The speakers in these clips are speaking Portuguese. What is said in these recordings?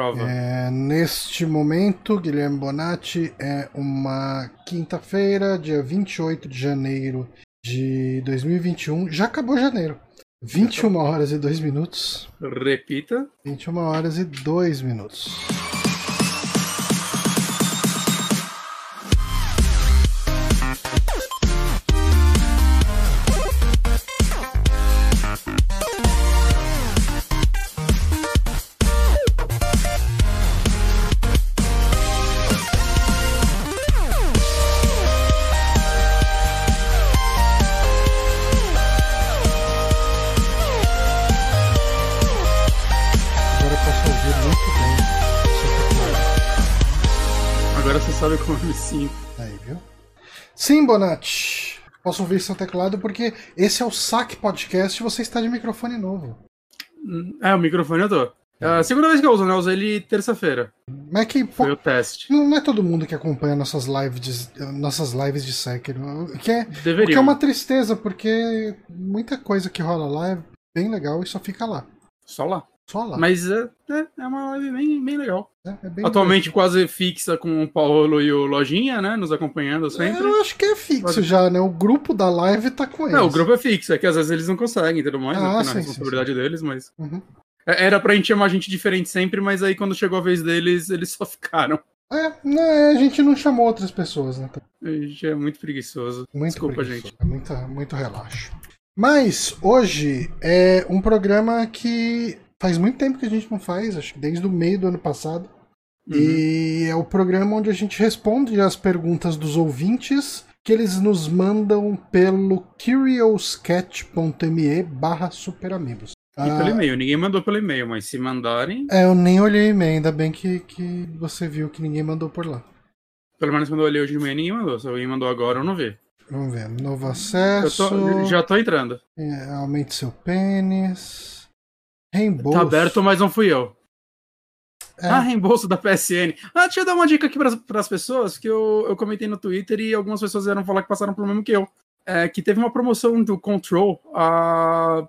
Prova. É, neste momento, Guilherme Bonatti, é uma quinta-feira, dia 28 de janeiro de 2021. Já acabou janeiro. 21 horas e 2 minutos. Repita. 21 horas e 2 minutos. Sim, Bonatti. Posso ouvir seu teclado porque esse é o Saque Podcast e você está de microfone novo. Hum, É, o microfone eu tô. É a segunda vez que eu uso, né? Eu usei ele terça-feira. Mas é que pô, Foi o teste. não não é todo mundo que acompanha nossas lives de, nossas lives de Sekiro. Que é, o que é uma tristeza, porque muita coisa que rola lá é bem legal e só fica lá. Só lá. Só lá. Mas é, é, é uma live bem, bem legal. né? É bem Atualmente quase fixa com o Paulo e o Lojinha, né? Nos acompanhando sempre. Eu acho que é fixo Pode- já, né? O grupo da live tá com eles. Não, o grupo é fixo, é que às vezes eles não conseguem tudo mais, Ah, né? Porque não sim, é sim, responsabilidade deles, mas. Uhum. É, Era pra gente chamar gente diferente sempre, mas aí quando chegou a vez deles, eles só ficaram. É, né, a gente não chamou outras pessoas, né? A gente é muito preguiçoso. Muito Desculpa, preguiçoso, gente. é Muita, muito relaxo. Mas hoje é um programa que faz muito tempo que a gente não faz, acho que desde o meio do ano passado. Uhum. E é o programa onde a gente responde as perguntas dos ouvintes que eles nos mandam pelo curiouscat.me barra superamigos. E pelo e-mail. Ninguém mandou pelo e-mail, mas se mandarem, É, eu nem olhei o e-mail, ainda bem que, que você viu que ninguém mandou por lá. pelo menos quando eu olhei hoje de manhã, ninguém mandou. Se alguém mandou agora, eu não vi. Vamos ver. Novo Eu acesso. tô, já tô entrando. é, aumente seu pênis. Reembolso. Tá aberto, mas não fui eu. É. Ah, reembolso da PSN. Ah, deixa eu dar uma dica aqui para as pessoas, que eu, eu comentei no Twitter e algumas pessoas vieram falar que passaram pelo mesmo que eu. É, que teve uma promoção do Control a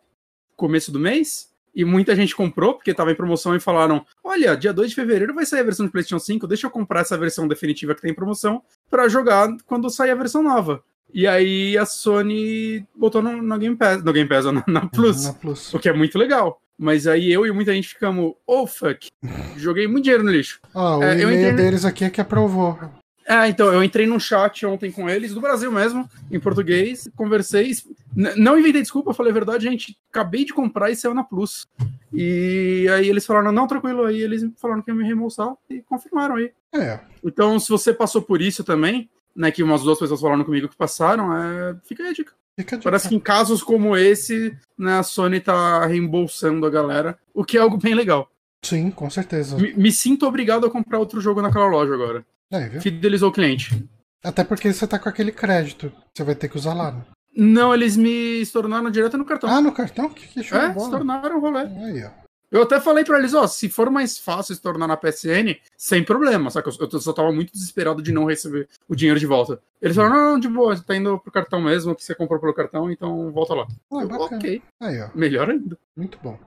começo do mês, e muita gente comprou, porque tava em promoção e falaram: olha, dia 2 de fevereiro vai sair a versão de PlayStation 5, deixa eu comprar essa versão definitiva que tem em promoção para jogar quando sair a versão nova. E aí a Sony botou no, no Game Pass, no Game Pass, na, na Plus. Na Plus. O que é muito legal. Mas aí eu e muita gente ficamos, oh fuck, joguei muito dinheiro no lixo. Ah, o É, e-mail deles aqui é que aprovou. É, então, eu entrei num chat ontem com eles, do Brasil mesmo, em português, conversei, não inventei desculpa, falei a verdade, gente, acabei de comprar e saiu na Plus. E aí eles falaram, não, tranquilo, aí eles falaram que iam me reembolsar e confirmaram aí. É. Então, se você passou por isso também, né, que umas duas pessoas falaram comigo que passaram, é, fica aí a dica. Parece que em casos como esse, né, a Sony tá reembolsando a galera, o que é algo bem legal. Sim, com certeza. Me, me sinto obrigado a comprar outro jogo naquela loja agora. É, viu? Fidelizou o cliente. Até porque você tá com aquele crédito. Você vai ter que usar lá. né? Não, eles me estornaram direto no cartão. Ah, no cartão? Que, que show é, se bola. tornaram o rolê. Aí, ó. Eu até falei pra eles, ó, se for mais fácil se tornar na PSN, sem problema. Só que eu, eu só tava muito desesperado de não receber o dinheiro de volta. Eles falaram, não, não, de boa, você tá indo pro cartão mesmo, que você comprou pelo cartão, então volta lá. Ah, Eu, ok, Aí, ó. melhor ainda. Muito bom.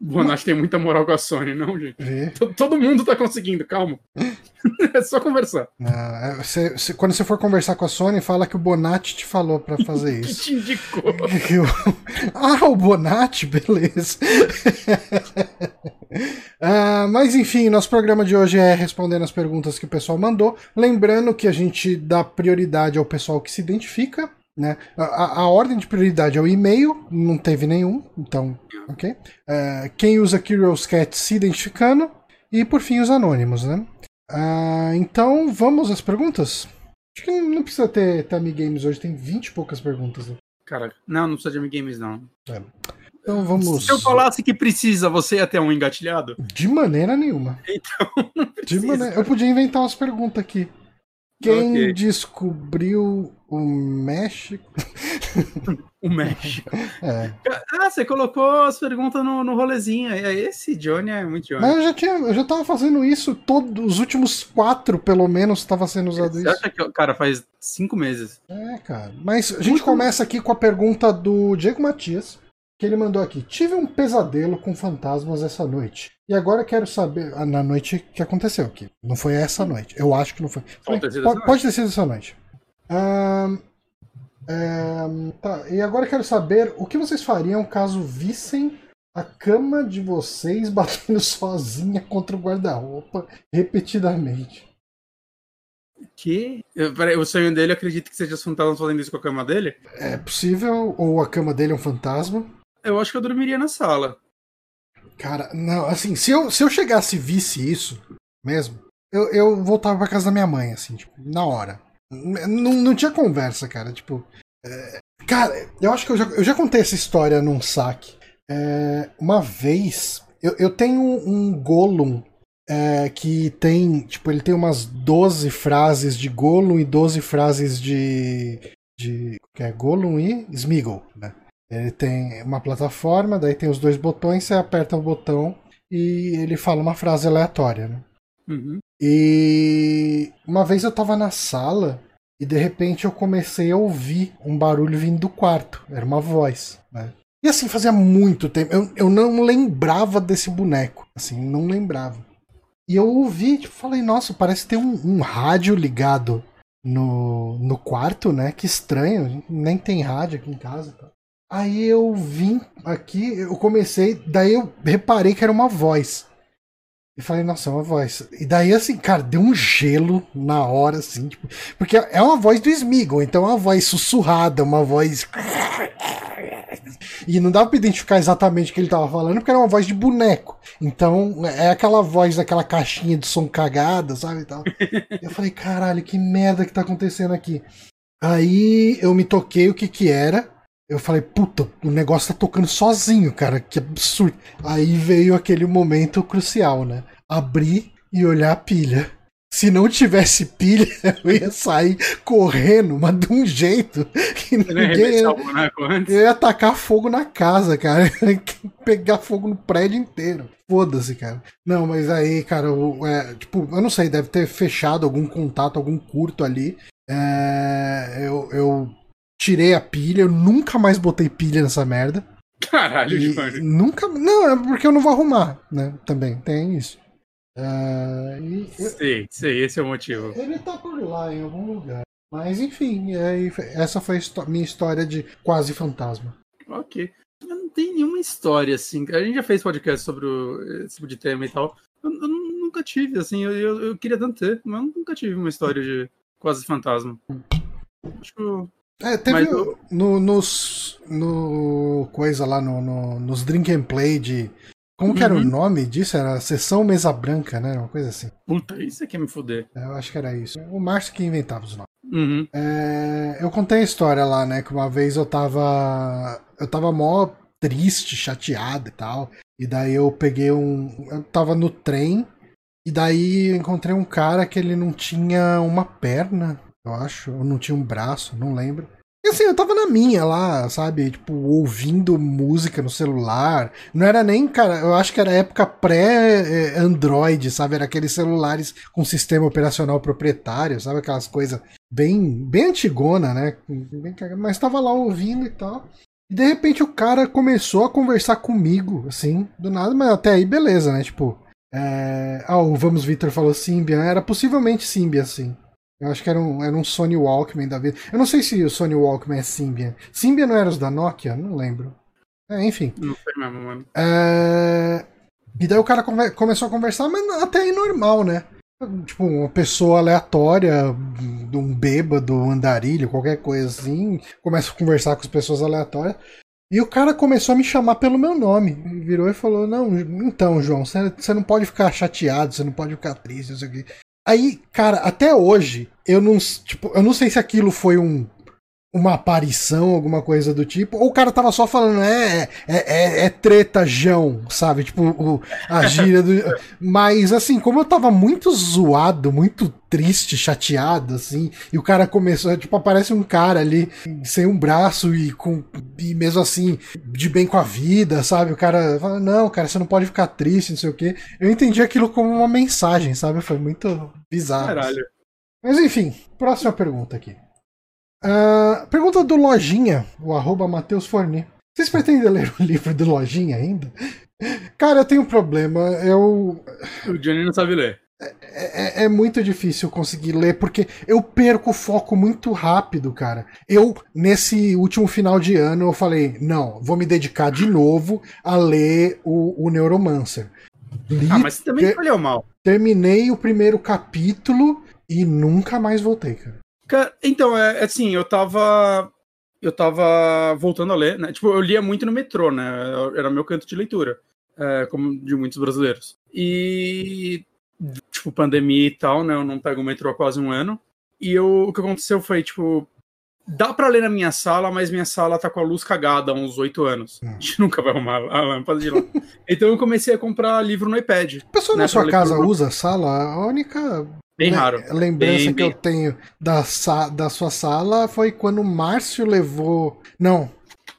Bonatti tem muita moral com a Sony, não, gente. T- Todo mundo tá conseguindo, calma. é só conversar. Ah, é, você- você- quando você for conversar com a Sony, fala que o Bonatti te falou pra fazer Que isso. te indicou. Eu- ah, o Bonatti, beleza. Ah, mas enfim, nosso programa de hoje é respondendo as perguntas que o pessoal mandou. Lembrando que a gente dá prioridade ao pessoal que se identifica. Né? A, a- ordem de prioridade é o e-mail, não teve nenhum, então, ok? Ah, quem usa Curious Cat se identificando. E por fim, os anônimos, né? Ah, então, vamos às perguntas? Acho que não precisa ter Tami Games hoje, tem 20 e poucas perguntas. Né? Cara, não, não precisa de games não. Então vamos. Se eu falasse que precisa, você ia ter um engatilhado? De maneira nenhuma. Então, não De maneira... Eu podia inventar umas perguntas aqui. Quem Ok. descobriu o México? O México. É. Ah, você colocou as perguntas no, no rolezinho. É, Esse Johnny é muito Johnny. Mas eu já tinha, eu já tava fazendo isso todos os últimos quatro, pelo menos, estava sendo usado Você isso. acha que, cara, faz cinco meses. É, cara. Mas a gente começa aqui com a pergunta do Diego Matias. Que ele mandou aqui. Tive um pesadelo com fantasmas essa noite. E agora quero saber. Ah, na noite que aconteceu aqui. Não foi essa noite. Eu acho que não foi. Pode ter sido, pode, pode ter sido essa noite. É, tá, e agora quero saber o que vocês fariam caso vissem a cama de vocês batendo sozinha contra o guarda-roupa repetidamente. Que? Peraí, o sonho dele, eu acredito que seja os fantasmas fazendo isso com a cama dele? É possível, ou a cama dele é um fantasma. Eu acho que eu dormiria na sala. Cara, não, assim, se eu, se eu chegasse e visse isso mesmo, eu, eu voltava pra casa da minha mãe, assim, tipo, na hora. Não, não tinha conversa, cara, tipo. É, cara, eu acho que eu já, eu já contei essa história num saque. É, uma vez, eu, eu tenho um Gollum é, que tem, tipo, ele tem umas 12 frases de Gollum e 12 frases de. de que é Gollum e Smeagol, né? Ele tem uma plataforma, daí tem os dois botões, você aperta o botão e ele fala uma frase aleatória, né? Uhum. E uma vez eu tava na sala e de repente eu comecei a ouvir um barulho vindo do quarto. Era uma voz, né? E assim, fazia muito tempo. Eu, eu não lembrava desse boneco. Assim, não lembrava. E eu ouvi, tipo, falei, nossa, parece ter um, um rádio ligado no, no quarto, né? Que estranho, nem tem rádio aqui em casa. Tá? Aí eu vim aqui, eu comecei, daí eu reparei que era uma voz. E falei, nossa, é uma voz. E daí, assim, cara, deu um gelo na hora, assim, tipo, porque é uma voz do Smeagol, então é uma voz sussurrada, uma voz. E não dava pra identificar exatamente o que ele tava falando, porque era uma voz de boneco. Então, é aquela voz daquela caixinha de som cagada, sabe? E tal. eu falei, caralho, que merda que tá acontecendo aqui. Aí eu me toquei o que que era. Eu falei, puta, o negócio tá tocando sozinho, cara, que absurdo. Aí veio aquele momento crucial, né? Abrir e olhar a pilha. Se não tivesse pilha, eu ia sair correndo, mas de um jeito que ninguém. Ia... Eu ia atacar fogo na casa, cara. Pegar fogo no prédio inteiro. Foda-se, cara. Não, mas aí, cara, eu, é, tipo, eu não sei, deve ter fechado algum contato, algum curto ali. É, eu, eu tirei a pilha, eu nunca mais botei pilha nessa merda. Caralho, e Nunca. Não, é porque eu não vou arrumar, né? Também tem isso. Uh, e, sei, sei, esse é o motivo. Ele tá por lá em algum lugar. Mas enfim, aí, essa foi a minha história de quase fantasma. Ok. Eu não tenho nenhuma história assim. A gente já fez podcast sobre o, esse tipo de tema e tal. Eu, eu nunca tive, assim, eu, eu, eu, queria tanto ter, mas eu nunca tive uma história de quase fantasma. Acho é, teve Mas, no, nos, no coisa lá no, no, nos Drink and Play de. Como uhum. que era o uhum. nome disso? Era Sessão Mesa Branca, né? Uma coisa assim. Puta, isso é que me fuder. É, eu acho que era isso. O Márcio que inventava os nomes. Uhum. É, eu contei a história lá, né? Que uma vez eu tava. Eu tava mó triste, chateado e tal. E daí eu peguei um. Eu tava no trem. E daí eu encontrei um cara que ele não tinha uma perna eu acho. Ou não tinha um braço, não lembro. E assim, eu tava na minha lá, sabe? Tipo, ouvindo música no celular. Não era nem, cara, eu acho que era época pré-Android, sabe? Era aqueles celulares com sistema operacional proprietário, sabe? Aquelas coisas bem, bem antigona, né? Mas tava lá ouvindo e tal. E de repente o cara começou a conversar comigo, assim, do nada, mas até aí beleza, né? Tipo, é... ah, o Vamos Victor falou Symbian, era possivelmente Symbian, assim. Eu acho que era um, era um Sony Walkman da vida. Eu não sei se o Sony Walkman é Symbian. Symbian não era os da Nokia? Não lembro. É, enfim. Não sei mesmo, mano. É... E daí o cara come começou a conversar, mas até aí normal, né? Tipo, uma pessoa aleatória, um bêbado, um andarilho, qualquer coisa assim, começa a conversar com as pessoas aleatórias. E o cara começou a me chamar pelo meu nome. Virou e falou: Não, então, João, você não pode ficar chateado, você não pode ficar triste, não sei o quê. Aí, cara, até hoje, eu não, tipo, eu não sei se aquilo foi um uma aparição, alguma coisa do tipo, ou o cara tava só falando, é, é, é, é treta, Jão, sabe? Tipo, o, a gíria do. Mas, assim, como eu tava muito zoado, muito triste, chateado, assim, e o cara começou, tipo, aparece um cara ali sem um braço e com. E mesmo assim, de bem com a vida, sabe? O cara fala, não, cara, você não pode ficar triste, não sei o quê. Eu entendi aquilo como uma mensagem, sabe? Foi muito bizarro. Caralho. Mas enfim, próxima pergunta aqui. Uh, pergunta do Lojinha, o arroba Matheus Forni. Vocês pretendem ler o livro do Lojinha ainda? Cara, eu tenho um problema. Eu. O Johnny não sabe ler. É, é, é, muito difícil conseguir ler, porque eu perco o foco muito rápido, cara. Eu, nesse último final de ano, eu falei, não, vou me dedicar de novo a ler o, o Neuromancer. Li, ah, mas você também escolheu mal. Terminei o primeiro capítulo e nunca mais voltei, cara. Então, é, é assim, eu tava. Eu tava voltando a ler, né? Tipo, eu lia muito no metrô, né? Era meu canto de leitura, é, como de muitos brasileiros. E tipo, pandemia e tal, né? Eu não pego o metrô há quase um ano. E eu, o que aconteceu foi, tipo, dá para ler na minha sala, mas minha sala tá com a luz cagada há uns oito anos. Hum. A gente nunca vai arrumar a lâmpada de lá. então eu comecei a comprar livro no iPad. A pessoa né, na sua casa usa sala? A única Bem raro. Lembrança bem, que bem... eu tenho da, da sua sala foi quando o Márcio levou. Não,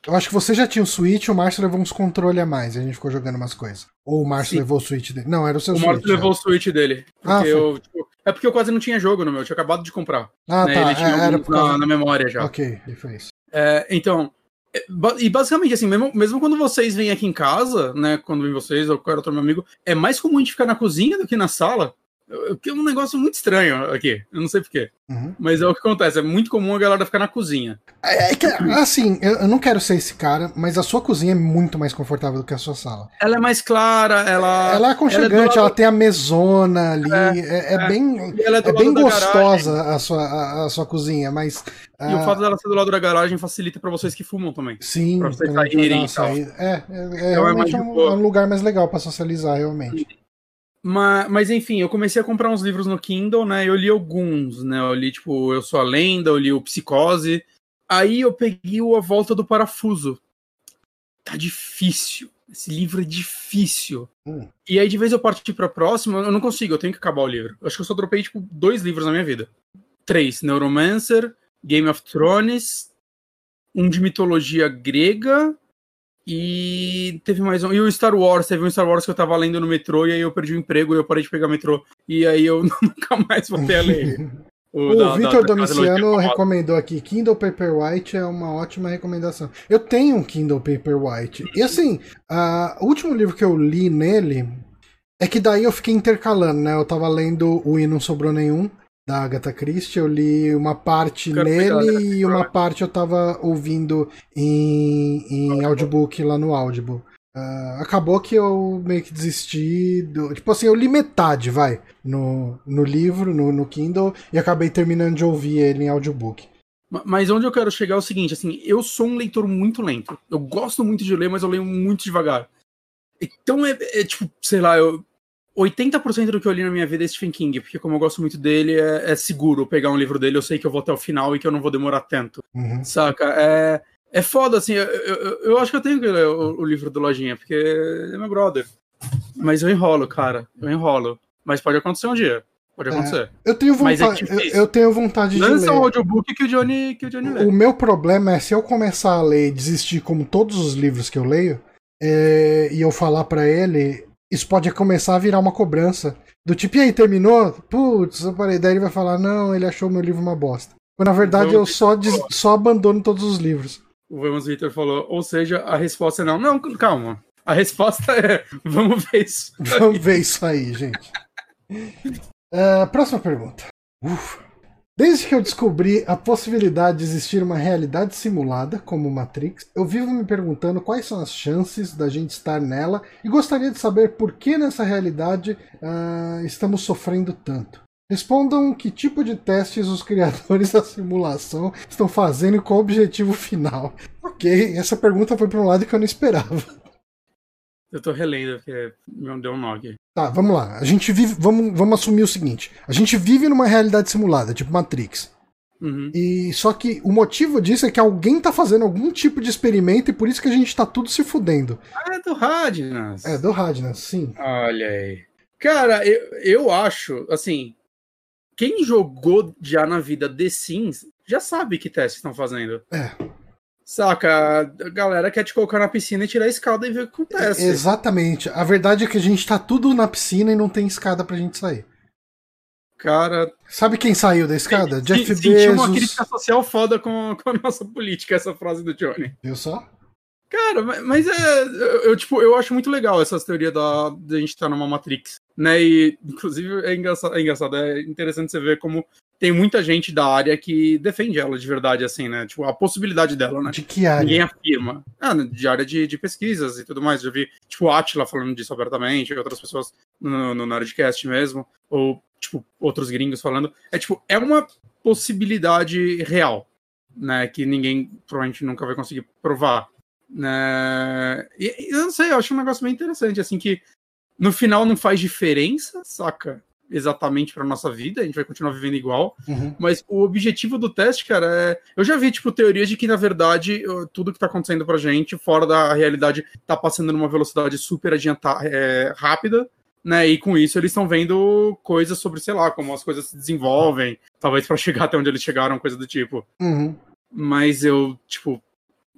eu acho que você já tinha o Switch, o Márcio levou uns controles a mais e a gente ficou jogando umas coisas. Ou o Márcio Sim. levou o Switch dele. Não, era o seu o Switch. O Márcio levou o Switch dele. Ah, eu, tipo, é porque eu quase não tinha jogo no meu, eu tinha acabado de comprar. Ah, né? tá. Ele tinha é, na, na, memória já. Ok, ele fez. É, então, é, e basicamente, assim, mesmo, mesmo quando vocês vêm aqui em casa, né, quando vem vocês ou qualquer outro meu amigo, é mais comum a gente ficar na cozinha do que na sala. Que é um negócio muito estranho aqui. Eu não sei porquê. Uhum. Mas é o que acontece. É muito comum a galera ficar na cozinha. É, é que, assim, eu, não quero ser esse cara, mas a sua cozinha é muito mais confortável do que a sua sala. Ela é mais clara, ela. Ela é aconchegante, ela, é lado... ela tem a mesona ali. É, é, é bem, é bem gostosa a sua, a, a, sua cozinha, mas. E o fato dela ser do lado da garagem facilita para vocês que fumam também. Sim, pra vocês saírem e tal. É, é, é, então realmente um, um, lugar mais legal para socializar, realmente. Sim. Mas, mas enfim, eu comecei a comprar uns livros no Kindle, né? Eu li alguns, né? Eu li, tipo, Eu Sou a Lenda, eu li o Psicose. Aí eu peguei o A Volta do Parafuso. Tá difícil. Esse livro é difícil. Hum. E aí, de vez eu partir pra próxima, eu não consigo, eu tenho que acabar o livro. Eu acho que eu só dropei, tipo, dois livros na minha vida. Três: Neuromancer, Game of Thrones, um de mitologia grega e teve mais um. E o Star Wars, teve um Star Wars que eu tava lendo no metrô e aí eu perdi o emprego e eu parei de pegar metrô. E aí eu nunca mais voltei a ler. O, o Vitor Domiciano recomendou aqui: Kindle Paperwhite é uma ótima recomendação. Eu tenho um Kindle Paperwhite. E assim, uh, o último livro que eu li nele é que daí eu fiquei intercalando, né? Eu tava lendo o E Não Sobrou Nenhum da Agatha Christie. Eu li uma parte nele e uma parte eu tava ouvindo em, em audiobook lá no Audible. Uh, acabou que eu meio que desisti do. Tipo assim, eu li metade, vai, no, no livro, no, no Kindle, e acabei terminando de ouvir ele em audiobook. Mas onde eu quero chegar é o seguinte, assim, eu sou um leitor muito lento. Eu gosto muito de ler, mas eu leio muito devagar. Então é, é tipo, sei lá, eu, 80% do que eu li na minha vida é Stephen King, porque como eu gosto muito dele, é, é, seguro pegar um livro dele, eu sei que eu vou até o final e que eu não vou demorar tanto. Uhum. Saca? É, é foda, assim, eu, eu, eu, acho que eu tenho que ler o, o, livro do Lojinha, porque é meu brother. Mas eu enrolo, cara, eu enrolo. Mas pode acontecer um dia. Pode é, acontecer. É, eu tenho vontade, é eu, eu, tenho vontade Lança de ler. Lança o audiobook que o Johnny, que o Johnny lê. O meu problema é se eu começar a ler e desistir como todos os livros que eu leio, é, e eu falar para ele, isso pode começar a virar uma cobrança. Do tipo, e aí, terminou? Putz, eu parei. Daí ele vai falar, não, ele achou meu livro uma bosta. Quando na verdade eu só, des... só abandono todos os livros. O Vamos Victor falou, ou seja, a resposta é não. Não, calma. A resposta é, vamos ver isso. Vamos ver isso aí, gente. Uh, próxima pergunta. Ufa. Desde que eu descobri a possibilidade de existir uma realidade simulada, como Matrix, eu vivo me perguntando quais são as chances da gente estar nela e gostaria de saber por que nessa realidade uh, estamos sofrendo tanto. Respondam que tipo de testes os criadores da simulação estão fazendo e qual o objetivo final. Ok, essa pergunta foi para um lado que eu não esperava. Eu tô relendo, porque me deu um nó aqui. Tá, vamos lá. A gente vive. Vamos, vamos assumir o seguinte: a gente vive numa realidade simulada, tipo Matrix. Uhum. E só que o motivo disso é que alguém tá fazendo algum tipo de experimento e por isso que a gente tá tudo se fudendo. Ah, é do Radnas. É, do Radnas, sim. Olha aí. Cara, eu, eu acho, assim, quem jogou já na vida The Sims já sabe que testes estão fazendo. É. Saca, a galera quer te colocar na piscina e tirar a escada e ver o que acontece. Exatamente. A verdade é que a gente tá tudo na piscina e não tem escada pra gente sair. Cara. Sabe quem saiu da escada? Sim, Jeff Bezos. Sentiu uma crítica social foda com, com a nossa política, essa frase do Johnny. Viu só? Cara, mas é. Eu, eu, tipo, eu acho muito legal essas teorias da, da gente estar tá numa Matrix, né? E, inclusive, é engraçado, é engraçado, é interessante você ver como tem muita gente da área que defende ela de verdade, assim, né? Tipo, a possibilidade dela, né? De que área? Ninguém afirma. Ah, de área de, de pesquisas e tudo mais. Já vi, tipo, o Atila falando disso abertamente, outras pessoas no, no Nerdcast mesmo, ou, tipo, outros gringos falando. É, tipo, é uma possibilidade real, né? Que ninguém provavelmente nunca vai conseguir provar. Né? E, eu não sei, eu acho um negócio bem interessante, assim, que no final não faz diferença, saca? Exatamente para nossa vida, a gente vai continuar vivendo igual. Uhum. Mas o objetivo do teste, cara, é. Eu já vi, tipo, teorias de que, na verdade, tudo que tá acontecendo pra gente, fora da realidade, tá passando numa velocidade super adiantada, é, rápida, né? E com isso eles estão vendo coisas sobre, sei lá, como as coisas se desenvolvem, talvez para chegar até onde eles chegaram, coisa do tipo. Uhum. Mas eu, tipo,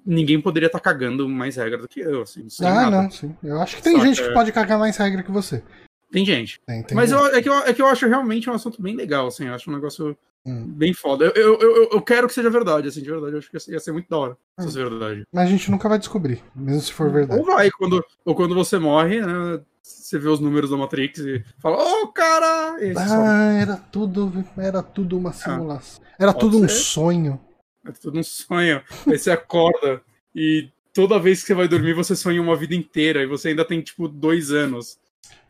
ninguém poderia estar tá cagando mais regra do que eu, assim. Ah, nada. não, sim. Eu acho que tem gente que... que pode cagar mais regra que você. Tem gente. Tem, tem Mas gente. Eu, é, que eu, é que eu acho realmente um assunto bem legal, assim. Eu acho um negócio hum. bem foda. Eu, eu, eu, eu, quero que seja verdade, assim, de verdade. Eu acho que ia ser muito da hora hum. se fosse verdade. Mas a gente nunca vai descobrir, mesmo se for verdade. Ou vai, quando, ou quando você morre, né? Você vê os números da Matrix e fala, ô, oh, cara! Ah, era tudo, era tudo uma ah. simulação. Ah, era tudo ser. um sonho. É tudo um sonho. Aí você acorda e toda vez que você vai dormir, você sonha uma vida inteira e você ainda tem, tipo, dois anos.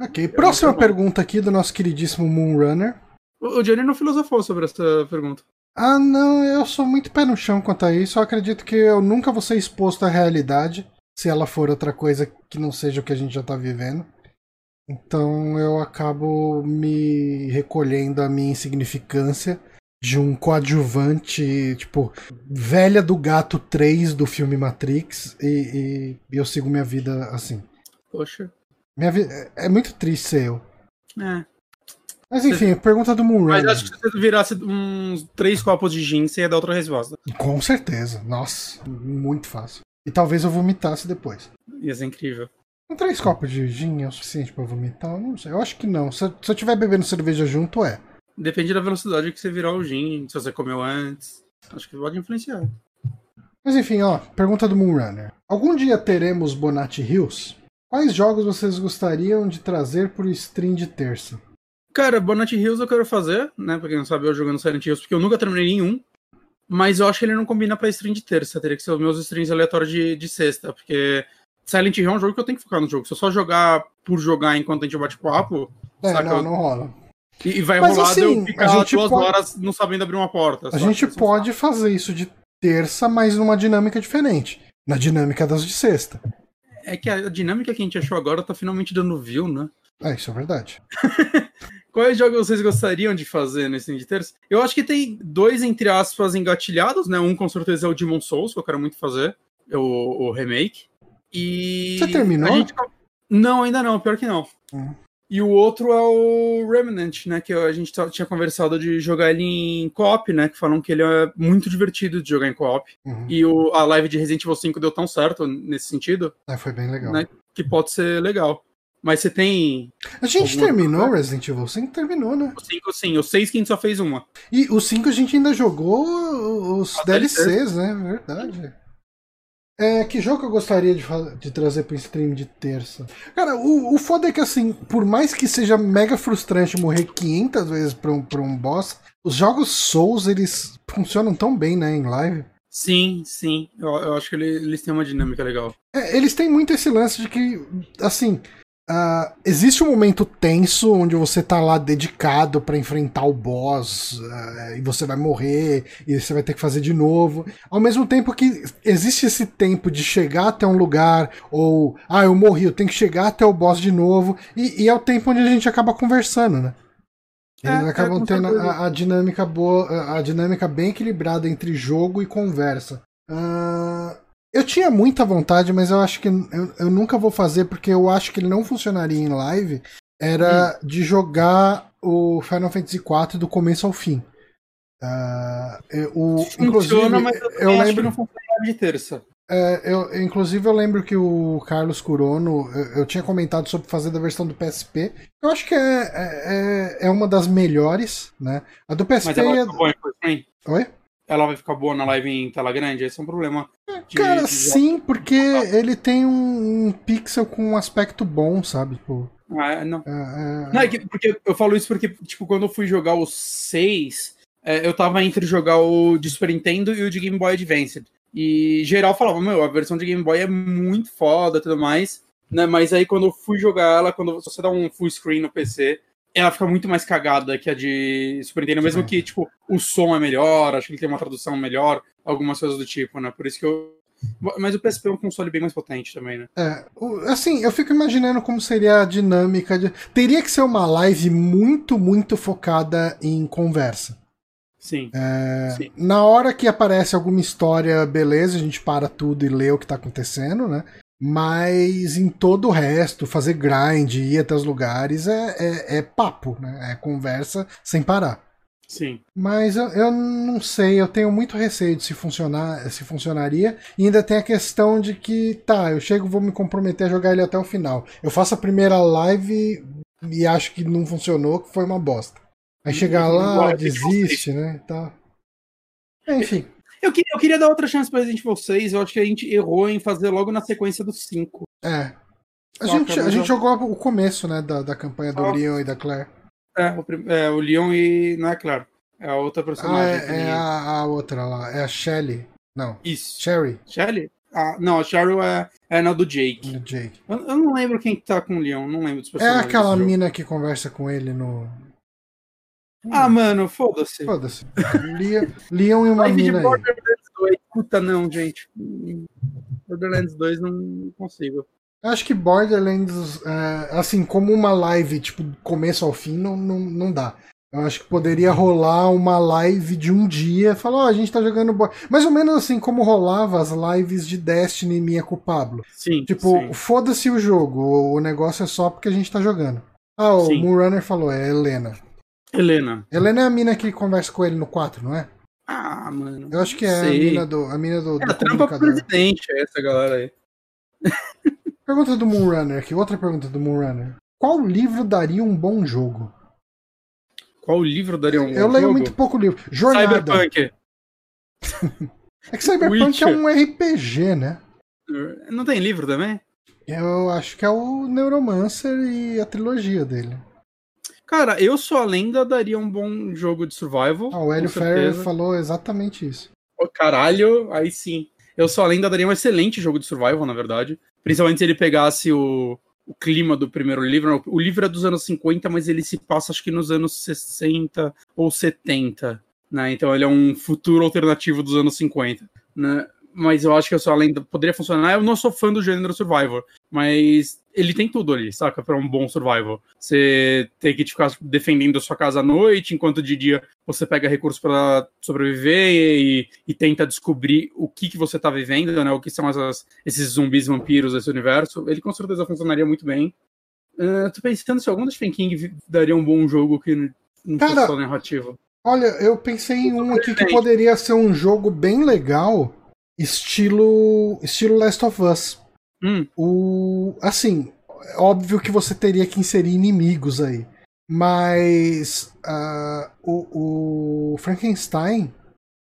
Ok, próxima pergunta aqui do nosso queridíssimo Moonrunner. O Johnny não filosofou sobre essa pergunta. Ah, não, eu sou muito pé no chão quanto a isso. Eu acredito que eu nunca vou ser exposto à realidade se ela for outra coisa que não seja o que a gente já tá vivendo. Então eu acabo me recolhendo a minha insignificância de um coadjuvante, tipo, velha do gato 3 do filme Matrix e, e eu sigo minha vida assim. Poxa. Minha vida é muito triste ser eu. É. Mas enfim, pergunta do Moonrunner. Mas acho que se você virasse uns três copos de gin, você ia dar outra resposta. Com certeza. Nossa, muito fácil. E talvez eu vomitasse depois. Ia ser incrível. Um três copos de gin é o suficiente para vomitar? Eu não sei. Eu acho que não. Se eu estiver bebendo cerveja junto, é. Depende da velocidade que você virar o gin, se você comeu antes. Acho que pode influenciar. Mas enfim, ó, pergunta do Moonrunner. Algum dia teremos Bonatti Hills? Quais jogos vocês gostariam de trazer pro stream de terça? Cara, Bonatti Hills eu quero fazer, né? Pra quem não sabe, eu jogando Silent Hills, porque eu nunca terminei nenhum. Mas eu acho que ele não combina pra stream de terça. Teria que ser os meus streams aleatórios de, de sexta, porque Silent Hill é um jogo que eu tenho que focar no jogo. Se eu só jogar por jogar enquanto a gente bate papo. É, saca, não, não rola. E, vai Mas, rolar assim, eu ficar duas pode... horas não sabendo abrir uma porta. A gente pode fazer isso de terça, mas numa dinâmica diferente. Na dinâmica das de sexta. É que a dinâmica que a gente achou agora tá finalmente dando view, né? É, isso é verdade. Quais jogos vocês gostariam de fazer nesse de terça? Eu acho que tem dois, entre aspas, engatilhados, né? Um com certeza é o Demon Souls, que eu quero muito fazer. O, o remake. E. Você terminou? Gente... Não, ainda não, pior que não. Hum. E o outro é o Remnant, né? Que a gente tinha conversado de jogar ele em co-op, né? Que falam que ele é muito divertido de jogar em co-op. Uhum. E o, a live de Resident Evil 5 deu tão certo nesse sentido. É, foi bem legal. Né, que pode ser legal. Mas você tem. A gente terminou Resident Evil 5? Terminou, né? O 5 sim, o 6 que a gente só fez uma. E o 5 a gente ainda jogou os DLCs, DLCs, né? Verdade. É, que jogo eu gostaria de, de trazer pro stream de terça? Cara, o, o foda é que, assim, por mais que seja mega frustrante morrer 500 vezes pra um, pra um boss, os jogos Souls, eles funcionam tão bem, né, em live. Sim, sim. Eu, eu acho que eles, eles têm uma dinâmica legal. É, eles têm muito esse lance de que, assim, Uh, existe um momento tenso onde você tá lá dedicado para enfrentar o boss uh, e você vai morrer e você vai ter que fazer de novo. Ao mesmo tempo que existe esse tempo de chegar até um lugar ou ah, eu morri, eu tenho que chegar até o boss de novo e, e é o tempo onde a gente acaba conversando, né? Eles é, é acabam é, tendo a, a, dinâmica boa, a dinâmica bem equilibrada entre jogo e conversa. Uh, eu tinha muita vontade, mas eu acho que eu, eu nunca vou fazer porque eu acho que ele não funcionaria em live. Era hum. de jogar o Final Fantasy IV do começo ao fim. Uh, o, Funciona, mas eu, eu lembro que não funciona de terça. É, eu, inclusive, eu lembro que o Carlos Curono, eu, eu, tinha comentado sobre fazer da versão do PSP. Eu acho que é, é, é, é uma das melhores, né? A do PSP. Mas ela é... Oi? Ela vai ficar boa na live em tela grande? Esse é um problema. De, Cara, de... sim, porque ele tem um, um, pixel com um aspecto bom, sabe? Tipo, ah, não. É, é... não é que, porque eu falo isso porque, tipo, quando eu fui jogar o 6, é, eu tava entre jogar o de Super Nintendo e o de Game Boy Advance. E geral falava, meu, a versão de Game Boy é muito foda e tudo mais. Né? Mas aí quando eu fui jogar ela, quando você dá um full screen no PC, ela fica muito mais cagada que a de Super Nintendo, mesmo que, tipo, o som é melhor, acho que ele tem uma tradução melhor, algumas coisas do tipo, né? Por isso que eu. Mas o PSP é um console bem mais potente também, né? É, assim, eu fico imaginando como seria a dinâmica de. Teria que ser uma live muito, muito focada em conversa. Sim. É, Sim. Na hora que aparece alguma história, beleza, a gente para tudo e lê o que tá acontecendo, né? Mas em todo o resto, fazer grind, ir até os lugares é, é, é papo, né? É conversa sem parar. Sim. Mas eu, eu, não sei, eu tenho muito receio de se funcionar, se funcionaria. E ainda tem a questão de que, tá, eu chego, vou me comprometer a jogar ele até o final. Eu faço a primeira live e acho que não funcionou, que foi uma bosta. Aí chegar lá, desiste, né? Tá. Enfim. Eu queria, eu queria dar outra chance pra Resident Evil 6. Eu acho que a gente errou em fazer logo na sequência dos 5. É. A, gente, a gente jogou o começo, né, da, da campanha do Leon e da Claire. É, o, é, o Leon e. Não é Claire. É a outra personagem. Ah, é, é a, a, outra lá. É a Shelly. Não. Isso. Sherry. Shelly? Ah, não, a Cheryl é, é na do Jake. Do Jake. Eu, eu, não lembro quem tá com o Leon, não lembro dos é personagens. É aquela mina que conversa com ele no, ah, mano, foda-se. Foda-se. Leon e uma Live mina de Borderlands 2. Puta, não, gente. Borderlands 2 não consigo. Acho que Borderlands, é, assim, como uma live, tipo, começo ao fim, não, não, não dá. Eu acho que poderia rolar uma live de um dia, falar, ó, oh, a gente tá jogando. Mais ou menos assim como rolava as lives de Destiny minha com o Pablo. Sim. Tipo, foda-se o jogo, o negócio é só porque a gente tá jogando. Ah, o Moonrunner falou, é Helena. Helena. Helena é a mina que conversa com ele no 4, não é? Ah, mano. Eu acho que é sei. a mina do, a mina do, é, do comunicador. presidente, é essa galera aí. Pergunta do Moonrunner aqui, outra pergunta do Moonrunner. Qual livro daria um bom jogo? Qual livro daria um bom jogo? Eu leio muito pouco livro. Jornada. Cyberpunk. é que Cyberpunk Witcher. é um RPG, né? Não tem livro também? Eu acho que é o Neuromancer e a trilogia dele. Cara, eu sou a lenda daria um bom jogo de survival. Ah, o Hélio Ferrer falou exatamente isso. Oh, caralho, aí sim. Eu sou a lenda daria um excelente jogo de survival, na verdade. Principalmente se ele pegasse o, o clima do primeiro livro. O livro é dos anos 50, mas ele se passa acho que nos anos 60 ou 70. Né? Então ele é um futuro alternativo dos anos 50. Né? Mas eu acho que a sua lenda poderia funcionar. Eu não sou fã do gênero survival, mas ele tem tudo ali, saca? Para um bom survival. Você tem que ficar defendendo a sua casa à noite, enquanto de dia você pega recursos para sobreviver e, e, tenta descobrir o que, que você tá vivendo, né? O que são essas, esses zumbis vampiros desse universo. Ele com certeza funcionaria muito bem. Uh, tô pensando se algum do Stephen King daria um bom jogo que não Cara, fosse só narrativo. Olha, eu pensei em um aqui que poderia ser um jogo bem legal estilo estilo Last of Us. Hum. O assim, óbvio que você teria que inserir inimigos aí, mas uh, o, o, Frankenstein,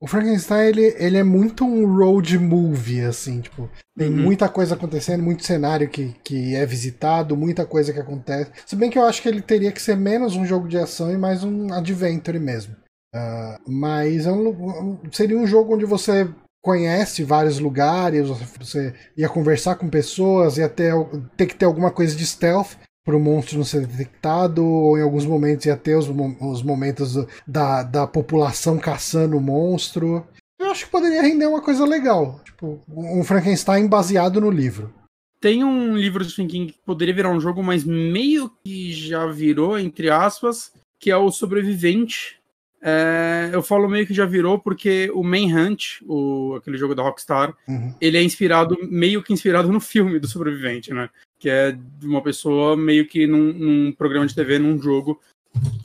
o Frankenstein ele, ele é muito um road movie assim, tipo tem uhum. muita coisa acontecendo, muito cenário que, que é visitado, muita coisa que acontece. Se bem que eu acho que ele teria que ser menos um jogo de ação e mais um adventure mesmo. Uh, mas é um, seria um jogo onde você conhece vários lugares, você ia conversar com pessoas, ia ter, ter que ter alguma coisa de stealth para o monstro não ser detectado, ou em alguns momentos ia ter os, os momentos da, da população caçando o monstro. Eu acho que poderia render uma coisa legal, tipo um Frankenstein baseado no livro. Tem um livro de Stephen que poderia virar um jogo, mas meio que já virou, entre aspas, que é o Sobrevivente, é, eu falo meio que já virou porque o Manhunt, o, aquele jogo da Rockstar, uhum. ele é inspirado, meio que inspirado no filme do sobrevivente, né? Que é de uma pessoa meio que num, num programa de TV, num jogo,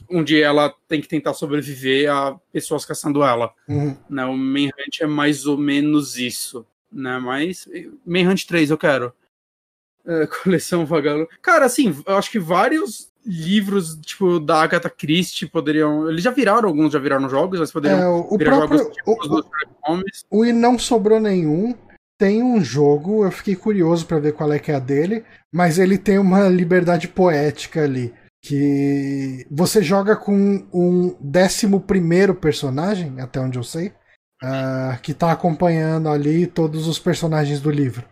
onde ela tem que tentar sobreviver a pessoas caçando ela. Uhum. Né? O Manhunt é mais ou menos isso. Né? Mas Manhunt 3 eu quero. É, coleção Vagalume. Cara, assim, eu acho que vários livros, tipo, da Agatha Christie poderiam. Eles já viraram, alguns já viraram jogos, mas poderiam É, o, o virar próprio. jogos tipo, o- os do Sherlock Holmes. O E Não Sobrou Nenhum tem um jogo, eu fiquei curioso pra ver qual é que é a dele, mas ele tem uma liberdade poética ali. Que você joga com um décimo primeiro personagem, até onde eu sei, ah, que tá acompanhando ali todos os personagens do livro.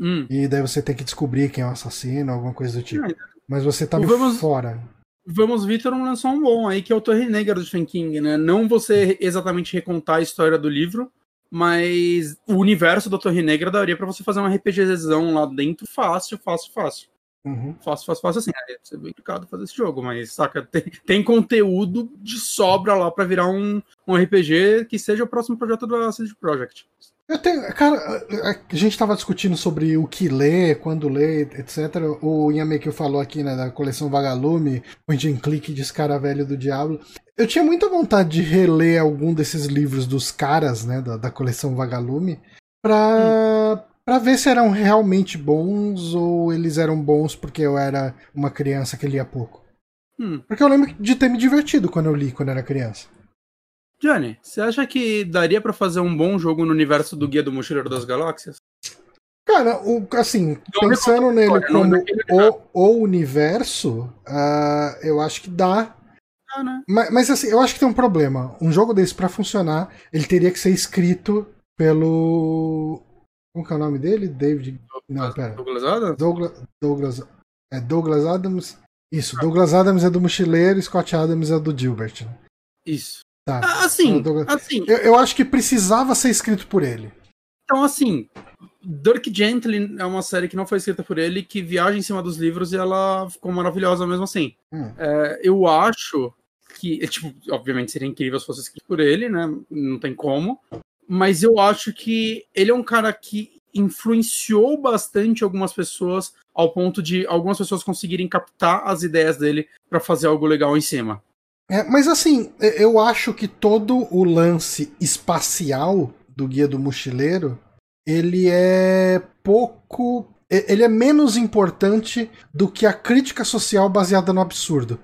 Hum. E daí você tem que descobrir quem é o assassino, alguma coisa do tipo. Mas você tá Vamos- fora. Vamos Vitor não lançou um bom aí, que é o Torre Negra do Stephen King, né? Não você exatamente recontar a história do livro, mas o universo da Torre Negra daria pra você fazer um RPGzão lá dentro fácil, fácil, fácil. Uhum. Fácil, fácil, fácil assim. É ser bem complicado fazer esse jogo, mas saca, tem, tem conteúdo de sobra lá pra virar um, um RPG que seja o próximo projeto da CD Projekt. Eu tenho, cara, a gente tava discutindo sobre o que ler, quando ler, etc. O Yamekio falou aqui, né, da coleção Vagalume, o Jim Click de Cara Velho do Diablo. Eu tinha muita vontade de reler algum desses livros dos caras, né, da, da coleção Vagalume, pra, pra ver se eram realmente bons ou eles eram bons porque eu era uma criança que lia pouco. Hum. Porque eu lembro de ter me divertido quando eu li quando era criança. Johnny, você acha que daria pra fazer um bom jogo no universo do Guia do Mochileiro das Galáxias? Cara, o, assim, pensando nele história, como o, o universo, ah, eu acho que dá. Ah, né? Mas, mas, assim, eu acho que tem um problema. Um jogo desse, pra funcionar, ele teria que ser escrito pelo. Como que é o nome dele? David. Não, pera. Douglas Adams? Douglas. Douglas, é Douglas Adams. Isso, Douglas Adams é do Mochileiro, Scott Adams é do Gilbert. né? Isso. Tá. Ah, Assim, Douglas- assim, Eu, eu acho que precisava ser escrito por ele. então assim, Dirk Gently é uma série que não foi escrita por ele, que viaja em cima dos livros e ela ficou maravilhosa mesmo assim. Hum. É, eu acho que, é, tipo, obviamente seria incrível se fosse escrito por ele, né? Não tem como. Mas eu acho que ele é um cara que influenciou bastante algumas pessoas ao ponto de algumas pessoas conseguirem captar as ideias dele pra fazer algo legal em cima. É, mas assim, e- eu acho que todo o lance espacial do Guia do Mochileiro, ele é pouco. e- Ele é menos importante do que a crítica social baseada no absurdo.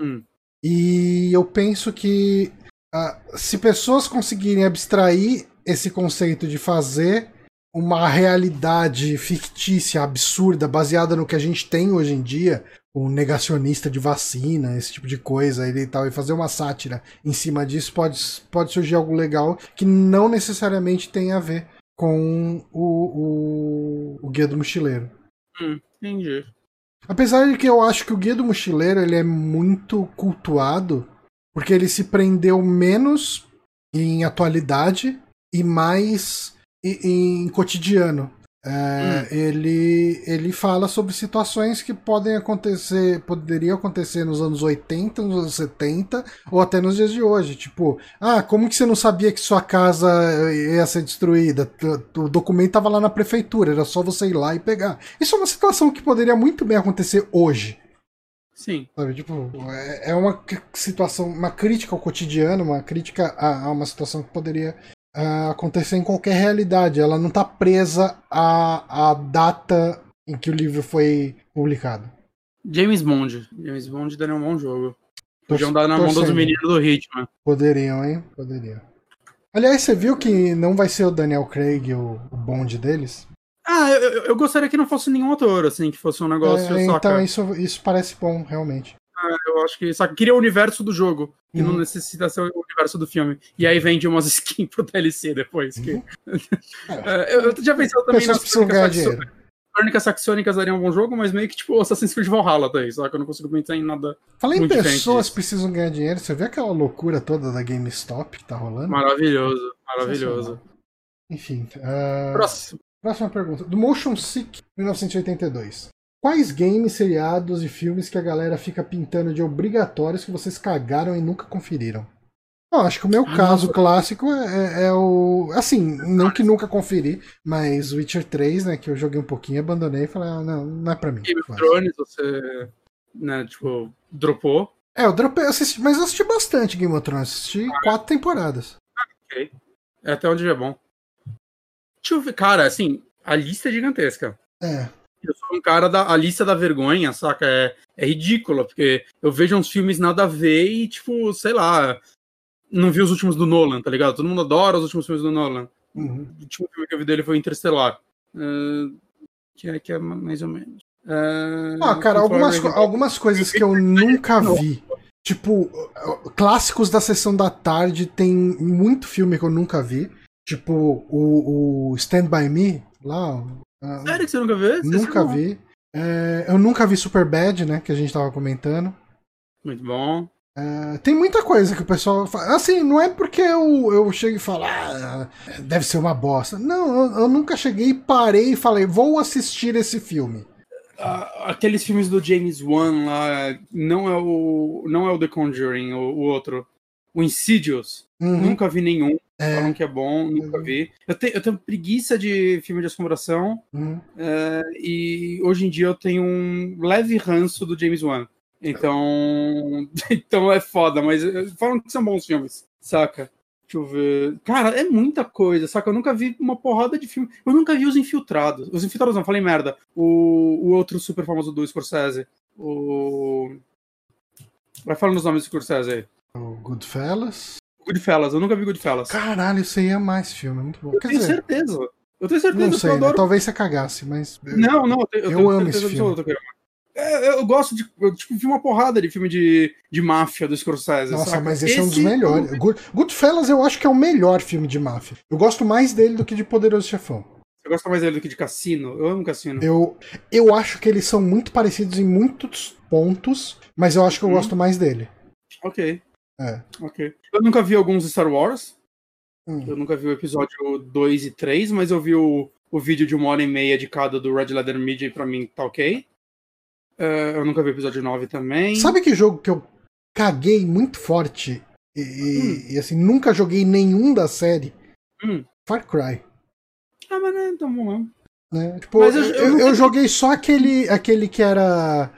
Hum. E eu penso que ah, se pessoas conseguirem abstrair esse conceito de fazer uma realidade fictícia, absurda, baseada no que a gente tem hoje em dia, o negacionista de vacina, esse tipo de coisa e tal, e fazer uma sátira em cima disso, pode, pode surgir algo legal que não necessariamente tem a ver com o, o, o Guia do Mochileiro. Hum, entendi. Apesar de que eu acho que o Guia do Mochileiro ele é muito cultuado, porque ele se prendeu menos em atualidade e mais em, em cotidiano. É, ele, ele fala sobre situações que podem acontecer, poderiam acontecer nos anos 80, nos anos 70 ou até nos dias de hoje. Tipo, ah, como que você não sabia que sua casa ia ser destruída? O documento estava lá na prefeitura, era só você ir lá e pegar. Isso é uma situação que poderia muito bem acontecer hoje. Sim. Sabe, tipo, é é uma situação, uma crítica ao cotidiano, uma crítica a, a uma situação que poderia ah, acontecer em qualquer realidade. Ela não está presa à, à data em que o livro foi publicado. James Bond. James Bond daria um bom jogo. Podiam dar na mão dos meninos do Hitman. Poderiam, hein? Poderiam. Aliás, você viu que não vai ser o Daniel Craig o, o bonde deles? Ah, eu, eu- gostaria que não fosse nenhum ator, assim, que fosse um negócio, É, saca? então isso, isso parece bom, realmente. Eu acho que, saca, queria o universo do jogo, que não Uhum. necessita ser o universo do filme. E aí vende umas skins pro DLC depois. Que... É, eu, eu já pensei também nas crônicas Saxônicas daria um bom jogo, mas meio que tipo Assassin's Creed Valhalla daí, saca? Eu não consigo pensar em nada Falei em pessoas disso. precisam ganhar dinheiro. Você vê aquela loucura toda da GameStop que tá rolando? maravilhoso. Maravilhoso. Enfim. ah, Próximo. Próxima pergunta. Do Motion Sick 1982. Quais games, seriados e filmes que a galera fica pintando de obrigatórios que vocês cagaram e nunca conferiram? Bom, acho que o meu Ah, caso nossa. clássico é, é- é o. Assim, não que nunca conferi, mas Witcher 3, né? Que eu joguei um pouquinho, abandonei e falei, ah, não, não é pra mim. Game of Thrones, você, né, tipo, dropou. É, eu dropei, assisti, mas eu assisti bastante Game of Thrones, assisti quatro temporadas. Ok. É até onde é bom. Deixa eu ver. Cara, assim, a lista é gigantesca. É. Eu sou um cara da a lista da vergonha, saca? É, é ridícula, porque eu vejo uns filmes nada a ver e, tipo, sei lá, não vi os últimos do Nolan, tá ligado? Todo mundo adora os últimos filmes do Nolan. Uhum. O último filme que eu vi dele foi Interstellar. Uh, que, é, que é mais ou menos. Uh, ah, cara, algumas, co algumas coisas que eu nunca vi. Tipo, clássicos da sessão da tarde tem muito filme que eu nunca vi. Tipo, o, o Stand By Me, lá. Sério que você nunca viu? Nunca vi. É, eu nunca vi Super Bad, né? Que a gente tava comentando. Muito bom. É, tem muita coisa que o pessoal fala. Assim, não é porque eu, eu chego e falo, ah, deve ser uma bosta. Não, eu, eu nunca cheguei e parei e falei, vou assistir esse filme. Uh, aqueles filmes do James Wan lá, não é o, não é o The Conjuring, o, o outro. O Insidious. Uhum. Nunca vi nenhum. É. Falam que é bom, nunca uhum. vi. Eu, te, eu tenho preguiça de filme de assombração. Uhum. É, e hoje em dia eu tenho um leve ranço do James Wan. Então. então é foda, mas falam que são bons filmes, saca? Deixa eu ver. Cara, é muita coisa, saca? Eu nunca vi uma porrada de filme. Eu nunca vi Os Infiltrados. Os Infiltrados não, falei merda. O, o outro super famoso do Scorsese. O. Vai falando os nomes do Scorsese aí. O Goodfellas. Goodfellas, eu nunca vi Goodfellas. Caralho, aí é mais filme, é muito bom. Eu Quer tenho dizer, certeza. Eu tenho certeza não sei, eu né? adoro... talvez você cagasse, mas. Não, não, eu, tenho, eu, amo esse filme. É, eu gosto de. Eu tipo, vi uma porrada de filme de, de máfia do Scorsese. Nossa, saca? mas esse, esse, é um dos melhores. Good, Goodfellas eu acho que é o melhor filme de máfia. Eu gosto mais dele do que de Poderoso Chefão. Você gosta mais dele do que de Cassino? Eu amo Cassino. Eu, eu acho que eles são muito parecidos em muitos pontos, mas eu acho que eu hum. gosto mais dele. Ok. É. Ok. Eu nunca vi alguns Star Wars. Hum. Eu nunca vi o episódio 2 e 3, mas eu vi o, o vídeo de uma hora e meia de cada do Red Leather Media e pra mim tá ok. Uh, eu nunca vi o episódio 9 também. Sabe que jogo que eu caguei muito forte e, hum. e assim, nunca joguei nenhum da série? Hum. Far Cry. Ah, mas não é tão bom não. Né? Tipo, mas eu, eu, eu, eu joguei só aquele, aquele que era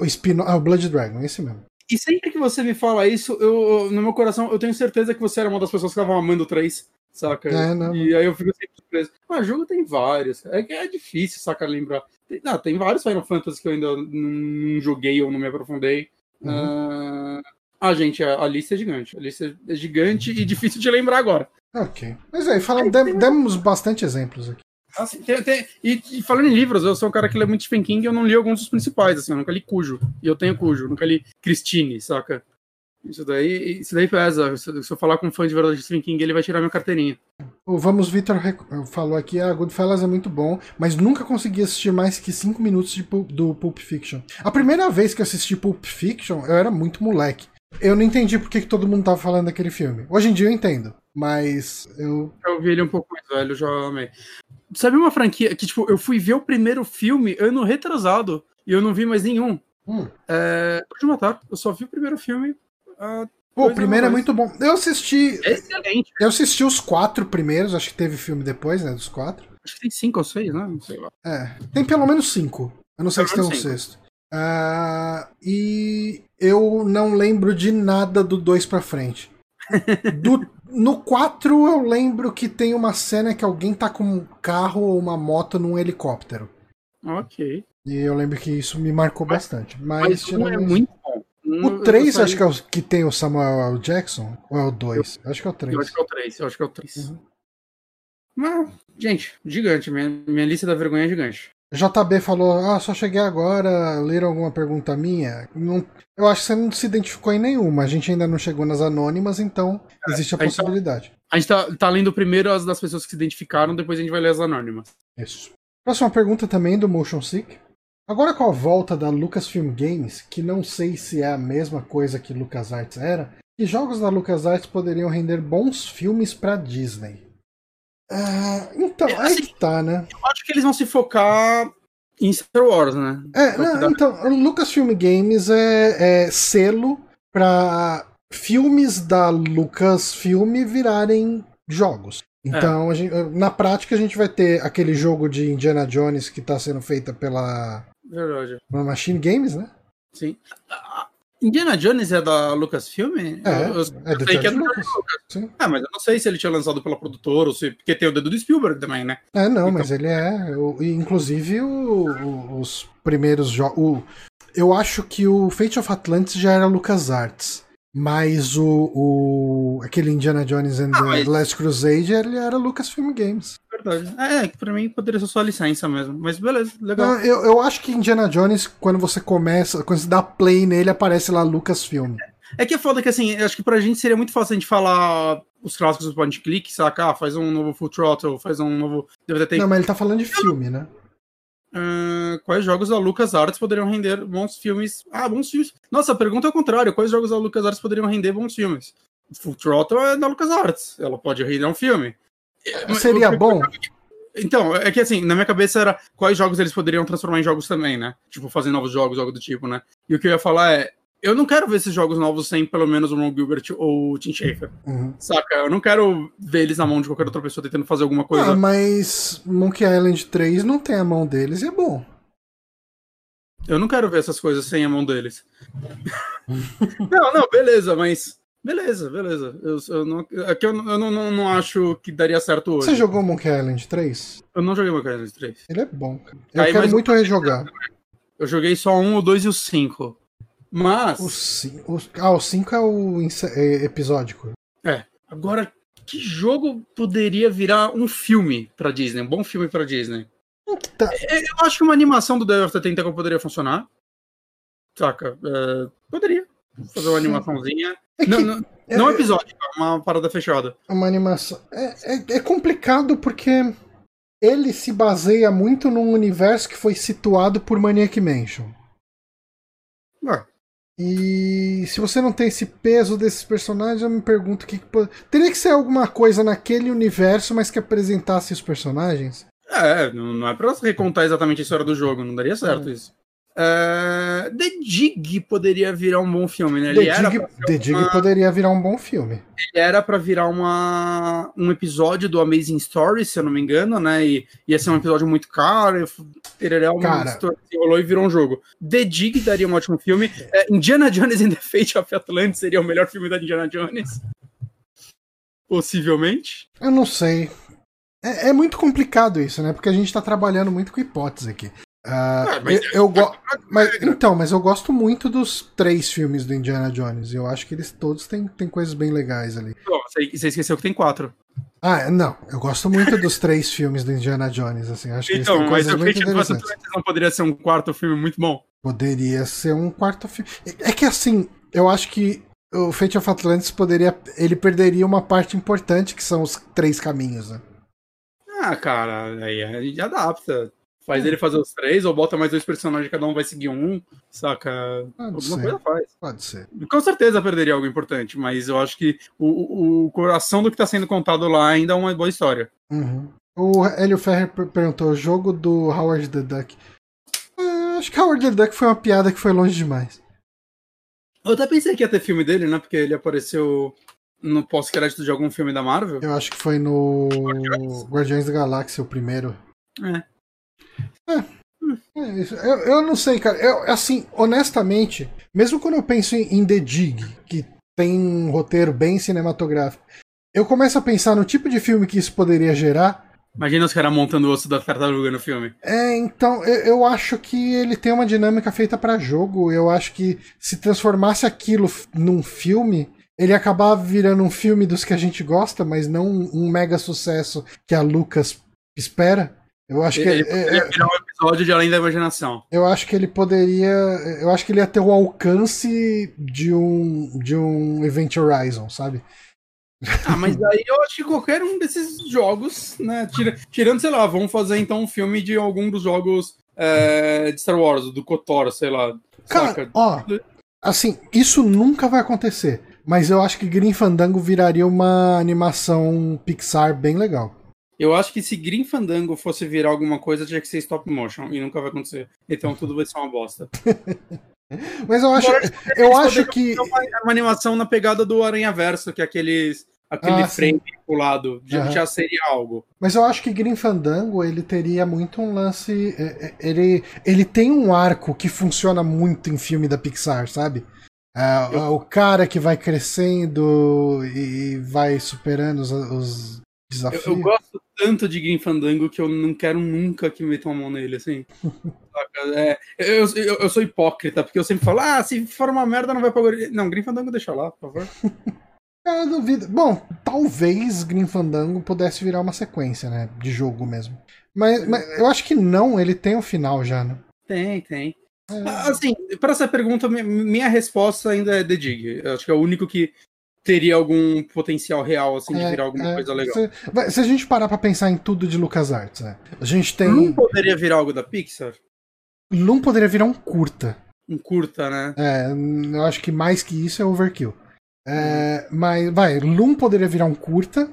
o, spin ah, o Blood Dragon, esse mesmo. E sempre que você me fala isso, eu, no meu coração, eu tenho certeza que você era uma das pessoas que estavam amando o 3, saca? É, não, e aí eu fico sempre surpreso. Ah, jogo tem vários. É que é difícil, saca, lembrar. Tem, não, tem vários Final Fantasy que eu ainda não joguei ou não me aprofundei. Uhum. Uh... Ah, gente, a, a, lista é gigante. A lista é gigante e difícil de lembrar agora. Ok. Mas aí, falando, aí, demos bastante exemplos aqui. Assim, tem, tem, e, e, falando em livros, eu sou um cara que lê muito Stephen King e eu não li alguns dos principais, assim, eu nunca li Cujo. E eu tenho Cujo, nunca li Christine, saca? Isso daí, isso daí pesa. Se, se eu falar com um fã de verdade de Stephen King, ele vai tirar minha carteirinha. O Vamos Vitor falou aqui, a ah, Goodfellas é muito bom, mas nunca consegui assistir mais que 5 minutos de, do Pulp Fiction. A primeira vez que eu assisti Pulp Fiction, eu era muito moleque. Eu não entendi por que, que todo mundo tava falando daquele filme. Hoje em dia eu entendo, mas eu. Eu vi ele um pouco mais velho, já amei. Sabe uma franquia que, tipo, eu fui ver o primeiro filme ano retrasado e eu não vi mais nenhum. Hum. É. De matar. Eu só vi o primeiro filme. Uh, Pô, o primeiro é muito bom. Eu assisti. Excelente. Eu assisti os quatro primeiros, acho que teve filme depois, né? Dos quatro. Acho que tem cinco ou seis, né? Não sei lá. É. Tem pelo menos cinco. Eu não sei pelo se tem um sexto. Uh, e eu não lembro de nada do dois pra frente. Do no 4 eu lembro que tem uma cena que alguém tá com um carro ou uma moto num helicóptero. Ok. E eu lembro que isso me marcou mas, bastante. Mas, mas um é muito bom. O 3 acho que é o que tem o Samuel L. Jackson? Ou é o 2? Acho que é o 3. Eu acho que é o 3, eu acho que é o 3. Uhum. Mas, gente, gigante. Minha, minha lista da vergonha é gigante. JB falou: Ah, só cheguei agora, leram alguma pergunta minha? Não, eu acho que você não se identificou em nenhuma. A gente ainda não chegou nas anônimas, então é, existe a, a possibilidade. Tá, a gente tá, tá lendo primeiro as das pessoas que se identificaram, depois a gente vai ler as anônimas. Isso. Próxima pergunta também do Motion Sick. Agora com a volta da Lucasfilm Games, que não sei se é a mesma coisa que LucasArts era, que jogos da LucasArts poderiam render bons filmes para Disney? Ah, então, é, assim, aí que tá, né? Eu acho que eles vão se focar em Star Wars, né? É, não, então, o Lucasfilm Games é, é selo para filmes da Lucasfilm virarem jogos. Então, é. gente, na prática, a gente vai ter aquele jogo de Indiana Jones que está sendo feita pela Verdade. Machine Games, né? Sim. Indiana Jones é da Lucasfilm? É, Eu- eu é do sei que George do Lucas. Lucas. Ah, mas eu não sei se ele tinha lançado pela produtora ou se. Porque tem o dedo do Spielberg também, né? É, não, Então- mas ele é. o- inclusive, o- os primeiros jogos. Eu acho que o Fate of Atlantis já era LucasArts. Mas o, o. aquele Indiana Jones and Ah, the mas- Last Crusade ele era Lucasfilm Games. Verdade. É, que pra mim poderia ser só licença mesmo. Mas beleza, legal. Não, eu, eu acho que Indiana Jones, quando você começa, quando você dá play nele, aparece lá Lucasfilm. É que é foda que assim, eu acho que pra gente seria muito fácil a gente falar os clássicos do point click, saca? Ah, faz um novo Full Throttle, faz um novo. Não, mas ele tá falando de filme, né? Ah, quais jogos da LucasArts poderiam render bons filmes? Ah, bons filmes. Nossa, a pergunta é o contrário. Quais jogos da LucasArts poderiam render bons filmes? Full Throttle é da LucasArts. Ela pode render um filme. É, Seria eu- bom? Então, é que assim, na minha cabeça era quais jogos eles poderiam transformar em jogos também, né? Tipo, fazer novos jogos, algo do tipo, né? E o que eu ia falar é, eu não quero ver esses jogos novos sem pelo menos o Ron Gilbert ou o Tim Schafer, Uhum. saca? Eu não quero ver eles na mão de qualquer outra pessoa tentando fazer alguma coisa. Ah, mas Monkey Island 3 não tem a mão deles e é bom. Eu não quero ver essas coisas sem a mão deles. não, não, beleza, mas. Beleza, beleza. Eu, eu não, é que eu, eu não, não, não acho que daria certo hoje. Você jogou Monkey Island 3? Eu não joguei Monkey Island 3. Ele é bom, cara. Eu Aí, quero muito rejogar. Eu joguei só um, o dois e o cinco. Mas. O cin- o- ah, o 5 é o é episódico. É. Agora, que jogo poderia virar um filme pra Disney? Um bom filme pra Disney? Tá. É, Eu acho que uma animação do Day of the Tentacle poderia funcionar. Saca? É, poderia. Fazer uma Sim. animaçãozinha. É que Não, não, é- não episódio, uma parada fechada. uma animação. É, é, é complicado porque ele se baseia muito num universo que foi situado por Maniac Mansion. Ué, E se você não tem esse peso desses personagens, eu me pergunto o que, que Teria que ser alguma coisa naquele universo, mas que apresentasse os personagens? É, não não é pra recontar exatamente a história do jogo, não daria certo É. isso. É, The Dig poderia virar um bom filme, né? Ele The era, Dig, The Dig uma- poderia virar um bom filme. ele era pra virar uma, um episódio do Amazing Story, se eu não me engano, né? E ia ser um episódio muito caro, e tereré, uma Cara. história que rolou e virou um jogo. The Dig daria um ótimo filme. É, Indiana Jones and the Fate of Atlantis seria o melhor filme da Indiana Jones. Possivelmente. Eu não sei. É, é muito complicado isso, né? Porque a gente tá trabalhando muito com hipótese aqui. Ah, mas eu, eu go- mas, então, mas eu gosto muito dos três filmes do Indiana Jones. Eu acho que eles todos têm, têm coisas bem legais ali. Você, esqueceu que tem quatro. Ah, não. Eu gosto muito dos três filmes do Indiana Jones, assim. Acho que eles Então, têm mas coisas o muito Fate of interessantes. Não poderia ser um quarto filme muito bom. Poderia ser um quarto filme. É que assim, eu acho que o Fate of Atlantis poderia. Ele perderia uma parte importante, que são os três caminhos, né? Ah, cara, aí a gente adapta. Faz É. ele fazer os três, ou bota mais dois personagens, cada um vai seguir um, saca? Pode Alguma ser. coisa faz. Pode ser. Com certeza perderia algo importante, mas eu acho que o, o- coração do que tá sendo contado lá ainda é uma boa história. Uhum. O Hélio Ferrer per- perguntou: jogo do Howard the Duck. Ah, acho que Howard the Duck foi uma piada que foi longe demais. Eu até pensei que ia ter filme dele, né? Porque ele apareceu no pós-crédito de algum filme da Marvel. Eu acho que foi no Guardiões da Galáxia, o primeiro. É. É isso. Eu, eu não sei, cara. Eu, assim, honestamente, mesmo quando eu penso em, em The Dig, que tem um roteiro bem cinematográfico, eu começo a pensar no tipo de filme que isso poderia gerar. Imagina os caras montando o osso da tartaruga no filme. É, então, eu, eu acho que ele tem uma dinâmica feita pra jogo. Eu acho que se transformasse aquilo num filme, ele acabar virando um filme dos que a gente gosta, mas não um mega sucesso que a Lucas espera. Eu acho que Ele é- poderia é- virar um episódio de Além da Imaginação. eu acho que ele poderia. Eu acho que ele ia ter o alcance de um de um Event Horizon, sabe? Ah, mas aí eu acho que qualquer um desses jogos, né? tira- tirando, sei lá, vamos fazer então um filme de algum dos jogos é, de Star Wars, do Kotor, sei lá. Cara, saca? ó, assim, isso nunca vai acontecer. Mas eu acho que Green Fandango viraria uma animação Pixar bem legal. Eu acho que se Green Fandango fosse virar alguma coisa, tinha que ser stop motion, e nunca vai acontecer. Então tudo vai ser uma bosta. Mas eu acho, eu acho que Uma, uma animação na pegada do Aranha Verso, que é aqueles, aquele Ah, frame pulado. Já, Aham. já seria algo. Mas eu acho que Green Fandango ele teria muito um lance. é, é, Ele, ele tem um arco que funciona muito em filme da Pixar, sabe? É, eu... O cara que vai crescendo e vai superando os, os desafios. Eu, eu, gosto tanto de Grim Fandango que eu não quero nunca que metam a mão nele, assim. é, eu, eu, eu, sou hipócrita, porque eu sempre falo, ah, se for uma merda não vai pra... Não, Grim Fandango deixa lá, por favor. Eu duvido. Bom, talvez Grim Fandango pudesse virar uma sequência, né? De jogo mesmo. Mas, mas eu acho que não, ele tem o um final já, né? Tem, tem. É. Assim, para essa pergunta, minha resposta ainda é The Dig. Eu acho que é o único que teria algum potencial real, assim, de é, virar alguma é, coisa legal. Se, se, a gente parar pra pensar em tudo de LucasArts, né? A gente tem. Loom poderia virar algo da Pixar? Loom poderia virar um curta. Um curta, né? É, eu acho que mais que isso é overkill. É, hum. Mas, vai, Loom poderia virar um curta.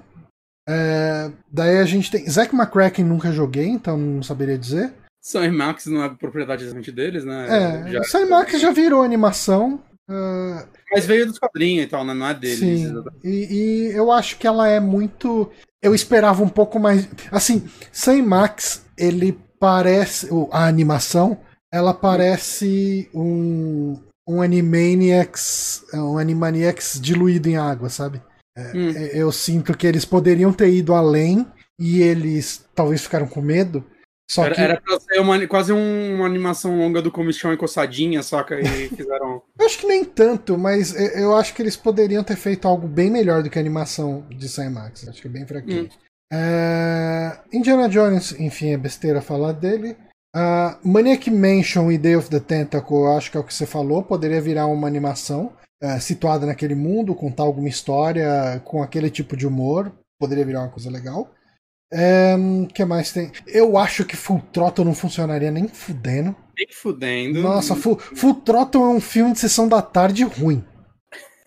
É, daí a gente tem. Zack McCracken nunca joguei, então não saberia dizer. Sam Max não é propriedade exatamente deles, né? É, já... Sam Max já virou animação. Uh... Mas veio dos quadrinhos e tal, né? Não é deles. Sim. E, e, eu acho que ela é muito. Eu esperava um pouco mais. Assim, Sam Max, ele parece. A animação, ela parece um. Um Animaniacs. Um Animaniacs diluído em água, sabe? É, hum. Eu sinto que eles poderiam ter ido além e eles talvez ficaram com medo só era, que... era pra ser uma, quase um, uma animação longa do comichão encossadinha, saca? E fizeram. eu acho que nem tanto, mas eu acho que eles poderiam ter feito algo bem melhor do que a animação de Sam Max. Acho que é bem fraquinho. Hum. É... Indiana Jones, enfim, é besteira falar dele. Uh, Maniac Mansion e Day of the Tentacle, acho que é o que você falou, poderia virar uma animação uh, situada naquele mundo, contar alguma história com aquele tipo de humor, poderia virar uma coisa legal. É, que mais tem? Eu acho que Full Throttle não funcionaria nem fudendo. Nem fudendo. Nossa, Full, Full Throttle é um filme de sessão da tarde ruim.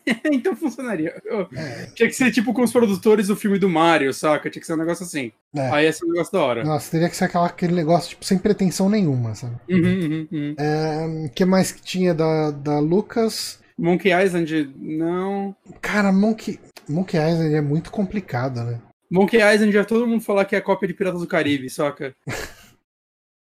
então funcionaria. É. Tinha que ser tipo com os produtores do filme do Mario, saca? Tinha que ser um negócio assim. É. Aí ia ser um negócio da hora. Nossa, teria que ser aquela, aquele negócio tipo, sem pretensão nenhuma, sabe? Uhum, uhum, uhum. É, que mais que tinha da, da Lucas? Monkey Island, não. Cara, Monkey, Monkey Island é muito complicado, né? Monkey Island já todo mundo falar que é cópia de Piratas do Caribe, saca?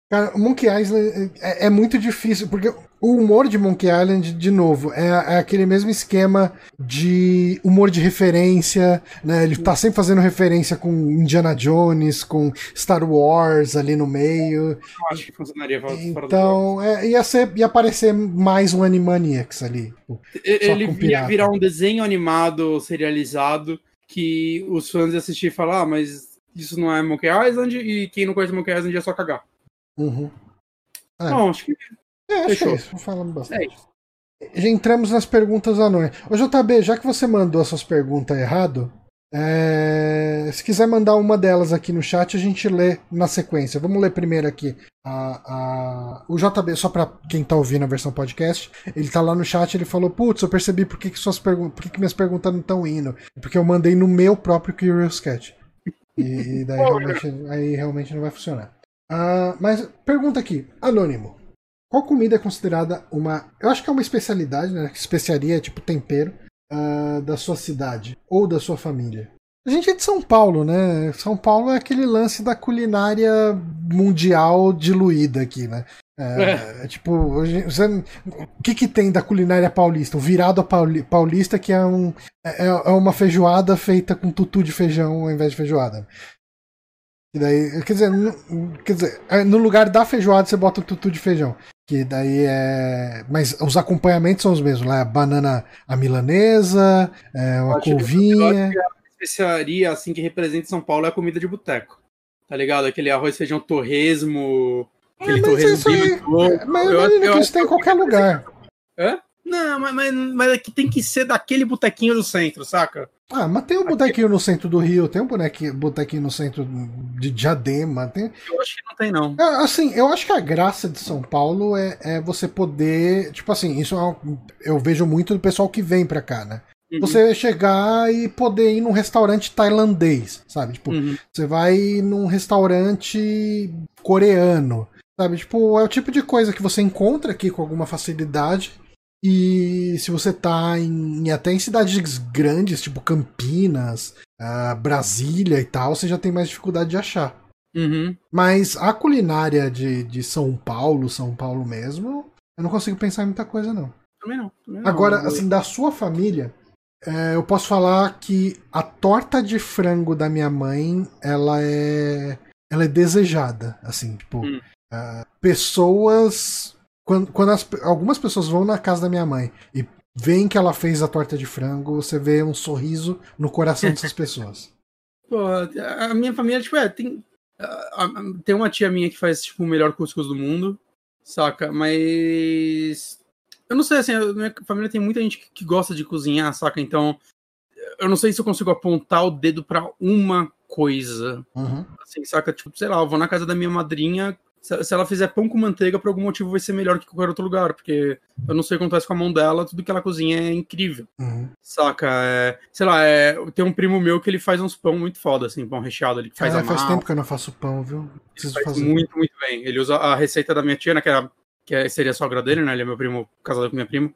Cara, Monkey Island é, é, muito difícil, porque o humor de Monkey Island, de novo, é, é, aquele mesmo esquema de humor de referência, né? Ele tá sempre fazendo referência com Indiana Jones, com Star Wars ali no meio. Eu acho que funcionaria fora Então, é, ia, ser, ia aparecer mais um Animaniacs ali. Tipo, Ele ia virar um desenho animado serializado que os fãs iam assistir e falar, ah, mas isso não é Monkey Island e quem não conhece Monkey Island é só cagar. Uhum. É. Não, acho que. É, acho Fechou. que é isso. Bastante. É Já entramos nas perguntas noite. Ô, JB, já que você mandou essas perguntas errado, é... se quiser mandar uma delas aqui no chat, a gente lê na sequência. Vamos ler primeiro aqui a, a... o JB, só para quem tá ouvindo a versão podcast, ele tá lá no chat, ele falou: Putz, eu percebi por que, que suas perguntas, por que, que minhas perguntas não estão indo. Porque eu mandei no meu próprio Curious Cat. E, e daí realmente, aí realmente não vai funcionar. Uh, mas pergunta aqui, anônimo. Qual comida é considerada uma. Eu acho que é uma especialidade, né? Especiaria é tipo tempero uh, da sua cidade ou da sua família. A gente é de São Paulo, né? São Paulo é aquele lance da culinária mundial diluída aqui, né? É, é. é tipo, o que, que tem da culinária paulista? O virado paulista, que é, um, é, é, uma feijoada feita com tutu de feijão ao invés de feijoada. E daí, quer dizer, no, quer dizer, é, no lugar da feijoada você bota o tutu de feijão. Que daí é. Mas os acompanhamentos são os mesmos, lá, banana a milanesa, é, uma couvinha especiaria assim que representa São Paulo é a comida de boteco. Tá ligado? Aquele arroz, feijão, torresmo. Aquele é, torresmo aí, Mas eu, eu, eu, isso tem em qualquer lugar. Hã? Não, mas, mas, mas aqui tem que ser daquele botequinho do centro, saca? Ah, mas tem um botequinho no centro do Rio, tem um bonequinho, botequinho no centro de Diadema. Tem... Eu acho que não tem, não. É, assim, eu acho que a graça de São Paulo é, é você poder. Tipo assim, isso é eu vejo muito do pessoal que vem pra cá, né? Uhum. Você chegar e poder ir num restaurante tailandês, sabe? Tipo, uhum. você vai num restaurante coreano, sabe? Tipo, é o tipo de coisa que você encontra aqui com alguma facilidade. E se você tá em, até em cidades grandes, tipo Campinas, uh, Brasília e tal, você já tem mais dificuldade de achar. Uhum. Mas a culinária de, de São Paulo, São Paulo mesmo, eu não consigo pensar em muita coisa, não. Também não. Também não. Agora, assim, da sua família, é, eu posso falar que a torta de frango da minha mãe, ela é. Ela é desejada. Assim, tipo. Hum. uh, pessoas. Quando, quando as, algumas pessoas vão na casa da minha mãe e veem que ela fez a torta de frango, você vê um sorriso no coração dessas pessoas. Pô, a minha família, tipo, é, tem, tem uma tia minha que faz, tipo, o melhor cuscuz do mundo, saca? Mas. Eu não sei, assim, a minha família tem muita gente que, que gosta de cozinhar, saca? Então, eu não sei se eu consigo apontar o dedo pra uma coisa, Uhum. assim, saca? Tipo, sei lá, eu vou na casa da minha madrinha. Se, ela fizer pão com manteiga, por algum motivo vai ser melhor que qualquer outro lugar, porque eu não sei o que acontece com a mão dela, tudo que ela cozinha é incrível. Uhum. Saca? É, sei lá, é, tem um primo meu que ele faz uns pão muito foda, assim, pão recheado. Ele faz a faz tempo que eu não faço pão, viu? Preciso faz fazer. muito, muito bem. Ele usa a receita da minha tia, né, que, era, que é- seria a sogra dele, né? Ele é meu primo, casado com minha prima.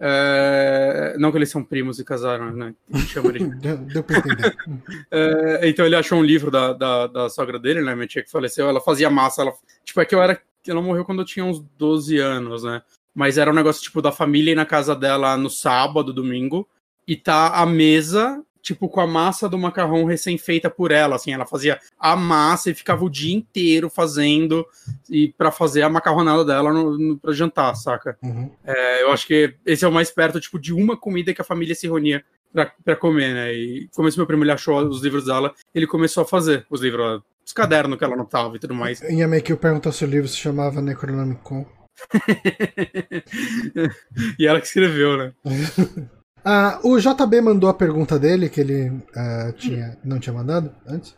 É, não que eles são primos e casaram, né? Chama ele de Deu, deu pra entender. é, então ele achou um livro da, da, da sogra dele, né? Minha tia que faleceu, ela fazia massa. Ela, tipo, é que eu era. Ela morreu quando eu tinha uns 12 anos, né? Mas era um negócio, tipo, da família ir na casa dela no sábado, domingo, e tá a mesa, tipo, com a massa do macarrão recém-feita por ela, assim, ela fazia a massa e ficava o dia inteiro fazendo e para fazer a macarronada dela no, no, pra jantar, saca? Uhum. É, eu acho que esse é o mais perto, tipo, de uma comida que a família se reunia pra, pra comer, né? E como esse meu primo ele achou os livros dela, ele começou a fazer os livros, os cadernos que ela anotava e tudo mais. E a Make perguntou se o livro se chamava Necronomicon. e ela que escreveu, né? Ah, o JB mandou a pergunta dele, que ele ah, tinha, não tinha mandado antes.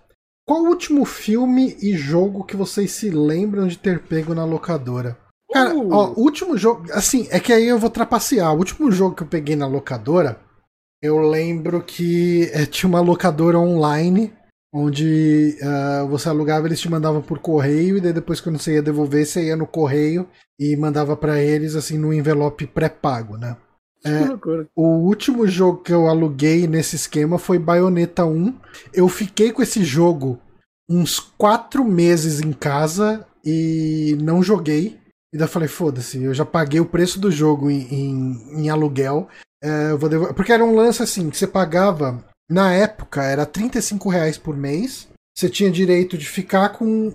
Qual o último filme e jogo que vocês se lembram de ter pego na locadora? Cara, Uh! ó, o último jogo. Assim, é que aí eu vou trapacear. O último jogo que eu peguei na locadora, eu lembro que é, tinha uma locadora online, onde ah, você alugava, eles te mandavam por correio, e daí depois, quando você ia devolver, você ia no correio e mandava pra eles, assim, no envelope pré-pago, né? Loucura. O último jogo que eu aluguei nesse esquema foi Bayonetta 1. Eu fiquei com esse jogo uns quatro meses em casa e não joguei. E daí eu falei, foda-se, eu já paguei o preço do jogo em, em, em aluguel. É, eu vou devol- Porque era um lance assim, que você pagava, na época, era 35 reais por mês. Você tinha direito de ficar com.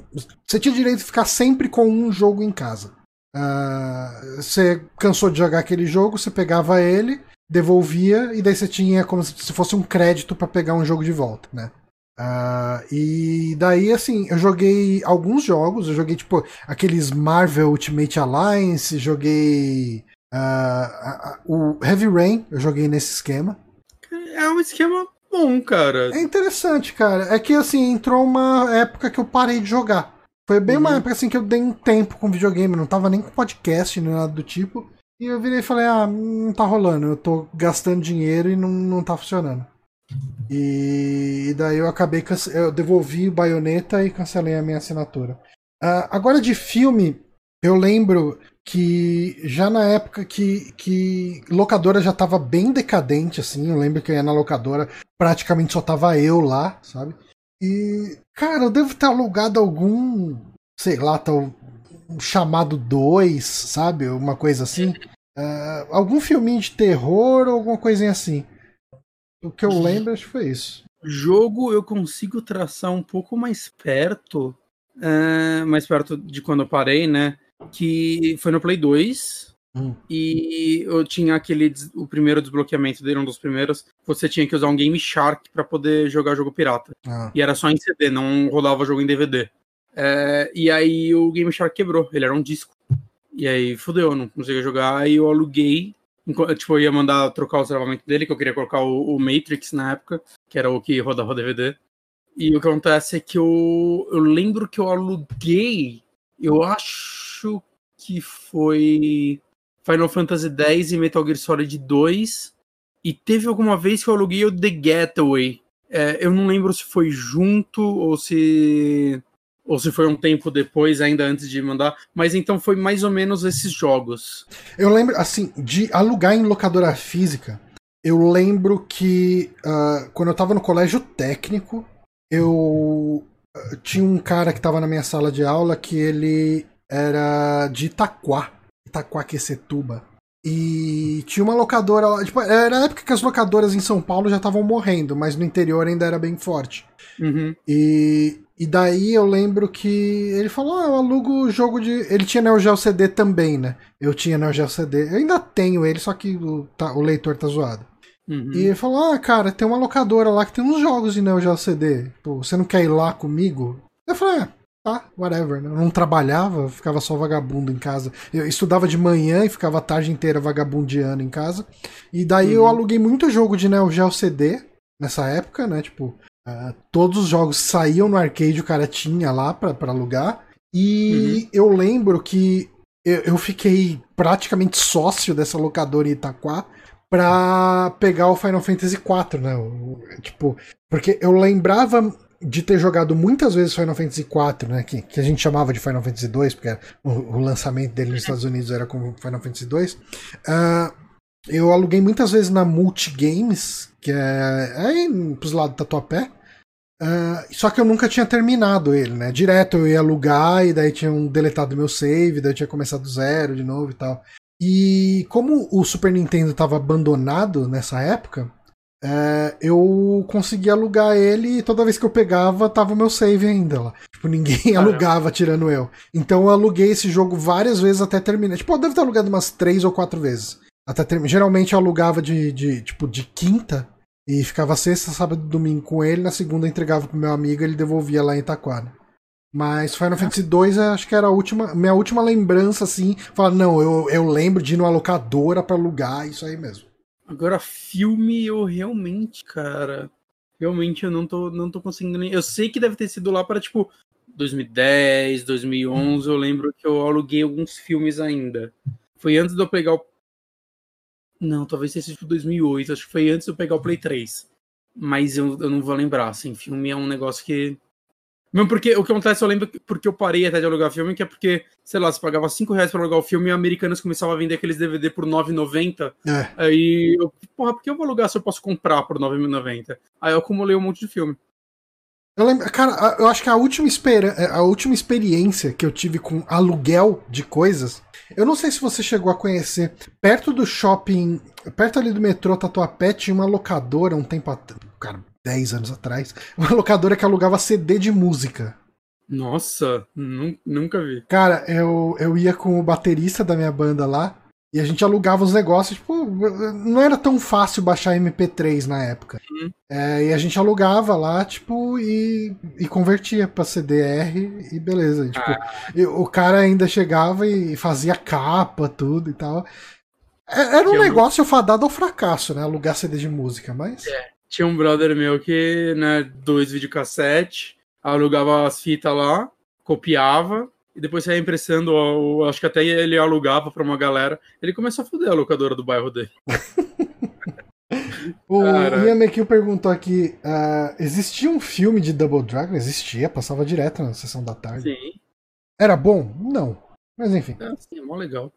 Você tinha direito de ficar sempre com um jogo em casa. Ah, você cansou de jogar aquele jogo, você pegava ele, devolvia, e daí você tinha como se fosse um crédito pra pegar um jogo de volta, né? Ah, e daí, assim, eu joguei alguns jogos, eu joguei tipo aqueles Marvel Ultimate Alliance, joguei a- a- o Heavy Rain, eu joguei nesse esquema. É um esquema bom, cara. É interessante, cara. É que assim, entrou uma época que eu parei de jogar. Foi bem uma Uhum. época assim que eu dei um tempo com videogame, não tava nem com podcast nem nada do tipo. E eu virei e falei, ah, não tá rolando, eu tô gastando dinheiro e não, não tá funcionando. E, daí eu acabei, eu devolvi o baioneta e cancelei a minha assinatura. Ah, agora de filme, eu lembro que já na época que, que locadora já tava bem decadente, assim, eu lembro que eu ia na locadora, praticamente só tava eu lá, sabe? E, cara, eu devo ter alugado algum, sei lá, tal, um chamado 2, sabe? Uma coisa assim. Ah, algum filminho de terror ou alguma coisinha assim. O que eu lembro, acho que foi isso. Jogo eu consigo traçar um pouco mais perto, é, mais perto de quando eu parei, né? Que foi no Play 2. Hum. E eu tinha aquele. O primeiro desbloqueamento dele, um dos primeiros. Você tinha que usar um Game Shark pra poder jogar jogo pirata. Ah, E era só em CD, não rodava jogo em DVD. É, e aí o Game Shark quebrou, ele era um disco. E aí fudeu, não conseguia jogar. Aí eu aluguei. Tipo, eu ia mandar trocar o travamento dele, que eu queria colocar o, o Matrix na época, que era o que rodava DVD. E o que acontece é que eu, eu lembro que eu aluguei, eu acho que foi Final Fantasy X e Metal Gear Solid 2. E teve alguma vez que eu aluguei o The Getaway. É, eu não lembro se foi junto ou se ou se foi um tempo depois, ainda antes de mandar, mas então foi mais ou menos esses jogos. Eu lembro, assim, de alugar em locadora física. Eu lembro que ah, quando eu tava no colégio técnico, eu ah, tinha um cara que tava na minha sala de aula que ele era de Itaquá, Itaquaquecetuba. E tinha uma locadora lá. Tipo, era a época que as locadoras em São Paulo já estavam morrendo, mas no interior ainda era bem forte. Uhum. E, e daí eu lembro que ele falou: Ah, eu alugo o jogo de. Ele tinha Neo Geo CD também, né? Eu tinha Neo Geo CD. Eu ainda tenho ele, só que o, tá, o leitor tá zoado. Uhum. E ele falou: Ah, cara, tem uma locadora lá que tem uns jogos de Neo Geo CD. Pô, você não quer ir lá comigo? Eu falei: Ah, tá, whatever. Né? Eu não trabalhava, ficava só vagabundo em casa. Eu estudava de manhã e ficava a tarde inteira vagabundeando em casa. E daí eu Uhum. aluguei muito jogo de Neo Geo CD nessa época, né? Tipo, ah, todos os jogos saíam no arcade, o cara tinha lá pra, pra alugar. E eu lembro que eu, eu fiquei praticamente sócio dessa locadora em Itaquá pra pegar o Final Fantasy IV, né? Tipo, porque eu lembrava de ter jogado muitas vezes Final Fantasy IV, né? Que, que a gente chamava de Final Fantasy II, porque o, o lançamento dele nos Estados Unidos era como Final Fantasy II. Ah, eu aluguei muitas vezes na Multigames, que é, é aí pros lados do Tatuapé. Ah, só que eu nunca tinha terminado ele, né? Direto eu ia alugar e daí tinham deletado meu save, daí eu tinha começado do zero de novo e tal. E como o Super Nintendo estava abandonado nessa época, é, eu consegui alugar ele e toda vez que eu pegava tava o meu save ainda lá. Tipo, ninguém Caramba. alugava tirando eu. Então eu aluguei esse jogo várias vezes até terminar. Tipo, eu devo ter alugado umas três ou quatro vezes. Até terminar. Geralmente eu alugava de, de, tipo, de quinta e ficava sexta, sábado e domingo com ele. Na segunda eu entregava pro meu amigo e ele devolvia lá em Itaquara. Mas Final Fantasy II acho que era a última, minha última lembrança, assim. Falar, não, eu, eu lembro de ir numa locadora pra alugar, isso aí mesmo. Agora, filme, eu realmente, cara. Realmente eu não tô, não tô conseguindo nem. Eu sei que deve ter sido lá para, tipo, 2010, 2011. Eu lembro que eu aluguei alguns filmes ainda. Foi antes de eu pegar o. Não, talvez sido tipo 2008. Acho que foi antes de eu pegar o Play 3. Mas eu, eu não vou lembrar, assim. Filme é um negócio que. Mesmo porque o que acontece, eu lembro que- porque eu parei até de alugar filme, que é porque, sei lá, você pagava 5 reais pra alugar o filme e Americanas começavam a vender aqueles DVD por 9,90. É. Aí eu, porra, por que eu vou alugar se eu posso comprar por 9,90? Aí eu acumulei um monte de filme. Eu lembro, cara, eu acho que a última, espera, a última experiência que eu tive com aluguel de coisas, eu não sei se você chegou a conhecer, perto do shopping, perto ali do metrô Tatuapé, tinha uma locadora um tempo atrás, 10 anos atrás, uma locadora que alugava CD de música. Nossa, nun- nunca vi. Cara, eu, eu ia com o baterista da minha banda lá, e a gente alugava os negócios, tipo, não era tão fácil baixar MP3 na época. Uhum. É, e a gente alugava lá, tipo, e, e convertia pra CDR e beleza. Tipo, e o cara ainda chegava e fazia capa, tudo e tal. É- Era um Que eu- negócio fadado ao fracasso, né? Alugar CD de música, mas. Tinha um brother meu que, né, dois videocassete, alugava as fitas lá, copiava, e depois saía impressando, ó, acho que até ele alugava pra uma galera. Ele começou a foder a locadora do bairro dele. O. Ian McKill perguntou aqui: ah, existia um filme de Double Dragon? Existia, passava direto na sessão da tarde. Sim, Era bom? Não. Mas enfim. é, sim, é mó legal.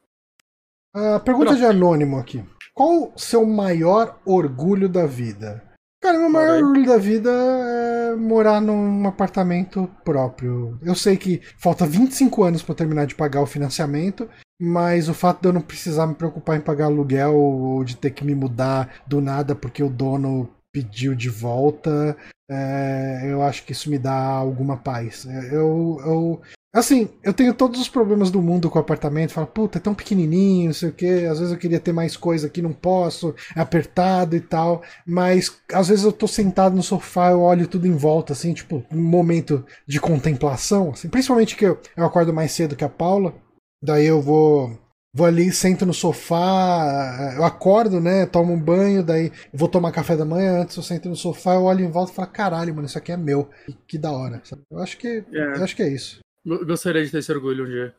Ah, pergunta de anônimo aqui. Qual o seu maior orgulho da vida? Cara, meu maior orgulho da vida é morar num apartamento próprio. Eu sei que falta 25 anos pra eu terminar de pagar o financiamento, mas o fato de eu não precisar me preocupar em pagar aluguel ou de ter que me mudar do nada porque o dono pediu de volta, é, eu acho que isso me dá alguma paz. É, Eu, eu, Assim, eu tenho todos os problemas do mundo com o apartamento. Falo, puta, é tão pequenininho, não sei o quê. Às vezes eu queria ter mais coisa aqui, não posso. É apertado e tal. Mas às vezes eu tô sentado no sofá, eu olho tudo em volta, assim, tipo, um momento de contemplação. Assim, principalmente que eu, eu acordo mais cedo que a Paula. Daí eu vou. Vou ali, sento no sofá, eu acordo, né? Tomo um banho, daí vou tomar café da manhã. Antes eu sento no sofá, eu olho em volta e falo, caralho, mano, isso aqui é meu. Que, que da hora. sabe? Eu acho que. É. Eu acho que é isso. Go- Gostaria de ter esse orgulho um dia.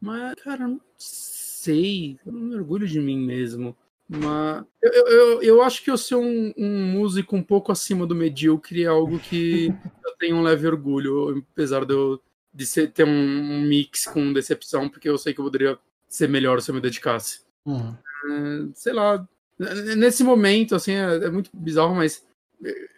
Mas, cara, não sei. Eu não me orgulho de mim mesmo. Mas eu, eu, eu, acho que eu ser um, um músico um pouco acima do medíocre é algo que eu tenho um leve orgulho, apesar de eu de ser, ter um, mix com decepção, porque eu sei que eu poderia ser melhor se eu me dedicasse. Uhum. É, sei lá, nesse momento, assim, é, é muito bizarro, mas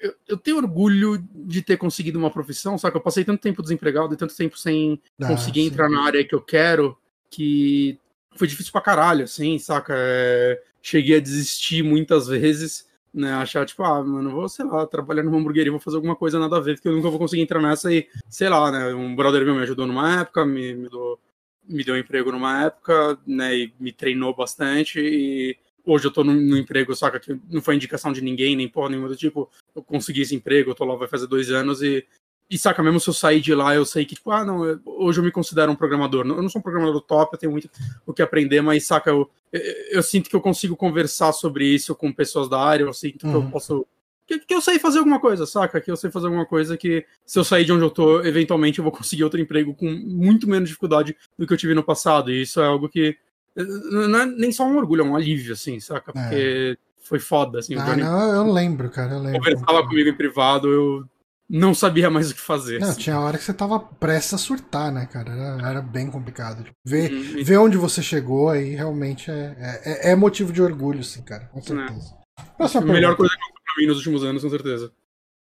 eu, eu tenho orgulho de ter conseguido uma profissão, só que eu passei tanto tempo desempregado e tanto tempo sem Ah, conseguir sim. entrar na área que eu quero, que foi difícil pra caralho, assim, saca? É, cheguei a desistir muitas vezes, né? Achar, tipo, ah, mano, vou, sei lá, trabalhar numa hamburgueria, vou fazer alguma coisa nada a ver, porque eu nunca vou conseguir entrar nessa e, sei lá, né? Um brother meu me ajudou numa época, me, me, deu, me deu um emprego numa época, né? E me treinou bastante e hoje eu tô no, no, emprego, saca? Que não foi indicação de ninguém, nem porra nenhuma do tipo, eu consegui esse emprego, eu tô lá vai fazer dois anos e e saca, mesmo se eu sair de lá, eu sei que, tipo, ah, não, hoje eu me considero um programador. Eu não sou um programador top, eu tenho muito o que aprender, mas saca, eu, eu, eu sinto que eu consigo conversar sobre isso com pessoas da área, eu sinto uhum. que eu uhum. posso. Que, que, eu sei fazer alguma coisa, saca? Que eu sei fazer alguma coisa que, se eu sair de onde eu tô, eventualmente eu vou conseguir outro emprego com muito menos dificuldade do que eu tive no passado. E isso é algo que. Não é nem só um orgulho, é um alívio, assim, saca? É. Porque. É. Foi foda, assim. Ah, não, eu lembro, cara, eu lembro. Conversava comigo em privado, eu não sabia mais o que fazer. Não, assim. tinha hora que você tava prestes a surtar, né, cara? Era, era bem complicado. Tipo, ver, uhum. ver onde você chegou aí realmente é, é, é, motivo de orgulho, sim, cara. Com certeza. É. a melhor coisa que eu pra mim nos últimos anos, com certeza.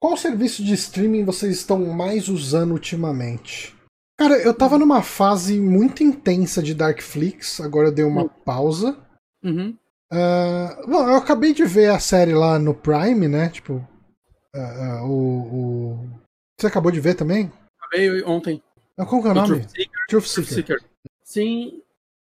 Qual serviço de streaming vocês estão mais usando ultimamente? Cara, eu tava numa fase muito intensa de Darkflix, agora eu dei uma uhum. pausa. Uhum. Uh, bom, eu acabei de ver a série lá no Prime, né? Tipo, uh, o, o, Você acabou de ver também? Acabei ontem. Ah, qual que é o nome? Truth Seeker. Truth Seeker. Truth Seeker. Sim.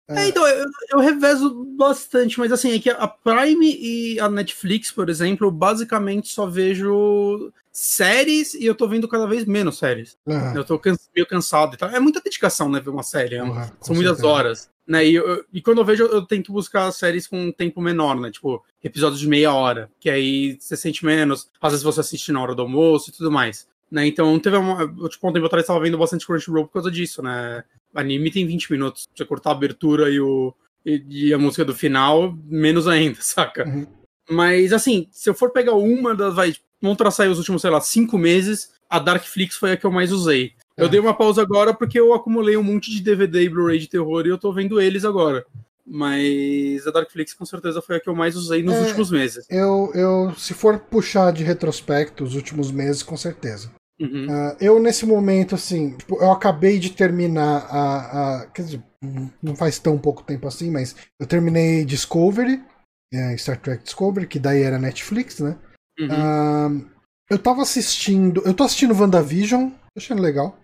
É. Então, eu, eu, revezo bastante, mas assim, é que a Prime e a Netflix, por exemplo, basicamente só vejo séries e eu tô vendo cada vez menos séries. Uhum. Eu tô meio cansado e tal. É muita dedicação, né, ver uma série. Uhum, são muitas certeza. horas. Né? E, eu, e, quando eu vejo, eu tento buscar séries com um tempo menor, né? Tipo, episódios de meia hora, que aí você sente menos. Às vezes você assiste na hora do almoço e tudo mais. Né? Então, teve uma. Tipo, um tempo atrás estava vendo bastante Crunchyroll por causa disso, né? Anime tem 20 minutos. Você cortar a abertura e, o, e, e a música do final, menos ainda, saca? Uhum. Mas, assim, se eu for pegar uma das. Vai, vamos traçar aí os últimos, sei lá, cinco meses, a Darkflix foi a que eu mais usei. Eu é. dei uma pausa agora porque eu acumulei um monte de DVD e Blu-ray de terror e eu tô vendo eles agora. Mas a Darkflix com certeza foi a que eu mais usei nos é, últimos meses. Eu, eu, se for puxar de retrospecto os últimos meses, com certeza. Uhum. Uh, eu, nesse momento, assim, tipo, eu acabei de terminar a, a. Quer dizer, não faz tão pouco tempo assim, mas eu terminei Discovery, é, Star Trek Discovery, que daí era Netflix, né? Uhum. Uh, eu tava assistindo. Eu tô assistindo WandaVision, tô achando legal.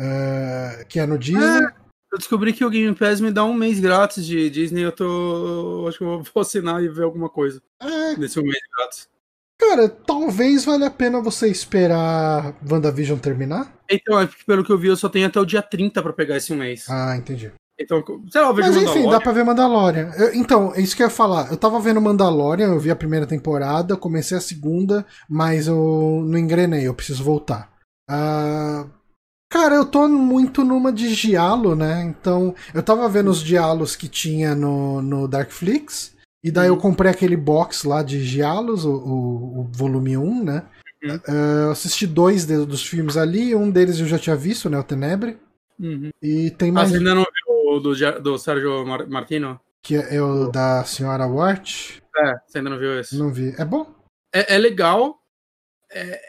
Uh, que é no Disney. É, eu descobri que o Game Pass me dá um mês grátis de Disney. Eu tô. Acho que eu vou assinar e ver alguma coisa é, nesse um mês grátis. Cara, talvez valha a pena você esperar WandaVision terminar. Então, é porque pelo que eu vi, eu só tenho até o dia 30 para pegar esse mês. Ah, entendi. Então, sei lá, eu vejo Mas enfim, dá pra ver Mandalorian. Eu, então, é isso que eu ia falar. Eu tava vendo Mandalorian, eu vi a primeira temporada, comecei a segunda, mas eu não engrenei, eu preciso voltar. Uh, Cara, eu tô muito numa de diálogo, né? Então, eu tava vendo os diálogos que tinha no, no Darkflix, e daí uhum. eu comprei aquele box lá de diálogos, o, o, o, volume 1, né? Uhum. Uh, assisti dois de, dos filmes ali, um deles eu já tinha visto, né? O Tenebre. Uhum. E tem mais. Ah, você ainda não viu o do, do Sérgio Martino? Que é, é o da Senhora Wart? É, você ainda não viu esse? Não vi. É bom? É, é legal. É,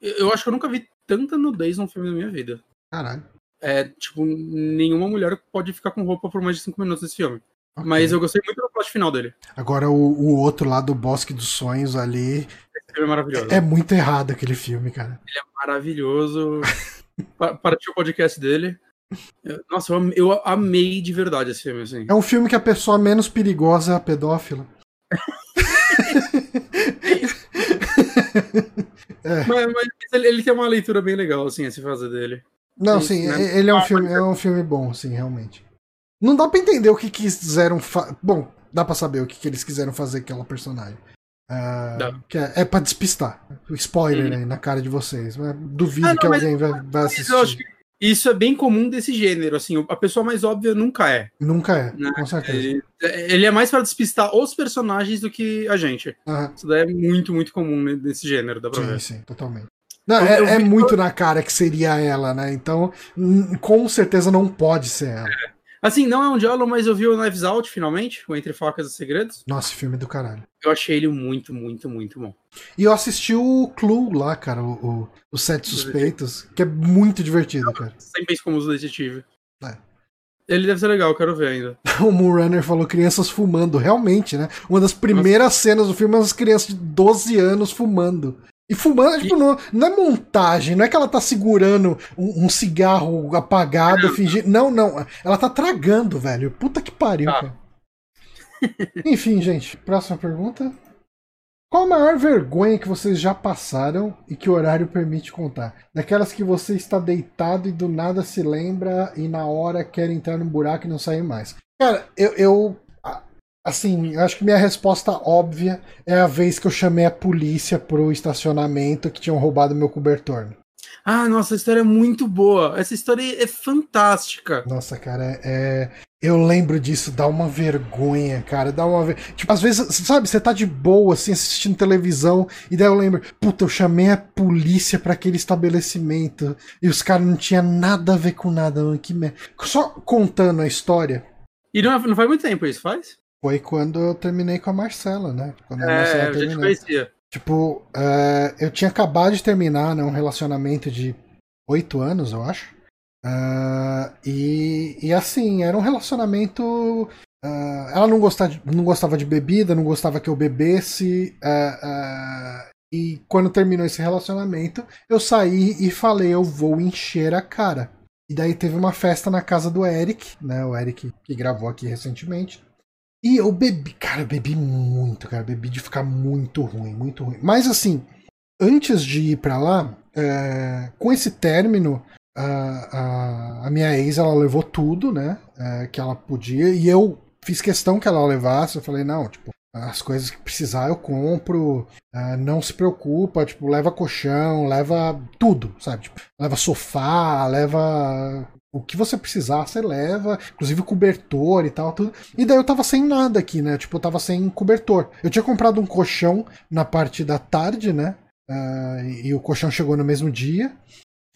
eu acho que eu nunca vi tanta nudez num filme na minha vida. Caralho. É, tipo, nenhuma mulher pode ficar com roupa por mais de 5 minutos nesse filme. Okay. Mas eu gostei muito do plot final dele. Agora, o, o outro lá do Bosque dos Sonhos ali. Esse filme é maravilhoso. É, é muito errado aquele filme, cara. Ele é maravilhoso. Partiu o podcast dele. Nossa, eu, eu amei de verdade esse filme, assim. É um filme que a pessoa menos perigosa é a pedófila. é. mas, mas ele, ele, tem uma leitura bem legal, assim, essa fase dele. Não, sim, né? ele é um, filme, é um filme bom, sim, realmente. Não dá pra entender o que quiseram. Fa... Bom, dá pra saber o que, que eles quiseram fazer com aquela personagem. Uh, que é, é pra despistar. Spoiler uhum. aí na cara de vocês. Duvido ah, não, que alguém vai, vai assistir. isso é bem comum desse gênero, assim, a pessoa mais óbvia nunca é. Nunca é, né? com certeza. Ele, ele é mais para despistar os personagens do que a gente. Uhum. Isso daí é muito, muito comum nesse gênero, dá pra sim, ver. Sim, totalmente. Não, é, é, muito na cara que seria ela, né? Então, com certeza não pode ser ela. É. Assim, não é um diálogo, mas eu vi o Knives Out finalmente, o Entre Facas e Segredos. Nossa, filme do caralho. Eu achei ele muito, muito, muito bom. E eu assisti o Clue lá, cara, o, o, o Sete Suspeitos, que é muito divertido, cara. Sempre penso como os detetive. É. Ele deve ser legal, eu quero ver ainda. o Moonrunner falou crianças fumando, realmente, né? Uma das primeiras Nossa. cenas do filme é as crianças de 12 anos fumando. E fumando, e... tipo, não, não, é montagem, não é que ela tá segurando um, um cigarro apagado, fingindo. Não, não. Ela tá tragando, velho. Puta que pariu, ah. cara. Enfim, gente, próxima pergunta. Qual a maior vergonha que vocês já passaram e que o horário permite contar? Daquelas que você está deitado e do nada se lembra e na hora quer entrar num buraco e não sair mais. Cara, eu, eu Assim, eu acho que minha resposta óbvia é a vez que eu chamei a polícia pro estacionamento que tinham roubado meu cobertor. Ah, nossa, a história é muito boa. Essa história é fantástica. Nossa, cara, é. Eu lembro disso, dá uma vergonha, cara. Dá uma. Tipo, às vezes, sabe, você tá de boa, assim, assistindo televisão, e daí eu lembro, puta, eu chamei a polícia para aquele estabelecimento. E os caras não tinham nada a ver com nada, mano. Que merda. Só contando a história. E não, não faz muito tempo isso, faz? Foi quando eu terminei com a Marcela, né? Quando a é, Marcela eu já te conhecia. Tipo, uh, eu tinha acabado de terminar né, um relacionamento de oito anos, eu acho. Uh, e, e assim, era um relacionamento. Uh, ela não gostava, de, não gostava de bebida, não gostava que eu bebesse. e quando terminou esse relacionamento, eu saí e falei: eu vou encher a cara. E daí teve uma festa na casa do Eric, né? O Eric que gravou aqui recentemente. E eu bebi, cara, eu bebi muito, cara, bebi de ficar muito ruim, muito ruim. Mas assim, antes de ir para lá, é, com esse término, a, a, a, minha ex ela levou tudo, né, é, que ela podia, e eu fiz questão que ela levasse. Eu falei, não, tipo, as coisas que precisar eu compro, é, não se preocupa, tipo, leva colchão, leva tudo, sabe? Tipo, leva sofá, leva o que você precisar, você leva, inclusive cobertor e tal, tudo. E daí eu tava sem nada aqui, né? Tipo, eu tava sem cobertor. Eu tinha comprado um colchão na parte da tarde, né? Uh, e o colchão chegou no mesmo dia.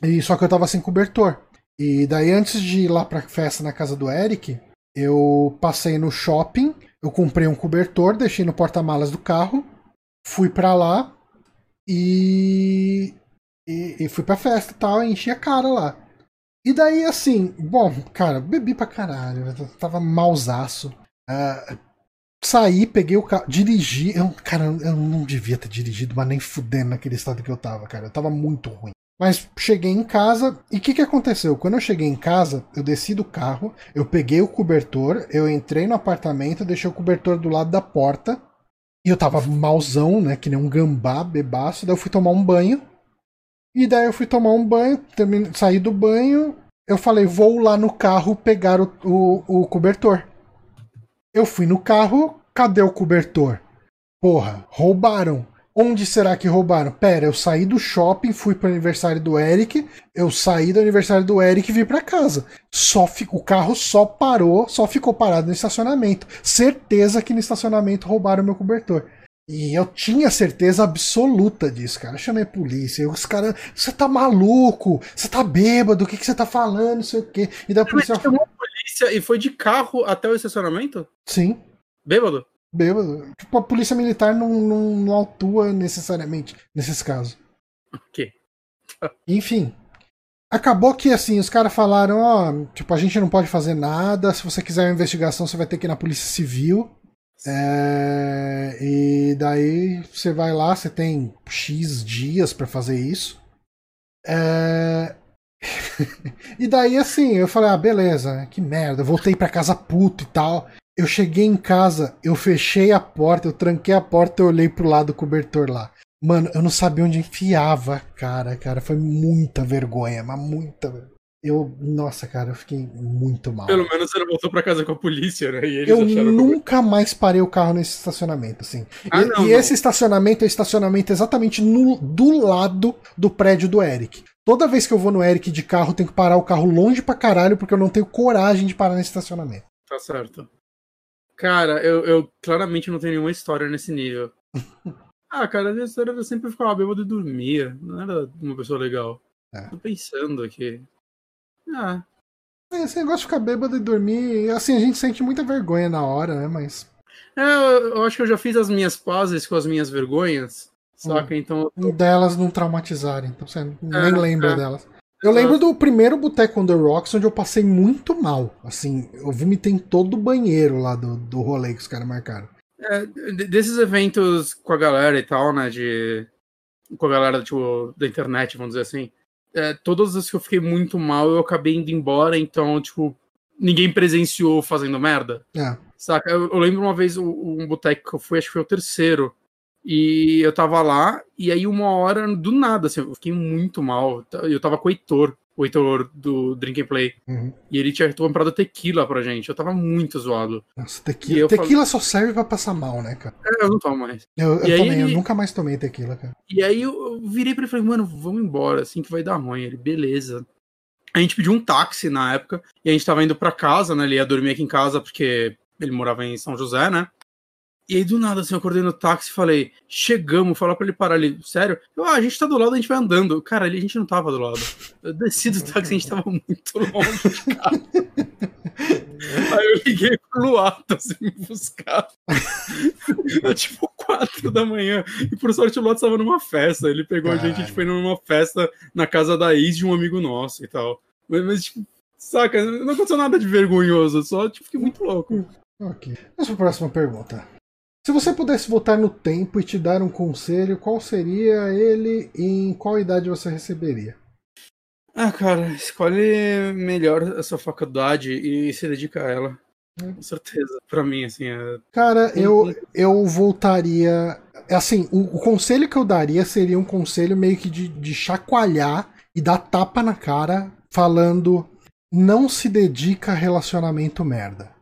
E só que eu tava sem cobertor. E daí, antes de ir lá pra festa na casa do Eric, eu passei no shopping, eu comprei um cobertor, deixei no porta-malas do carro, fui pra lá e, e, e fui pra festa e tal, e enchi a cara lá. E daí, assim, bom, cara, bebi pra caralho, tava mausaço. Uh, saí, peguei o carro, dirigi. Eu, cara, eu não devia ter dirigido, mas nem fudendo naquele estado que eu tava, cara. Eu tava muito ruim. Mas cheguei em casa e o que, que aconteceu? Quando eu cheguei em casa, eu desci do carro, eu peguei o cobertor, eu entrei no apartamento, deixei o cobertor do lado da porta. E eu tava mauzão, né? Que nem um gambá, bebaço. Daí eu fui tomar um banho. E daí eu fui tomar um banho, termine, saí do banho, eu falei, vou lá no carro pegar o, o, o cobertor. Eu fui no carro, cadê o cobertor? Porra, roubaram. Onde será que roubaram? Pera, eu saí do shopping, fui pro aniversário do Eric, eu saí do aniversário do Eric e vim para casa. Só fico, o carro só parou, só ficou parado no estacionamento. Certeza que no estacionamento roubaram meu cobertor. E eu tinha certeza absoluta disso, cara. Eu chamei a polícia. Os caras, você tá maluco? Você tá bêbado? O que, que você tá falando? Não sei o quê. E da polícia. Você chamou a polícia e foi de carro até o estacionamento? Sim. Bêbado? Bêbado. Tipo, a polícia militar não, não, não atua necessariamente nesses casos. Ok. Enfim. Acabou que assim, os caras falaram, ó, tipo, a gente não pode fazer nada. Se você quiser uma investigação, você vai ter que ir na Polícia Civil. É, e daí você vai lá, você tem X dias para fazer isso. É, e daí assim, eu falei, ah, beleza, que merda, eu voltei para casa puto e tal. Eu cheguei em casa, eu fechei a porta, eu tranquei a porta e olhei pro lado do cobertor lá. Mano, eu não sabia onde enfiava, cara, cara, foi muita vergonha, mas muita vergonha. Eu, nossa, cara, eu fiquei muito mal. Pelo menos não voltou pra casa com a polícia, né? eu nunca mais parei o carro nesse estacionamento, assim. Ah, e, não, e não. esse estacionamento é o estacionamento exatamente no, do lado do prédio do Eric. Toda vez que eu vou no Eric de carro, eu tenho que parar o carro longe pra caralho, porque eu não tenho coragem de parar nesse estacionamento. Tá certo. Cara, eu, eu claramente não tenho nenhuma história nesse nível. ah, cara, a minha história era sempre ficar bêbado e dormia. Não era uma pessoa legal. É. Tô pensando aqui. Ah. É, esse negócio de ficar bêbado e dormir, assim, a gente sente muita vergonha na hora, né? Mas. É, eu, eu acho que eu já fiz as minhas pazes com as minhas vergonhas, saca? Hum. Então. Tô... Delas não traumatizarem, então você nem é, lembra é. delas. Eu lembro do primeiro Boteco on the Rocks, onde eu passei muito mal. Assim, eu vomitei em todo o banheiro lá do, do rolê que os caras marcaram. É, desses eventos com a galera e tal, né? De. Com a galera, tipo, da internet, vamos dizer assim. É, todas as que eu fiquei muito mal, eu acabei indo embora, então, tipo, ninguém presenciou fazendo merda. É. Saca? Eu, eu lembro uma vez um, um boteco que eu fui, acho que foi o terceiro. E eu tava lá, e aí uma hora, do nada, assim, eu fiquei muito mal. Eu tava com o Heitor, o Heitor do Drink and Play. Uhum. E ele tinha comprado tequila pra gente. Eu tava muito zoado. Nossa, tequila, tequila só serve pra passar mal, né, cara? É, eu não tomo mais. Eu, eu também, eu nunca mais tomei tequila, cara. E aí eu eu virei pra ele e falei, mano, vamos embora, assim que vai dar ruim. Ele, beleza. A gente pediu um táxi na época, e a gente tava indo pra casa, né? Ele ia dormir aqui em casa, porque ele morava em São José, né? E aí, do nada, assim, eu acordei no táxi e falei, chegamos, falar pra ele parar ali, sério? Eu, ah, a gente tá do lado, a gente vai andando. Cara, ali a gente não tava do lado. Eu desci do táxi, a gente tava muito longe de casa. Aí eu liguei pro Luato, assim, me buscar. Era tipo quatro da manhã. E por sorte o Luato estava numa festa. Ele pegou a gente, a gente Caralho. foi numa festa na casa da ex de um amigo nosso e tal. Mas, mas, tipo, saca, não aconteceu nada de vergonhoso, só tipo, fiquei muito louco. Ok. Vamos pra próxima pergunta. Se você pudesse voltar no tempo e te dar um conselho, qual seria ele e em qual idade você receberia? Ah, cara, escolhe melhor a sua faculdade e se dedica a ela. É. Com certeza. Pra mim, assim, é. Cara, eu, eu voltaria. Assim, o, o conselho que eu daria seria um conselho meio que de, de chacoalhar e dar tapa na cara, falando: não se dedica a relacionamento merda.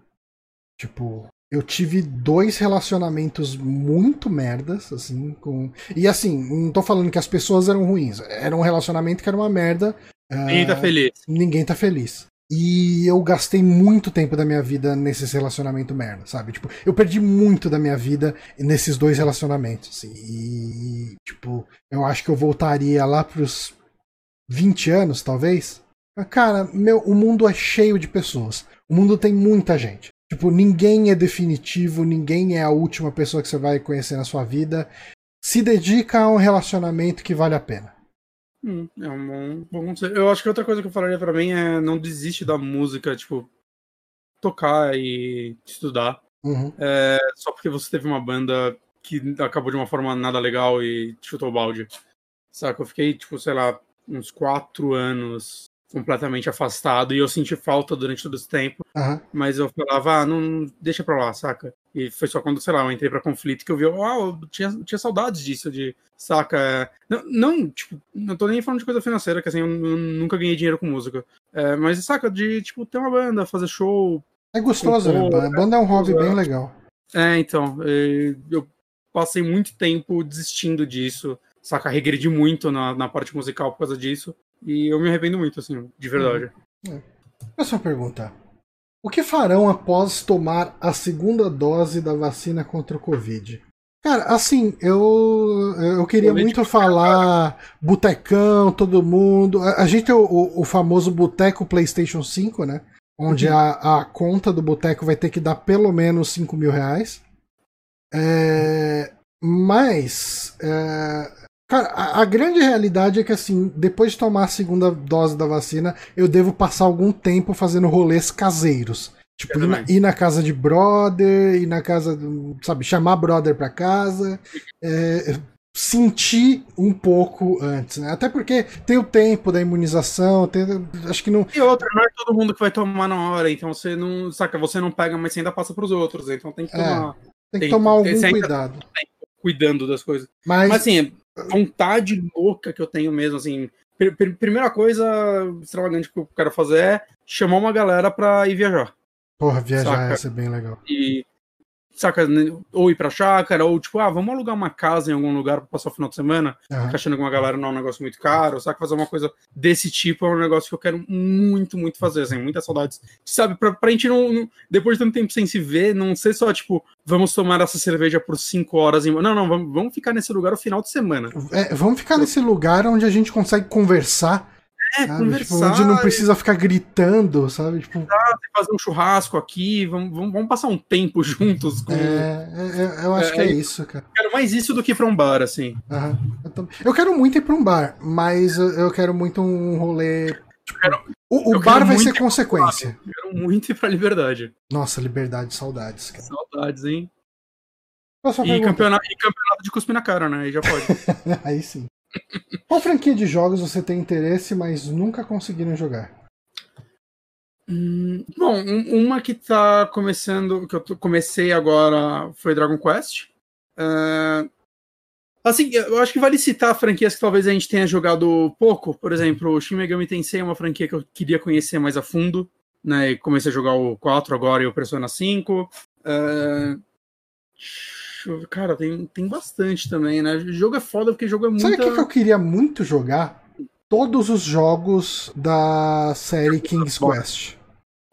Tipo, eu tive dois relacionamentos muito merdas, assim, com. E assim, não tô falando que as pessoas eram ruins. Era um relacionamento que era uma merda. Ninguém tá ah, feliz. ninguém tá feliz. E eu gastei muito tempo da minha vida nesses relacionamentos merda, sabe? Tipo, eu perdi muito da minha vida nesses dois relacionamentos. assim. E, tipo, eu acho que eu voltaria lá pros 20 anos, talvez. Mas, Cara, meu, o mundo é cheio de pessoas. O mundo tem muita gente. Tipo, ninguém é definitivo, ninguém é a última pessoa que você vai conhecer na sua vida. Se dedica a um relacionamento que vale a pena. Hum, é um bom, conselho. Eu acho que outra coisa que eu falaria pra mim é não desiste da música, tipo, tocar e estudar. Uhum. É, só porque você teve uma banda que acabou de uma forma nada legal e chutou o balde. Saca? Eu fiquei, tipo, sei lá, uns quatro anos completamente afastado e eu senti falta durante todo esse tempo, Aham. mas eu falava, ah, não, deixa pra lá, saca? E foi só quando, sei lá, eu entrei pra conflito que eu vi, ah, eu tinha, tinha saudades disso, de, saca? Não, não, tipo, não tô nem falando de coisa financeira, que assim, eu, nunca ganhei dinheiro com música. É, mas, saca, de, tipo, ter uma banda, fazer show, É gostoso, né? A banda é um hobby bem legal. É, então, eu passei muito tempo desistindo disso, saca? Regredi muito na, na parte musical por causa disso. E eu me arrependo muito, assim, de verdade. Próxima pergunta. O que farão após tomar a segunda dose da vacina contra o Covid? Cara, assim, eu, eu queria muito falar botecão, todo mundo. A, a gente tem o, o- o famoso boteco PlayStation 5, né? Onde Uhum. a, a conta do boteco vai ter que dar pelo menos 5 mil reais. É, mas, é, cara, a, a grande realidade é que, assim, depois de tomar a segunda dose da vacina, eu devo passar algum tempo fazendo rolês caseiros. Tipo, ir na, ir na casa de brother, ir na casa, do- sabe, chamar brother pra casa, é, sentir um pouco antes, né? Até porque tem o tempo da imunização, tem, acho que não. E outra, não é todo mundo que vai tomar na hora, então você não, saca, você não pega, mas você ainda passa pros outros, então tem que É. tomar, Tem que Tem- tomar algum ainda- cuidado. cuidando das coisas. Mas, Mas assim, vontade louca que eu tenho mesmo, assim. pr- pr- primeira coisa extravagante que eu quero fazer é chamar uma galera pra ir viajar. porra, viajar saca. ia ser bem legal. E, saca, né, ou ir pra chácara, ou tipo, ah, vamos alugar uma casa em algum lugar pra passar o final de semana, ficar achando que uma galera não é um negócio muito caro, saca, fazer uma coisa desse tipo é um negócio que eu quero muito, muito fazer, assim, muitas saudades. Sabe, pra, pra gente não, não- depois de tanto tempo sem se ver, não ser só, tipo, vamos tomar essa cerveja por cinco horas, em... não, não, vamos, vamos ficar nesse lugar o final de semana. É, vamos ficar nesse lugar onde a gente consegue conversar, É, sabe? Tipo, conversar, onde não precisa ficar gritando, sabe? Tipo, fazer um churrasco aqui, vamos, vamos, vamos passar um tempo juntos. Com... É, é, eu acho é, que é isso, cara. Quero mais isso do que ir pra um bar, assim. Eu, tô... eu, quero muito ir pra um bar, mas eu quero muito um rolê. Tipo, quero... o, o bar vai ser consequência. Eu quero muito ir pra liberdade. Nossa, liberdade, saudades. Cara. Saudades, hein? E campeonato, e campeonato de cuspir na cara, né? Aí já pode. Aí sim. Qual franquia de jogos você tem interesse, mas nunca conseguiram jogar? Hum, bom, um, uma que tá começando, que eu comecei agora foi Dragon Quest. Uh, assim, eu acho que vale citar franquias que talvez a gente tenha jogado pouco. Por exemplo, o Shin Megami Tensei é uma franquia que eu queria conhecer mais a fundo. Né, comecei a jogar o 4 agora e o Persona 5. Uh, Cara, tem, tem bastante também, né? O jogo é foda porque o jogo é muito. Sabe o que, que eu queria muito jogar? Todos os jogos da série King's Quest.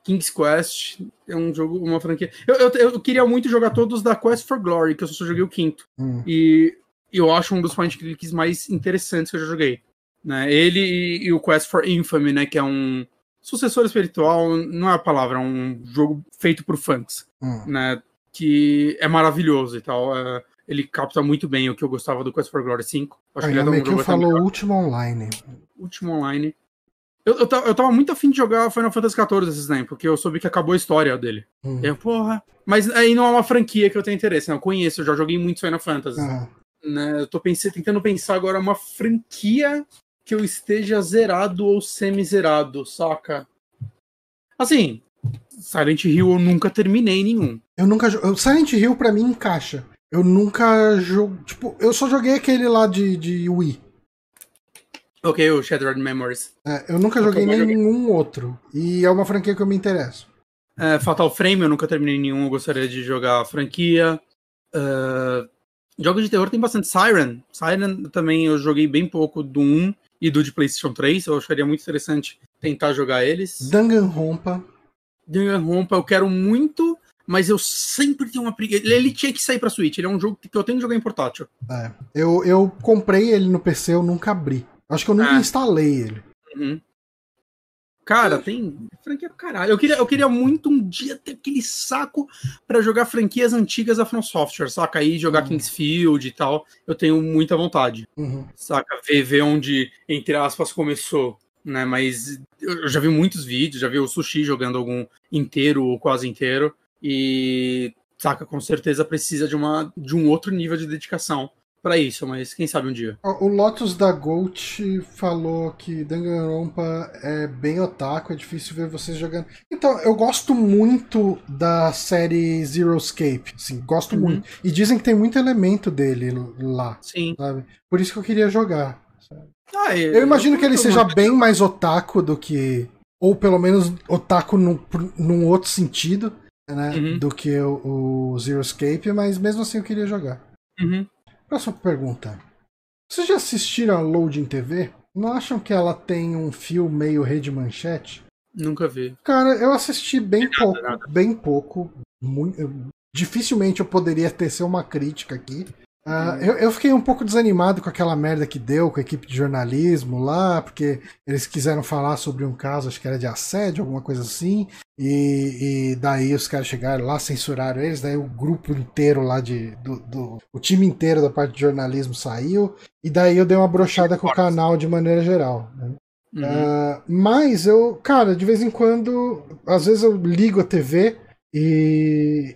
King's Quest é um jogo, uma franquia. Eu, eu, eu, queria muito jogar todos da Quest for Glory, que eu só joguei o quinto. Hum. E eu acho um dos point clicks mais interessantes que eu já joguei. Né? Ele e, e, o Quest for Infamy, né? Que é um sucessor espiritual, não é a palavra, é um jogo feito por fãs. Hum. Né? Que é maravilhoso e tal. É, ele capta muito bem o que eu gostava do Quest for Glory 5. Acho Aí, que ele é um falou último online. Último online. Eu, eu, eu tava muito afim de jogar Final Fantasy XIV esses tempos, porque eu soube que acabou a história dele. Hum. Eu, porra. Mas aí não é uma franquia que eu tenho interesse, né? Eu conheço, eu já joguei muito Final Fantasy. Uhum. Né? Eu tô pensando, tentando pensar agora uma franquia que eu esteja zerado ou semi-zerado, saca? Assim, Silent Hill eu nunca terminei nenhum. Eu nunca. Silent Hill pra mim encaixa. Eu nunca jogo. Tipo, eu só joguei aquele lá de, de Wii. Ok, o Shattered Memories. É, eu nunca joguei nenhum outro. E é uma franquia que eu me interesso. É, Fatal Frame eu nunca terminei nenhum, eu gostaria de jogar a franquia. Uh, jogos de terror tem bastante. Siren. Siren também eu joguei bem pouco do 1 e do de PlayStation 3. Eu acharia muito interessante tentar jogar eles. Danganronpa. Danganronpa eu quero muito, mas eu sempre tenho uma preguiça. Ele, tinha que sair pra Switch, ele é um jogo que eu tenho que jogar em portátil. É, eu, eu comprei ele no PC, eu nunca abri. Acho que eu nunca é. instalei ele. Uhum. Cara, tem franquia do caralho. Eu queria, eu queria muito um dia ter aquele saco para jogar franquias antigas da From Software, saca? Aí jogar uhum. Kingsfield e tal. Eu tenho muita vontade. Uhum. Saca? Ver, ver onde, entre aspas, começou né? Mas eu já vi muitos vídeos, já vi o Sushi jogando algum inteiro ou quase inteiro. E saca, com certeza precisa de, uma, de um outro nível de dedicação para isso, mas quem sabe um dia. O Lotus da Gold falou que Danganronpa é bem otaku, é difícil ver vocês jogando. Então, eu gosto muito da série Zero Escape, assim, gosto uhum. muito. E dizem que tem muito elemento dele lá, Sim. sabe? Por isso que eu queria jogar. Ah, eu, eu imagino eu que ele seja bem mais otaku do que. Ou pelo menos otaku num, num outro sentido, né? Uhum. Do que o, o, Zero Escape, mas mesmo assim eu queria jogar. Uhum. Próxima pergunta. Vocês já assistiram a Loading TV? Não acham que ela tem um fio meio rede manchete? Nunca vi. Cara, eu assisti bem nada, pouco. Nada. Bem pouco. Muito, dificilmente eu poderia tecer uma crítica aqui. Uh, eu, eu, fiquei um pouco desanimado com aquela merda que deu com a equipe de jornalismo lá, porque eles quiseram falar sobre um caso, acho que era de assédio, alguma coisa assim, e, e daí os caras chegaram lá, censuraram eles, daí o grupo inteiro lá de. Do, do, o time inteiro da parte de jornalismo saiu, e daí eu dei uma brochada com o canal de maneira geral. Né? Uhum. Uh, mas eu, cara, de vez em quando, às vezes eu ligo a TV e,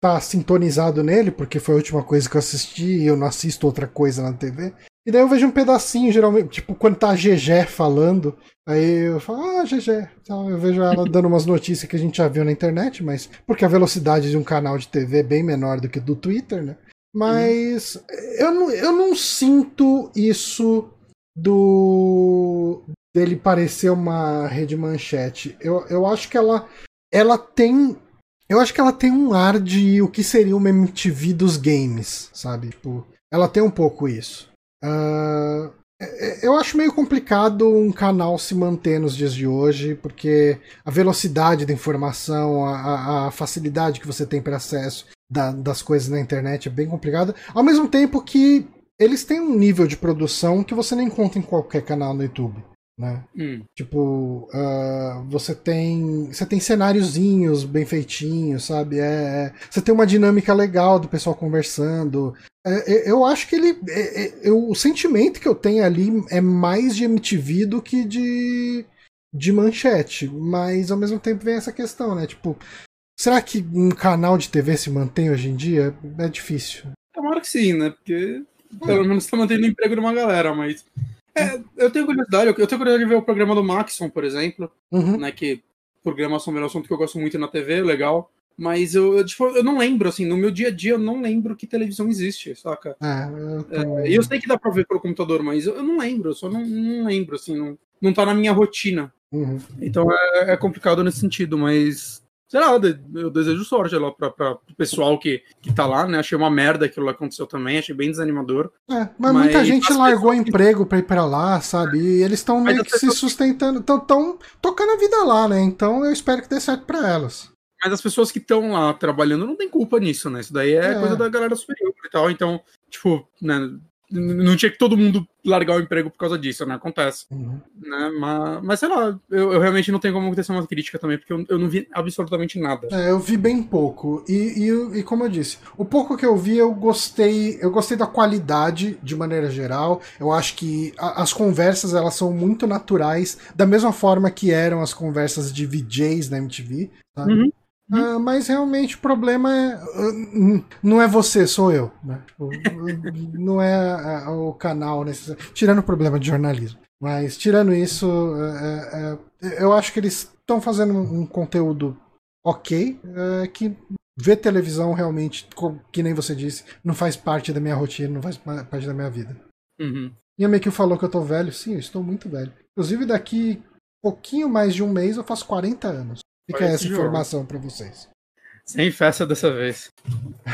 tá sintonizado nele, porque foi a última coisa que eu assisti e eu não assisto outra coisa na TV. E daí eu vejo um pedacinho, geralmente, tipo, quando tá a GG falando, aí eu falo, ah, GG. Então eu vejo ela dando umas notícias que a gente já viu na internet, mas porque a velocidade de um canal de TV é bem menor do que do Twitter, né? Mas eu, não, eu não sinto isso do dele parecer uma rede manchete. Eu, eu acho que ela, ela tem eu acho que ela tem um ar de o que seria uma MTV dos games, sabe? Tipo, ela tem um pouco isso. Uh, eu acho meio complicado um canal se manter nos dias de hoje, porque a velocidade da informação, a, a facilidade que você tem para acesso da, das coisas na internet é bem complicada. Ao mesmo tempo que eles têm um nível de produção que você nem encontra em qualquer canal no YouTube. Né? Hum. Tipo, uh, você tem você tem cenáriozinhos bem feitinhos, sabe? É, é, você tem uma dinâmica legal do pessoal conversando. É, é eu acho que ele, é, é, eu, o sentimento que eu tenho ali é mais de MTV do que de de manchete, mas ao mesmo tempo vem essa questão, né? Tipo, será que um canal de TV se mantém hoje em dia? É difícil. Tomara que sim, né? Porque pelo menos está mantendo o emprego de uma galera, mas é, eu tenho curiosidade, eu tenho curiosidade de ver o programa do Maxon, por exemplo, Uhum. né? Que programação é um assunto que eu gosto muito na TV, legal. Mas eu, eu, tipo, eu não lembro, assim, no meu dia a dia eu não lembro que televisão existe, saca? É, eu É. E eu sei que dá pra ver pelo computador, mas eu, eu não lembro, eu só não, não lembro, assim, não, não tá na minha rotina. Uhum. Então é, é complicado nesse sentido, mas. Sei lá, eu de- eu desejo sorte lá pra, pra, pro pessoal que, que tá lá, né? Achei uma merda aquilo que aconteceu também, achei bem desanimador. É, mas, Mas muita gente largou pessoas emprego pra ir pra lá, sabe? E eles estão meio que se pessoas sustentando, estão tão tocando a vida lá, né? Então eu espero que dê certo pra elas. Mas as pessoas que estão lá trabalhando não tem culpa nisso, né? Isso daí é, É. coisa da galera superior e tal. Então, tipo, né? Não tinha que todo mundo largar o emprego por causa disso, né? Acontece. Uhum. Né? Mas, mas sei lá, eu, eu realmente não tenho como ter uma crítica também, porque eu, eu não vi absolutamente nada. É, eu vi bem pouco. E, e, e como eu disse, o pouco que eu vi, eu gostei. Eu gostei da qualidade de maneira geral. Eu acho que a- as conversas elas são muito naturais, da mesma forma que eram as conversas de VJs na MTV. sabe? Uhum. Ah, mas realmente o problema é. n- Não é você, sou eu. Né? Tipo, não é ah, o canal necessário. Tirando o problema de jornalismo. Mas tirando isso, é, é, é, eu acho que eles estão fazendo um, um conteúdo ok. é, que ver televisão realmente, que nem você disse, não faz parte da minha rotina, não faz pa- parte da minha vida. Uhum. E a Mekiu falou que eu tô velho. Sim, eu estou muito velho. Inclusive, daqui pouquinho mais de um mês eu faço 40 anos. Fica essa informação pra vocês. Sem festa dessa vez.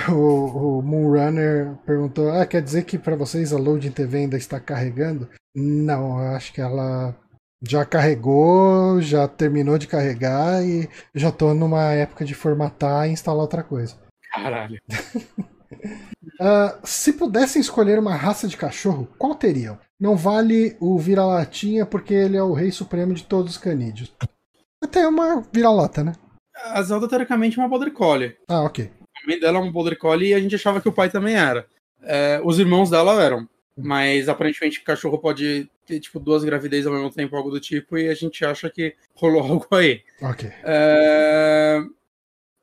O, o Moonrunner perguntou: Ah, quer dizer que pra vocês a Loading TV ainda está carregando? Não, eu acho que ela já carregou, já terminou de carregar e já tô numa época de formatar e instalar outra coisa. Caralho. Ah, se pudessem escolher uma raça de cachorro, qual teriam? Não vale o vira-latinha porque ele é o rei supremo de todos os canídeos. Até uma vira-lata, né? A Zelda, teoricamente, é uma Border Collie. Ah, ok. A mãe dela é uma Border Collie e a gente achava que o pai também era. É, os irmãos dela eram. Mas aparentemente cachorro pode ter, tipo, duas gravidezes ao mesmo tempo, algo do tipo, e a gente acha que rolou algo aí. Ok. É...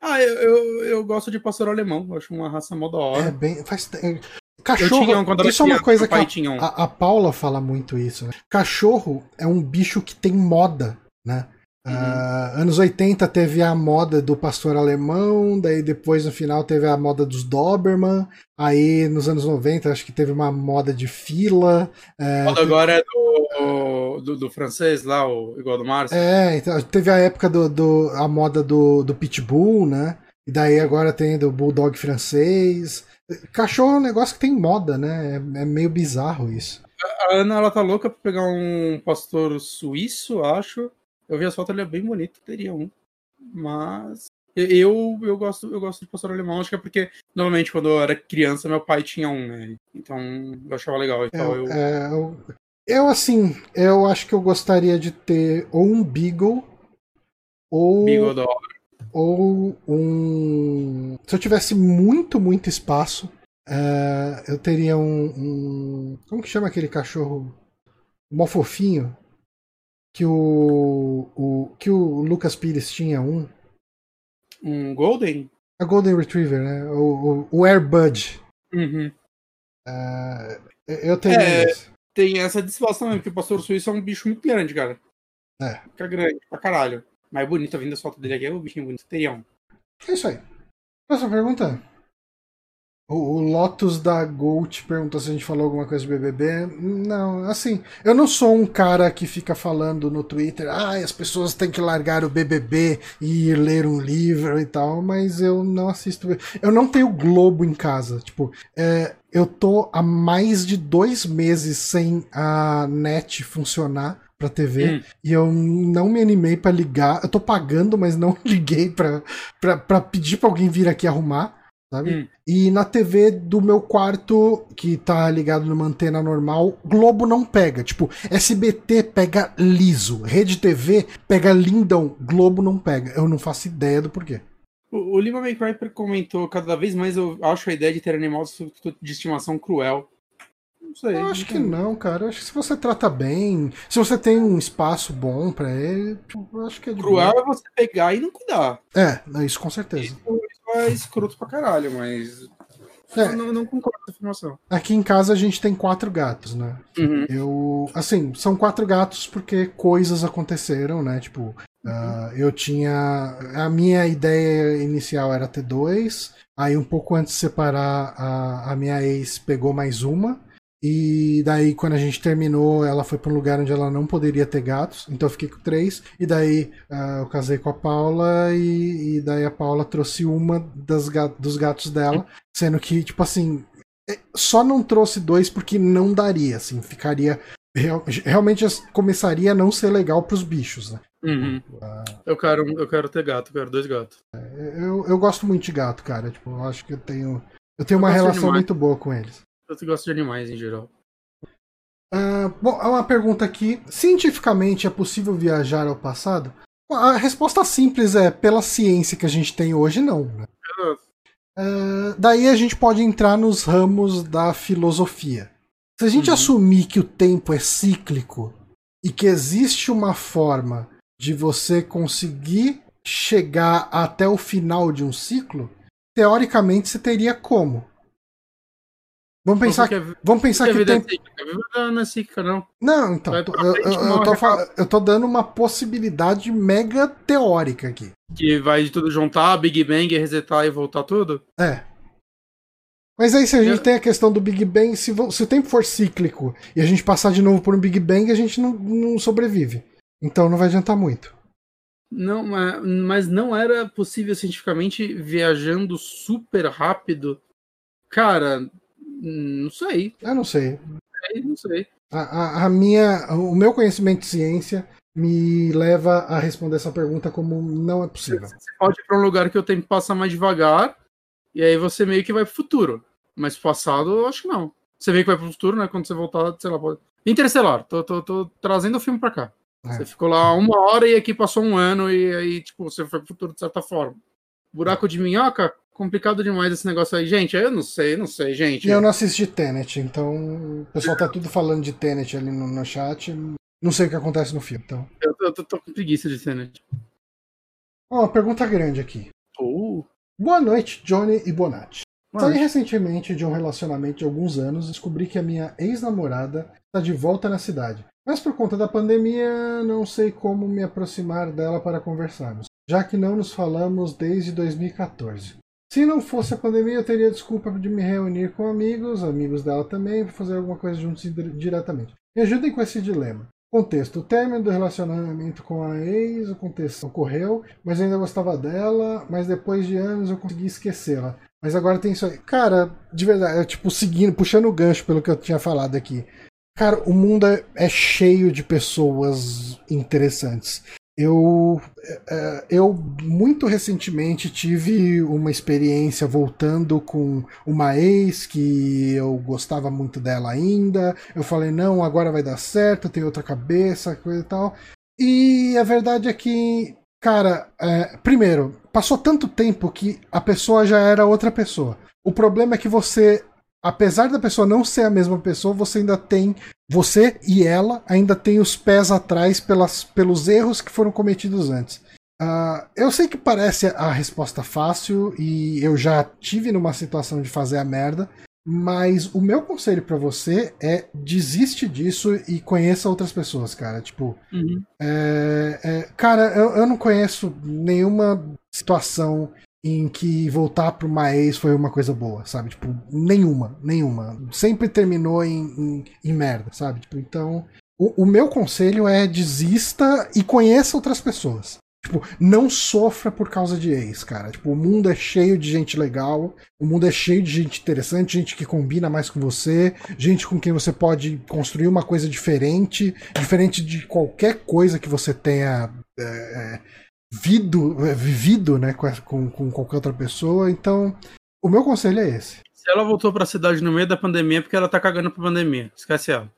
Ah, eu, eu, eu gosto de pastor alemão, eu acho uma raça mó da É hora. bem. Faz... é, Cachorro. tinha isso é uma coisa que a, um. a, a Paula fala muito isso, né? Cachorro é um bicho que tem moda, né? Ah, anos 80 teve a moda do pastor alemão, daí depois no final teve a moda dos Doberman, aí nos anos 90 acho que teve uma moda de fila. é, Moda agora é do, do, do francês lá, o igual do Márcio. É, então, teve a época do, do a moda do, do Pitbull, né? E daí agora tem do Bulldog francês. Cachorro é um negócio que tem moda, né? É, é meio bizarro isso. A Ana, ela tá louca pra pegar um pastor suíço, acho. Eu vi as fotos, ele é bem bonito, teria um. Mas eu, eu, gosto, eu gosto de pastor alemão, acho que é porque, normalmente, quando eu era criança, meu pai tinha um, né? Então, eu achava legal. Então, Eu, eu... é, eu, eu, assim, eu acho que eu gostaria de ter ou um Beagle ou, Beagle da ou um. Se eu tivesse muito, muito espaço, é, eu teria um, um- Como que chama aquele cachorro? Mó fofinho? Que o, o. Que o Lucas Pires tinha um. Um Golden? A Golden Retriever, né? O, o, o Airbud. Uhum. É, eu teria É. Tem essa disfarçação também, porque o pastor suíço é um bicho muito grande, cara. É. Fica grande, pra caralho. Mas bonito, vindo as fotos dele aqui, é o bichinho bonito. Teria um. É isso aí. Próxima pergunta. O, Lotus da Gold perguntou se a gente falou alguma coisa de BBB. Não, assim, eu não sou um cara que fica falando no Twitter, ah, as pessoas têm que largar o BBB e ir ler um livro e tal, mas eu não assisto. Eu não tenho Globo em casa. Tipo, é, eu tô há mais de dois meses sem a net funcionar pra TV Hum. e eu não me animei pra ligar. Eu tô pagando, mas não liguei pra, pra, pra pedir pra alguém vir aqui arrumar. Sabe? Hum. E na TV do meu quarto, que tá ligado numa antena normal, Globo não pega. Tipo, SBT pega liso, Rede TV pega lindão, Globo não pega. Eu não faço ideia do porquê. O, o Lima McCray comentou cada vez mais eu acho a ideia de ter animais de estimação cruel. Não sei. Eu acho que não, cara. Eu acho que se você trata bem, se você tem um espaço bom para ele, eu acho que é de Cruel boa. é você pegar e não cuidar. É, é isso com certeza. Isso é escroto pra caralho, mas. É. Eu não, não concordo com essa afirmação. Aqui em casa a gente tem quatro gatos, né? Uhum. Eu. Assim, são quatro gatos porque coisas aconteceram, né? Tipo, Uh, eu tinha. A minha ideia inicial era ter dois. Aí, um pouco antes de separar, a, a minha ex pegou mais uma. E daí, quando a gente terminou, ela foi para um lugar onde ela não poderia ter gatos. Então, eu fiquei com três. E daí, uh, eu casei com a Paula. E, e daí, a Paula trouxe uma das, dos gatos dela. Sendo que, tipo assim, é, só não trouxe dois porque não daria, assim, ficaria. Real, realmente começaria a não ser legal para os bichos, né? Uhum. Uh, eu, quero, eu quero ter gato, eu quero dois gatos. É, eu, eu gosto muito de gato, cara. Tipo, eu acho que eu tenho. Eu tenho eu uma relação muito boa com eles. Eu gosto de animais em geral. Uh, bom, uma pergunta aqui. Cientificamente é possível viajar ao passado? A resposta simples é: pela ciência que a gente tem hoje, não. Né? Uh, daí a gente pode entrar nos ramos da filosofia. Se a gente uhum. assumir que o tempo é cíclico e que existe uma forma de você conseguir chegar até o final de um ciclo, teoricamente você teria como. Vamos pensar, que, vamos pensar que, que tem... É não é cíclica, não. Não, então, eu, eu, eu, tô eu tô dando uma possibilidade mega teórica aqui. Que vai de tudo juntar, Big Bang, resetar e voltar tudo? É. Mas aí se a gente eu... tem a questão do Big Bang, se, se o tempo for cíclico e a gente passar de novo por um Big Bang, a gente não, não sobrevive. Então não vai adiantar muito. Não, mas não era possível cientificamente viajando super rápido. Cara, não sei. Eu não sei. Não sei. A, a, a, minha, o meu conhecimento de ciência me leva a responder essa pergunta como não é possível. Você pode ir para um lugar que o tempo passa mais devagar e aí você meio que vai pro futuro. Mas passado, eu acho que não. Você vê que vai pro futuro, né? Quando você voltar, sei lá, pode. Interestelar, tô, tô, tô trazendo o filme pra cá. É. Você ficou lá uma hora e aqui passou um ano e aí, tipo, você foi pro futuro de certa forma. Buraco de minhoca, complicado demais esse negócio aí. Gente, eu não sei, não sei, gente. E eu não assisti Tenet, então o pessoal tá tudo falando de Tenet ali no, no chat. Não sei o que acontece no filme, então. Eu, eu, tô, tô com preguiça de Tenet. Ó, oh, uma pergunta grande aqui. Uh. Boa noite, Johnny e Bonatti. Saí recentemente de um relacionamento de alguns anos e descobri que a minha ex-namorada está de volta na cidade. Mas por conta da pandemia, não sei como me aproximar dela para conversarmos, já que não nos falamos desde 2014. Se não fosse a pandemia, eu teria desculpa de me reunir com amigos, amigos dela também, para fazer alguma coisa juntos diretamente. Me ajudem com esse dilema. Contexto: o término do relacionamento com a ex, o contexto ocorreu, mas eu ainda gostava dela, mas depois de anos eu consegui esquecê-la. Mas agora tem isso aí. Cara, de verdade, é tipo seguindo, puxando o gancho pelo que eu tinha falado aqui. Cara, o mundo é, é cheio de pessoas interessantes. Eu, é, eu muito recentemente tive uma experiência voltando com uma ex que eu gostava muito dela ainda. Eu falei, não, agora vai dar certo, tem outra cabeça, coisa e tal. E a verdade é que, cara, é, primeiro, passou tanto tempo que a pessoa já era outra pessoa. O problema é que você apesar da pessoa não ser a mesma pessoa, você ainda tem. Você e ela ainda tem os pés atrás pelas, pelos erros que foram cometidos antes. Uh, eu sei que parece a resposta fácil e eu já tive numa situação de fazer a merda, mas o meu conselho para você é desiste disso e conheça outras pessoas, cara. Tipo, uhum. é, é, cara, eu, eu não conheço nenhuma situação em que voltar para uma ex foi uma coisa boa, sabe? Tipo, nenhuma, nenhuma. Sempre terminou em, em, em merda, sabe? Tipo, então, o, o, meu conselho é desista e conheça outras pessoas. Tipo, não sofra por causa de ex, cara. Tipo, o mundo é cheio de gente legal, o mundo é cheio de gente interessante, gente que combina mais com você, gente com quem você pode construir uma coisa diferente, diferente de qualquer coisa que você tenha. É, vido, é, vivido né, com, com qualquer outra pessoa. Então, O meu conselho é esse. Se ela voltou pra cidade no meio da pandemia, é porque ela tá cagando pra pandemia. Esquece ela.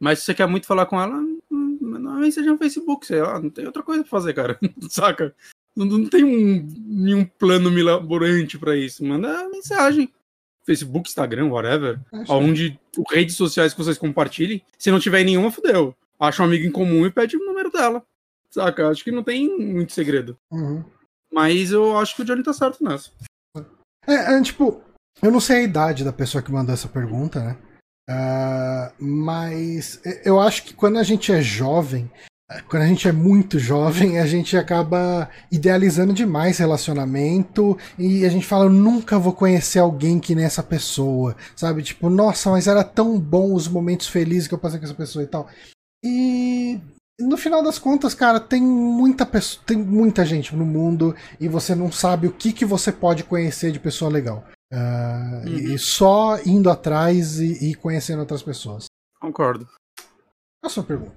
Mas se você quer muito falar com ela, hum, não seja no Facebook, sei lá, não tem outra coisa pra fazer, cara. Saca? Não, não tem um, nenhum plano milaborante pra isso. Manda mensagem. Facebook, Instagram, whatever. Acho Onde redes sociais que vocês compartilhem. Se não tiver nenhuma, fudeu. Acha um amigo em comum e pede o número dela. Saca? Acho que não tem muito segredo. Uhum. Mas eu acho que o Johnny tá certo nessa. É, é, tipo, eu não sei a idade da pessoa que mandou essa pergunta, né? Ah, mas eu acho que quando a gente é jovem, quando a gente é muito jovem, a gente acaba idealizando demais relacionamento e a gente fala, eu nunca vou conhecer alguém que nem essa pessoa, sabe? Tipo, nossa, mas era tão bom os momentos felizes que eu passei com essa pessoa e tal. E no final das contas, cara, tem muita pessoa, tem muita gente no mundo e você não sabe o que, que você pode conhecer de pessoa legal. Ah, Uhum. E só indo atrás e, e conhecendo outras pessoas. Concordo. Próxima pergunta.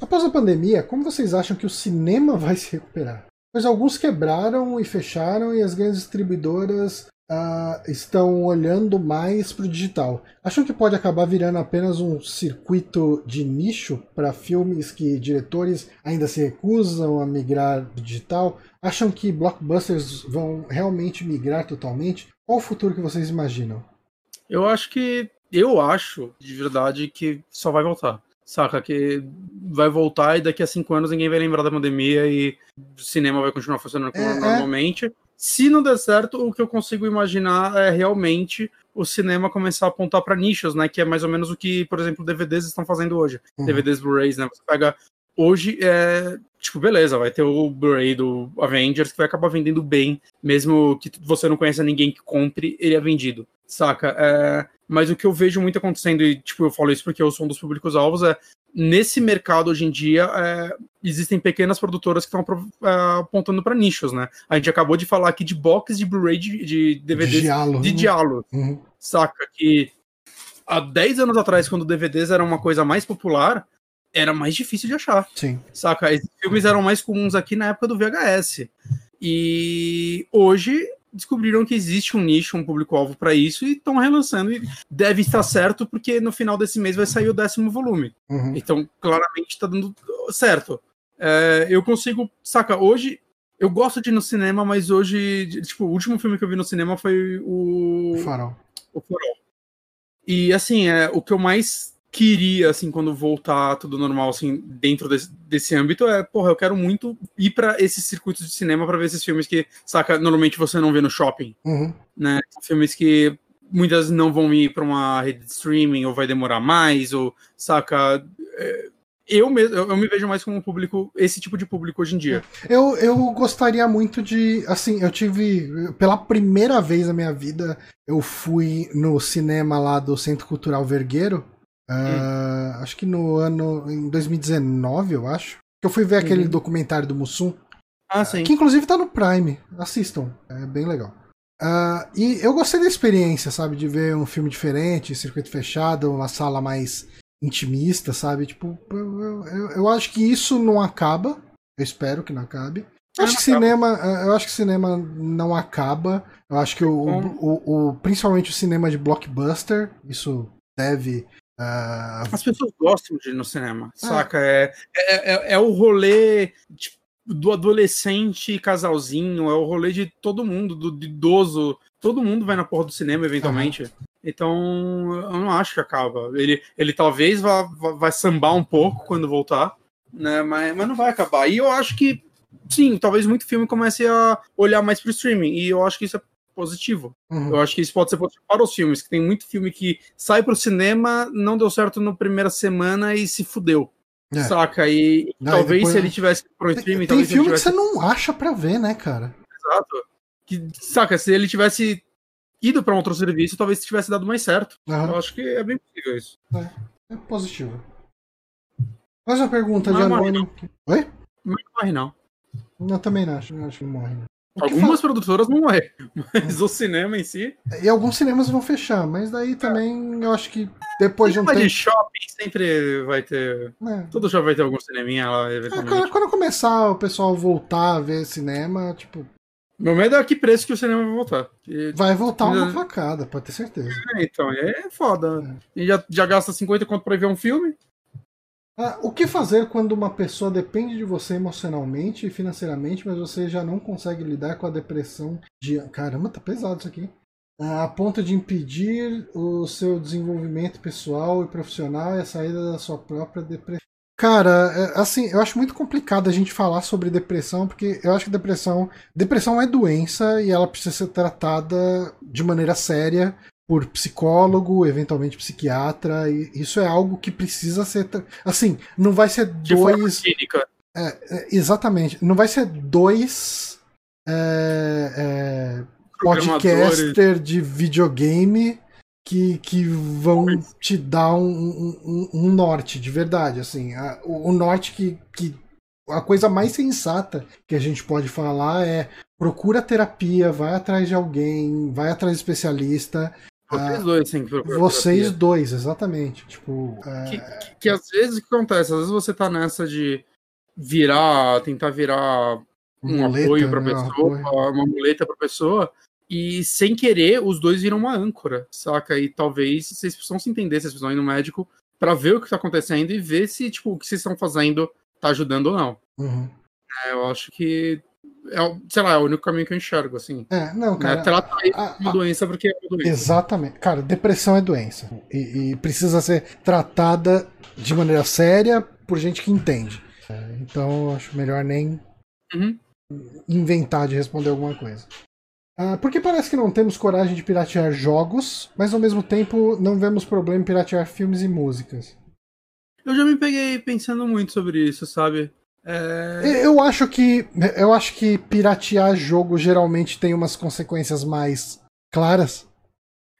Após a pandemia, como vocês acham que o cinema vai se recuperar? Pois alguns quebraram e fecharam e as grandes distribuidoras ah, estão olhando mais para o digital. Acham que pode acabar virando apenas um circuito de nicho para filmes que diretores ainda se recusam a migrar do digital? Acham que blockbusters vão realmente migrar totalmente? Qual o futuro que vocês imaginam? Eu acho que. Eu acho, de verdade, que só vai voltar. Saca? Que vai voltar e daqui a cinco anos ninguém vai lembrar da pandemia e o cinema vai continuar funcionando como É, é. Se não der certo, o que eu consigo imaginar é realmente o cinema começar a apontar para nichos, né? Que é mais ou menos o que, por exemplo, DVDs estão fazendo hoje. Uhum. DVDs Blu-rays, né? Você pega. Hoje é. Tipo, beleza, vai ter o Blu-ray do Avengers que vai acabar vendendo bem, mesmo que você não conheça ninguém que compre, ele é vendido. Saca? É, mas o que eu vejo muito acontecendo, e tipo, eu falo isso porque eu sou um dos públicos alvos, é nesse mercado hoje em dia é, existem pequenas produtoras que estão é, apontando para nichos, né? A gente acabou de falar aqui de box de Blu-ray de, de DVDs Diálogo. de diálogo Uhum. saca? Que há 10 anos atrás, quando DVDs era uma coisa mais popular, era mais difícil de achar, Sim. saca? Esses filmes eram mais comuns aqui na época do VHS. E hoje descobriram que existe um nicho, um público-alvo para isso e estão relançando. E deve estar certo, porque no final desse mês vai sair o décimo volume. Uhum. Então, claramente está dando certo. É, eu consigo, saca, hoje. Eu gosto de ir no cinema, mas hoje, tipo, o último filme que eu vi no cinema foi o Farol. o Farol. E assim, é, o que eu mais queria, assim, quando voltar tudo normal, assim, dentro desse, desse âmbito, é, porra, eu quero muito ir pra esses circuitos de cinema pra ver esses filmes que, saca, normalmente você não vê no shopping, Uhum. né? Filmes que muitas vezes não vão ir pra uma rede de streaming, ou vai demorar mais, ou, saca. é, eu, mesmo, eu, eu me vejo mais como um público, esse tipo de público hoje em dia. Eu, eu gostaria muito de. Assim, eu tive. Pela primeira vez na minha vida, eu fui no cinema lá do Centro Cultural Vergueiro. Ah, Acho que no ano. Em 2019, eu acho. Eu fui ver aquele Uhum. documentário do Mussum. Ah, sim. Que inclusive tá no Prime. Assistam. É bem legal. Ah, e eu gostei da experiência, sabe? De ver um filme diferente, circuito fechado, uma sala mais intimista, sabe? Tipo, eu, eu- eu- acho que isso não acaba. Eu espero que não acabe. Eu É, acho que cinema, eu acho que cinema não acaba. Eu acho que o, Como? o, o- principalmente o cinema de blockbuster, isso deve. Ah, As pessoas gostam de ir no cinema, saca? É, é, é, é o rolê tipo, do adolescente casalzinho, é o rolê de todo mundo, do, do idoso. Todo mundo vai na porra do cinema, eventualmente. Então, eu não acho que acaba. Ele, ele talvez vá, vá, vai sambar um pouco quando voltar, né? Mas, mas não vai acabar. E eu acho que, sim, talvez muito filme comece a olhar mais pro streaming. E eu acho que isso é positivo. uhum. Eu acho que isso pode ser positivo para os filmes, que tem muito filme que sai pro cinema, não deu certo na primeira semana e se fudeu. É. Saca? E Não, e talvez depois- se ele tivesse pro Tem, streaming, tem talvez filme ele que tivesse. você não acha pra ver, né, cara? Exato. Que, saca, se ele tivesse ido para um outro serviço, talvez tivesse dado mais certo. Aham. Eu acho que é bem possível isso. É positivo. Mais uma pergunta de Não morre, Anônimo. Oi? Não morre, não. Não, também não acho. Não acho que morre. não. Algumas produtoras vão morrer, mas o cinema em si. E alguns cinemas vão fechar, mas daí também eu acho que depois de um Mas de tempo. shopping sempre vai ter. né, Todo shopping vai ter algum cineminha lá, é, eventualmente. quando, quando começar o pessoal voltar a ver cinema, tipo, Meu medo é que preço que o cinema vai voltar. E, Vai voltar uma facada, pode ter certeza. é, então, é foda. E já, já gasta 50 conto pra ir ver um filme? Ah, o que fazer quando uma pessoa depende de você emocionalmente e financeiramente, mas você já não consegue lidar com a depressão de. Caramba, tá pesado isso aqui. Ah, a ponto de impedir o seu desenvolvimento pessoal e profissional e a saída da sua própria depressão. Cara, é, assim, eu acho muito complicado a gente falar sobre depressão, porque eu acho que depressão. Depressão é doença e ela precisa ser tratada de maneira séria por psicólogo, eventualmente psiquiatra, e isso é algo que precisa ser. Assim, não vai ser De dois. clínica. É, exatamente. Não vai ser dois é, é, podcaster de videogame que, que vão te dar um, um- um- um norte de verdade. Assim, A- o, o norte que, que. A coisa mais sensata que a gente pode falar é procura terapia, vai atrás de alguém, vai atrás de especialista. Vocês Ah, dois têm que procurar Vocês terapia. dois, exatamente. Tipo, é, Que, que- que às vezes o que acontece? Às vezes você tá nessa de virar, tentar virar um muleta, apoio pra né, pessoa, apoio. uma muleta pra pessoa, e sem querer, os dois viram uma âncora, saca? E talvez vocês precisam se entender, vocês precisam ir no médico pra ver o que tá acontecendo e ver se, tipo, o que vocês estão fazendo tá ajudando ou não. Uhum. É, eu acho que é, sei lá, é o único caminho que eu enxergo, assim. É, não, Né? cara. Trata isso a- como a- doença porque é uma doença. Exatamente. Cara, depressão é doença. E, e precisa ser tratada de maneira séria por gente que entende. É, então eu acho melhor nem Uhum. inventar de responder alguma coisa. Ah, porque parece que não temos coragem de piratear jogos, mas ao mesmo tempo não vemos problema em piratear filmes e músicas. Eu já me peguei pensando muito sobre isso, sabe? É, Eu acho que eu acho que piratear jogo geralmente tem umas consequências mais claras.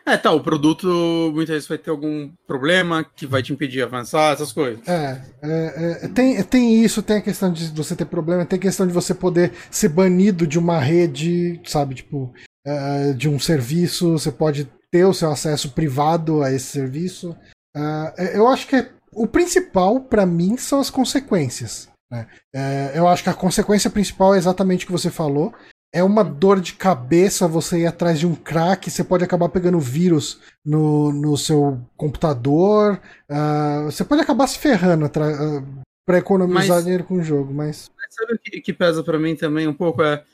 É, tá, o produto muitas vezes vai ter algum problema que vai te impedir de avançar, essas coisas. É, é, é, tem, tem isso, tem a questão de você ter problema, tem a questão de você poder ser banido de uma rede, sabe, tipo, é, de um serviço, você pode ter o seu acesso privado a esse serviço. É, eu acho que é- o principal, pra mim, são as consequências. Né? É, eu acho que a consequência principal é exatamente o que você falou. É uma dor de cabeça você ir atrás de um crack, você pode acabar pegando vírus no, no seu computador, ah, você pode acabar se ferrando atra- ah, pra economizar Mas- dinheiro com o jogo, mas. Mas sabe o que, que pesa pra mim também um pouco? É.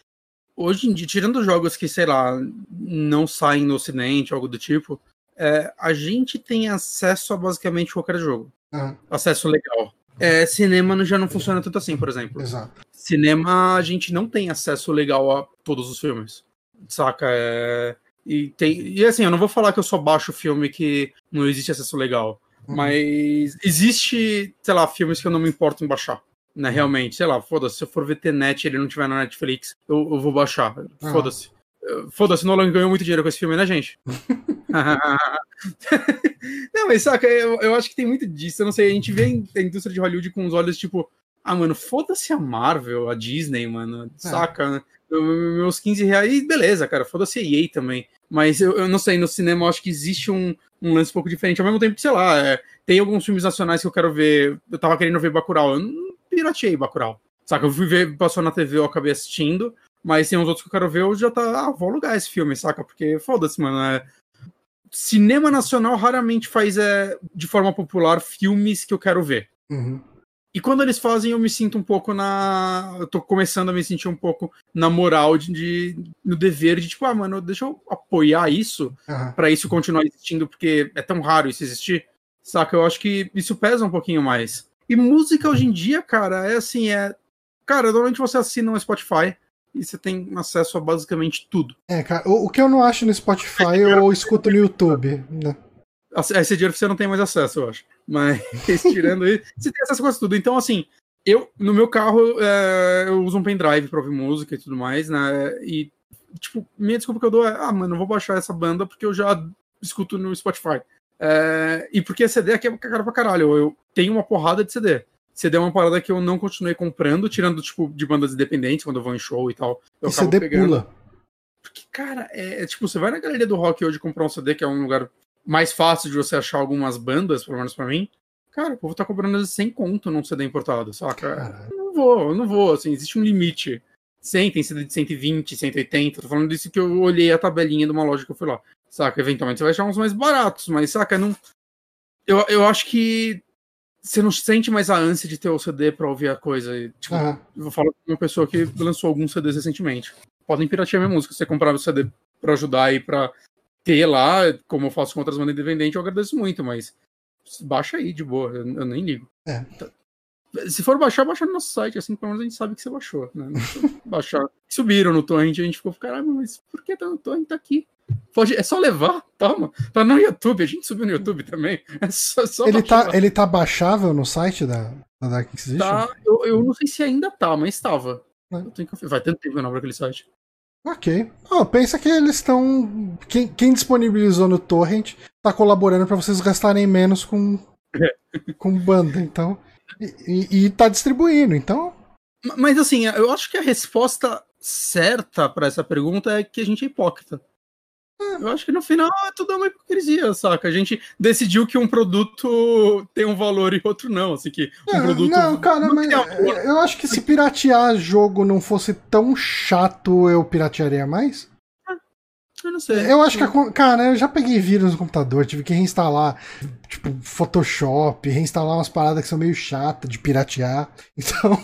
Hoje em dia, tirando jogos que, sei lá, não saem no ocidente, algo do tipo, é, a gente tem acesso a basicamente qualquer jogo. ah, Acesso legal. É, cinema já não funciona tanto assim, por exemplo. exato. Cinema, a gente não tem acesso legal a todos os filmes. Saca? É... E, tem... e assim, eu não vou falar que eu só baixo filme que não existe acesso legal. Uhum. Mas existe, sei lá, filmes que eu não me importo em baixar. Né, realmente, sei lá, foda-se, se eu for ver TNet e ele não tiver na Netflix, eu, eu vou baixar. Ah. Foda-se. Foda-se, Nolan ganhou muito dinheiro com esse filme, né, gente? não, mas saca, eu, eu acho que tem muito disso. Eu não sei, a gente vê a indústria de Hollywood com os olhos tipo, ah, mano, foda-se a Marvel, a Disney, mano, saca? né? Eu- meus 15 reais, beleza, cara, foda-se a EA também. Mas eu, eu não sei, no cinema eu acho que existe um, um lance um pouco diferente. Ao mesmo tempo que, sei lá, é, tem alguns filmes nacionais que eu quero ver. Eu tava querendo ver Bacurau, eu não pirateei Bacurau. Saca? Eu fui ver, passou na TV, eu acabei assistindo. Mas tem uns outros que eu quero ver, eu já tá. Ah, vou alugar esse filme, saca? Porque foda-se, mano. É... Cinema nacional raramente faz é, de forma popular filmes que eu quero ver. Uhum. E quando eles fazem, eu me sinto um pouco na. Eu tô começando a me sentir um pouco na moral de, de- no dever de tipo, ah, mano, deixa eu apoiar isso Aham. pra isso continuar existindo, porque é tão raro isso existir. Saca? Eu acho que isso pesa um pouquinho mais. E música hoje em dia, cara, é assim, é. Cara, normalmente você assina um Spotify e você tem acesso a basicamente tudo. É, cara, o, o que eu não acho no Spotify eu escuto no YouTube. né? Esse dinheiro você não tem mais acesso, eu acho. Mas tirando isso, você tem acesso a quase tudo. Então, assim, eu, no meu carro, é, eu uso um pendrive pra ouvir música e tudo mais, né? E, tipo, minha desculpa que eu dou é, ah, mano, eu vou baixar essa banda porque eu já escuto no Spotify. É, e porque CD aqui é caro pra caralho. Eu tenho uma porrada de CD. CD é uma parada que eu não continuei comprando, tirando, tipo, de bandas independentes, quando eu vou em show e tal. Eu E acabo CD pegando. pula. Porque, cara, é, é tipo, você vai na galeria do rock hoje comprar um CD, que é um lugar mais fácil de você achar algumas bandas, pelo menos pra mim. Cara, o povo tá vezes 100 conto num CD importado, saca? Caralho. Não vou, eu não vou, assim, existe um limite 100, tem CD de 120, 180. Tô falando disso que eu olhei a tabelinha de uma loja que eu fui lá. Saca? Eventualmente você vai achar uns mais baratos, mas saca? Não... Eu, eu acho que você não sente mais a ânsia de ter o CD pra ouvir a coisa. Tipo, Aham. eu vou falar com uma pessoa que lançou alguns CDs recentemente. Podem piratear minha música. Se você comprar o CD pra ajudar aí pra ter lá, como eu faço com outras bandas independentes, eu agradeço muito, mas baixa aí de boa, eu, eu nem ligo. É. Tá. Se for baixar, baixa no nosso site, assim, pelo menos a gente sabe que você baixou, né? Baixar. Subiram no torrent, a gente ficou, caralho, mas por que tá no torrent? Tá aqui. Pode, é só levar, toma. Tá no YouTube, a gente subiu no YouTube também. É só, só Ele baixar. tá, ele tá baixável no site da, da Dark Inquisition? Tá, eu, eu não sei se ainda tá, mas estava. É. Vai tanto tempo que eu não abro aquele site. Ok. Oh, pensa que eles estão. Quem, quem disponibilizou no Torrent tá colaborando pra vocês gastarem menos com, com banda, então. E, e, e tá distribuindo, então. Ma- Mas assim, eu acho que a resposta certa pra essa pergunta é que a gente é hipócrita. Eu acho que no final é tudo uma hipocrisia, saca? A gente decidiu que um produto tem um valor e outro não. Assim, que um Não, produto. não, cara, não mas amor. eu acho que se piratear jogo não fosse tão chato, eu piratearia mais. Eu não sei. Eu acho que, a cara, eu já peguei vírus no computador, tive que reinstalar, tipo, Photoshop, reinstalar umas paradas que são meio chatas de piratear. Então,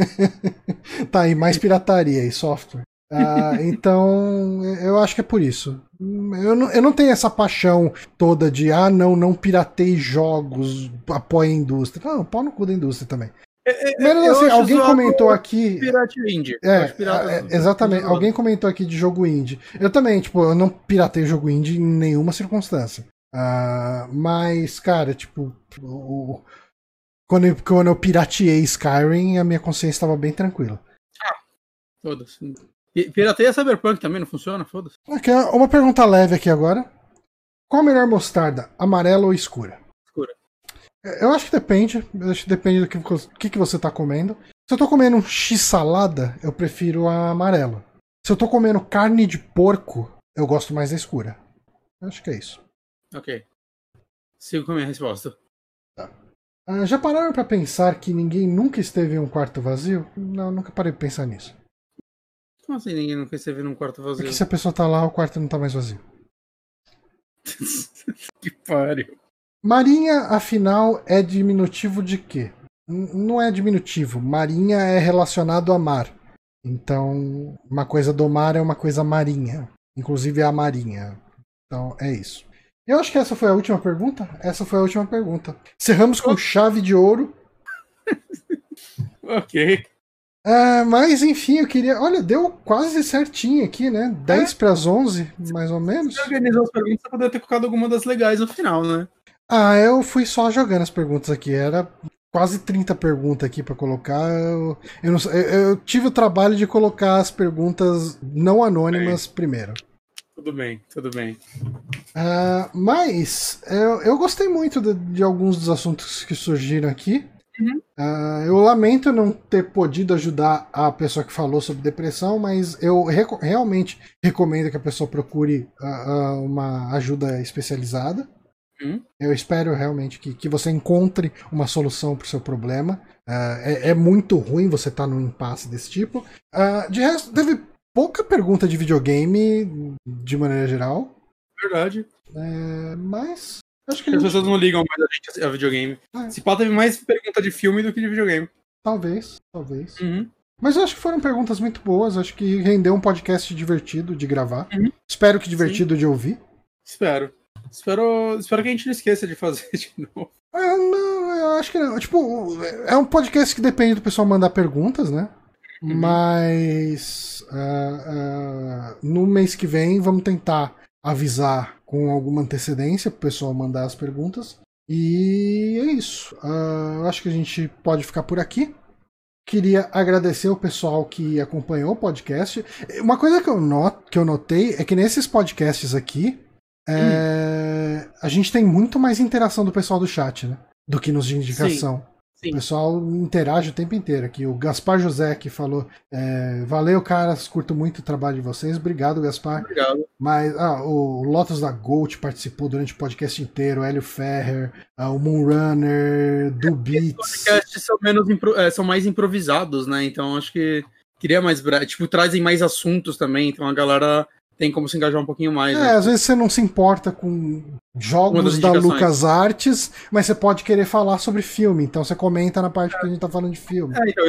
tá aí, mais pirataria e software. Ah, então, eu acho que é por isso. Eu não, eu não tenho essa paixão toda de, ah, não, não piratei jogos, apoia a indústria. Não, pau no cu da indústria também. Menos eu assim, acho alguém comentou aqui. Pirate indie. É, é, exatamente. Alguém comentou aqui de jogo indie. Eu também, tipo, eu não piratei jogo indie em nenhuma circunstância. Ah, mas, cara, tipo, o- quando, eu, quando eu pirateei Skyrim, a minha consciência estava bem tranquila. Foda-se. Pirateia Cyberpunk também não funciona? Foda-se. Ok, uma pergunta leve aqui agora. Qual a melhor mostarda? Amarela ou escura? Escura. Eu acho que depende. Eu acho que depende do que, que, que você tá comendo. Se eu tô comendo um x-salada, eu prefiro a amarela. Se eu tô comendo carne de porco, eu gosto mais da escura. Eu acho que é isso. Ok. Sigo com a minha resposta. Ah, já pararam pra pensar que ninguém nunca esteve em um quarto vazio? Não, nunca parei pra pensar nisso. Como assim ninguém nunca esteve num quarto vazio? Porque se a pessoa tá lá, o quarto não tá mais vazio. que pariu. Marinha, afinal, é diminutivo de quê? N- não é diminutivo. Marinha é relacionado a mar. Então, uma coisa do mar é uma coisa marinha. Inclusive é a marinha. Então, é isso. Eu acho que essa foi a última pergunta. Essa foi a última pergunta. Cerramos com chave de ouro. Ok. Ah, mas, enfim, eu queria. Olha, deu quase certinho aqui, né? 10 para as 11, mais ou menos. Se organizar as perguntas, você poderia ter colocado alguma das legais no final, né? Ah, eu fui só jogando as perguntas aqui. Era quase 30 perguntas aqui pra colocar. Eu, eu, não eu- eu tive o trabalho de colocar as perguntas não anônimas primeiro. Tudo bem, tudo bem. Ah, mas eu, eu gostei muito de, de alguns dos assuntos que surgiram aqui. Uhum. Ah, eu lamento não ter podido ajudar a pessoa que falou sobre depressão, mas eu reco- realmente recomendo que a pessoa procure ah, ah, uma ajuda especializada. Uhum. Eu espero realmente que, que você encontre uma solução para o seu problema. É, é muito ruim você estar num impasse desse tipo. De resto, teve pouca pergunta de videogame de maneira geral. Verdade. É, mas acho que As pessoas não ligam mais a gente a videogame. É. Se pá, teve mais pergunta de filme do que de videogame. talvez, talvez. Uhum. Mas eu acho que foram perguntas muito boas. Acho que rendeu um podcast divertido de gravar. Uhum. Espero que divertido de ouvir. Espero. Espero. Espero que a gente não esqueça de fazer de novo. Ah, não, eu acho que não. Tipo, é um podcast que depende do pessoal mandar perguntas, né? Uhum. Mas ah, ah, no mês que vem vamos tentar avisar com alguma antecedência pro pessoal mandar as perguntas. E é isso. Eu acho que a gente pode ficar por aqui. Queria agradecer o pessoal que acompanhou o podcast. Uma coisa que eu, not, que eu notei é que nesses podcasts aqui, é, a gente tem muito mais interação do pessoal do chat, né? Do que nos de indicação. Sim. O pessoal interage o tempo inteiro aqui. O Gaspar José que falou: é, Valeu, caras, curto muito o trabalho de vocês. Obrigado, Gaspar. Obrigado. Mas ah, o Lotus da Gold participou durante o podcast inteiro, o Hélio Ferrer, ah, o Moonrunner, Do Beats. Podcasts são, menos é, são mais improvisados, né? Então acho que Cria mais. Tipo, trazem mais assuntos também, então a galera tem como se engajar um pouquinho mais. É, né? às vezes você não se importa com jogos da Lucas Arts, mas você pode querer falar sobre filme, então você comenta na parte que a gente tá falando de filme. É, então,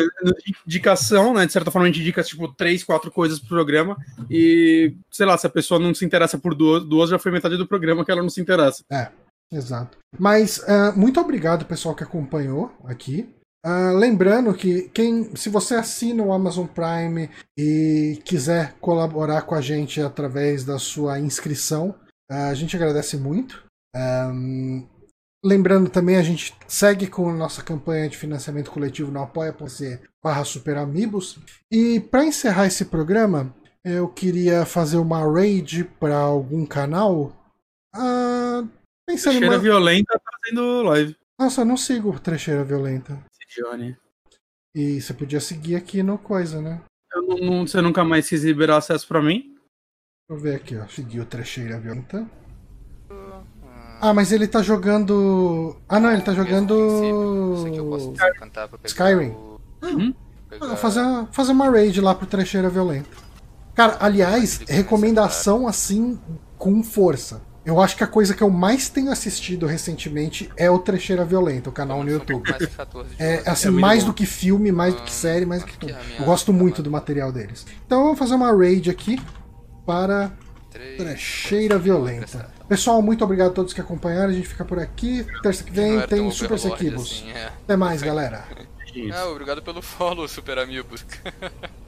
indicação, né? De certa forma, a gente indica tipo três, quatro coisas pro programa, e sei lá, se a pessoa não se interessa por duas, duas já foi metade do programa que ela não se interessa. É, exato. Mas uh, muito obrigado, pessoal, que acompanhou aqui. Uh, lembrando que quem, se você assina o Amazon Prime e quiser colaborar com a gente através da sua inscrição, a gente agradece muito. Um, lembrando também, a gente segue com a nossa campanha de financiamento coletivo no apoia.se barra superamigos. E para encerrar esse programa, eu queria fazer uma raid para algum canal. Uh, pensando Cheira uma... Violenta fazendo live. Nossa, eu não sigo Trecheira Violenta. E você podia seguir aqui no coisa, né? Eu não, você nunca mais quis liberar acesso pra mim? Deixa eu ver aqui, ó. Seguir o Trecheira Violenta. Ah, mas ele tá jogando. Ah, não, ele tá jogando. Skyrim. Uhum. Ah, fazer, fazer uma raid lá pro Trecheira Violenta. Cara, aliás, recomendação assim com força. Eu acho que a coisa que eu mais tenho assistido recentemente é o Trecheira Violenta, o canal no YouTube. É assim, é mais bom. do que filme, mais do que ah, série, mais do que tudo. Eu gosto muito do material deles. Então eu vou fazer uma raid aqui para Trecheira Violenta. Pessoal, muito obrigado a todos que acompanharam. A gente fica por aqui. Terça que vem tem Super Sequibus. Assim, é. Até mais, galera. Ah, obrigado pelo follow, Super Amigos.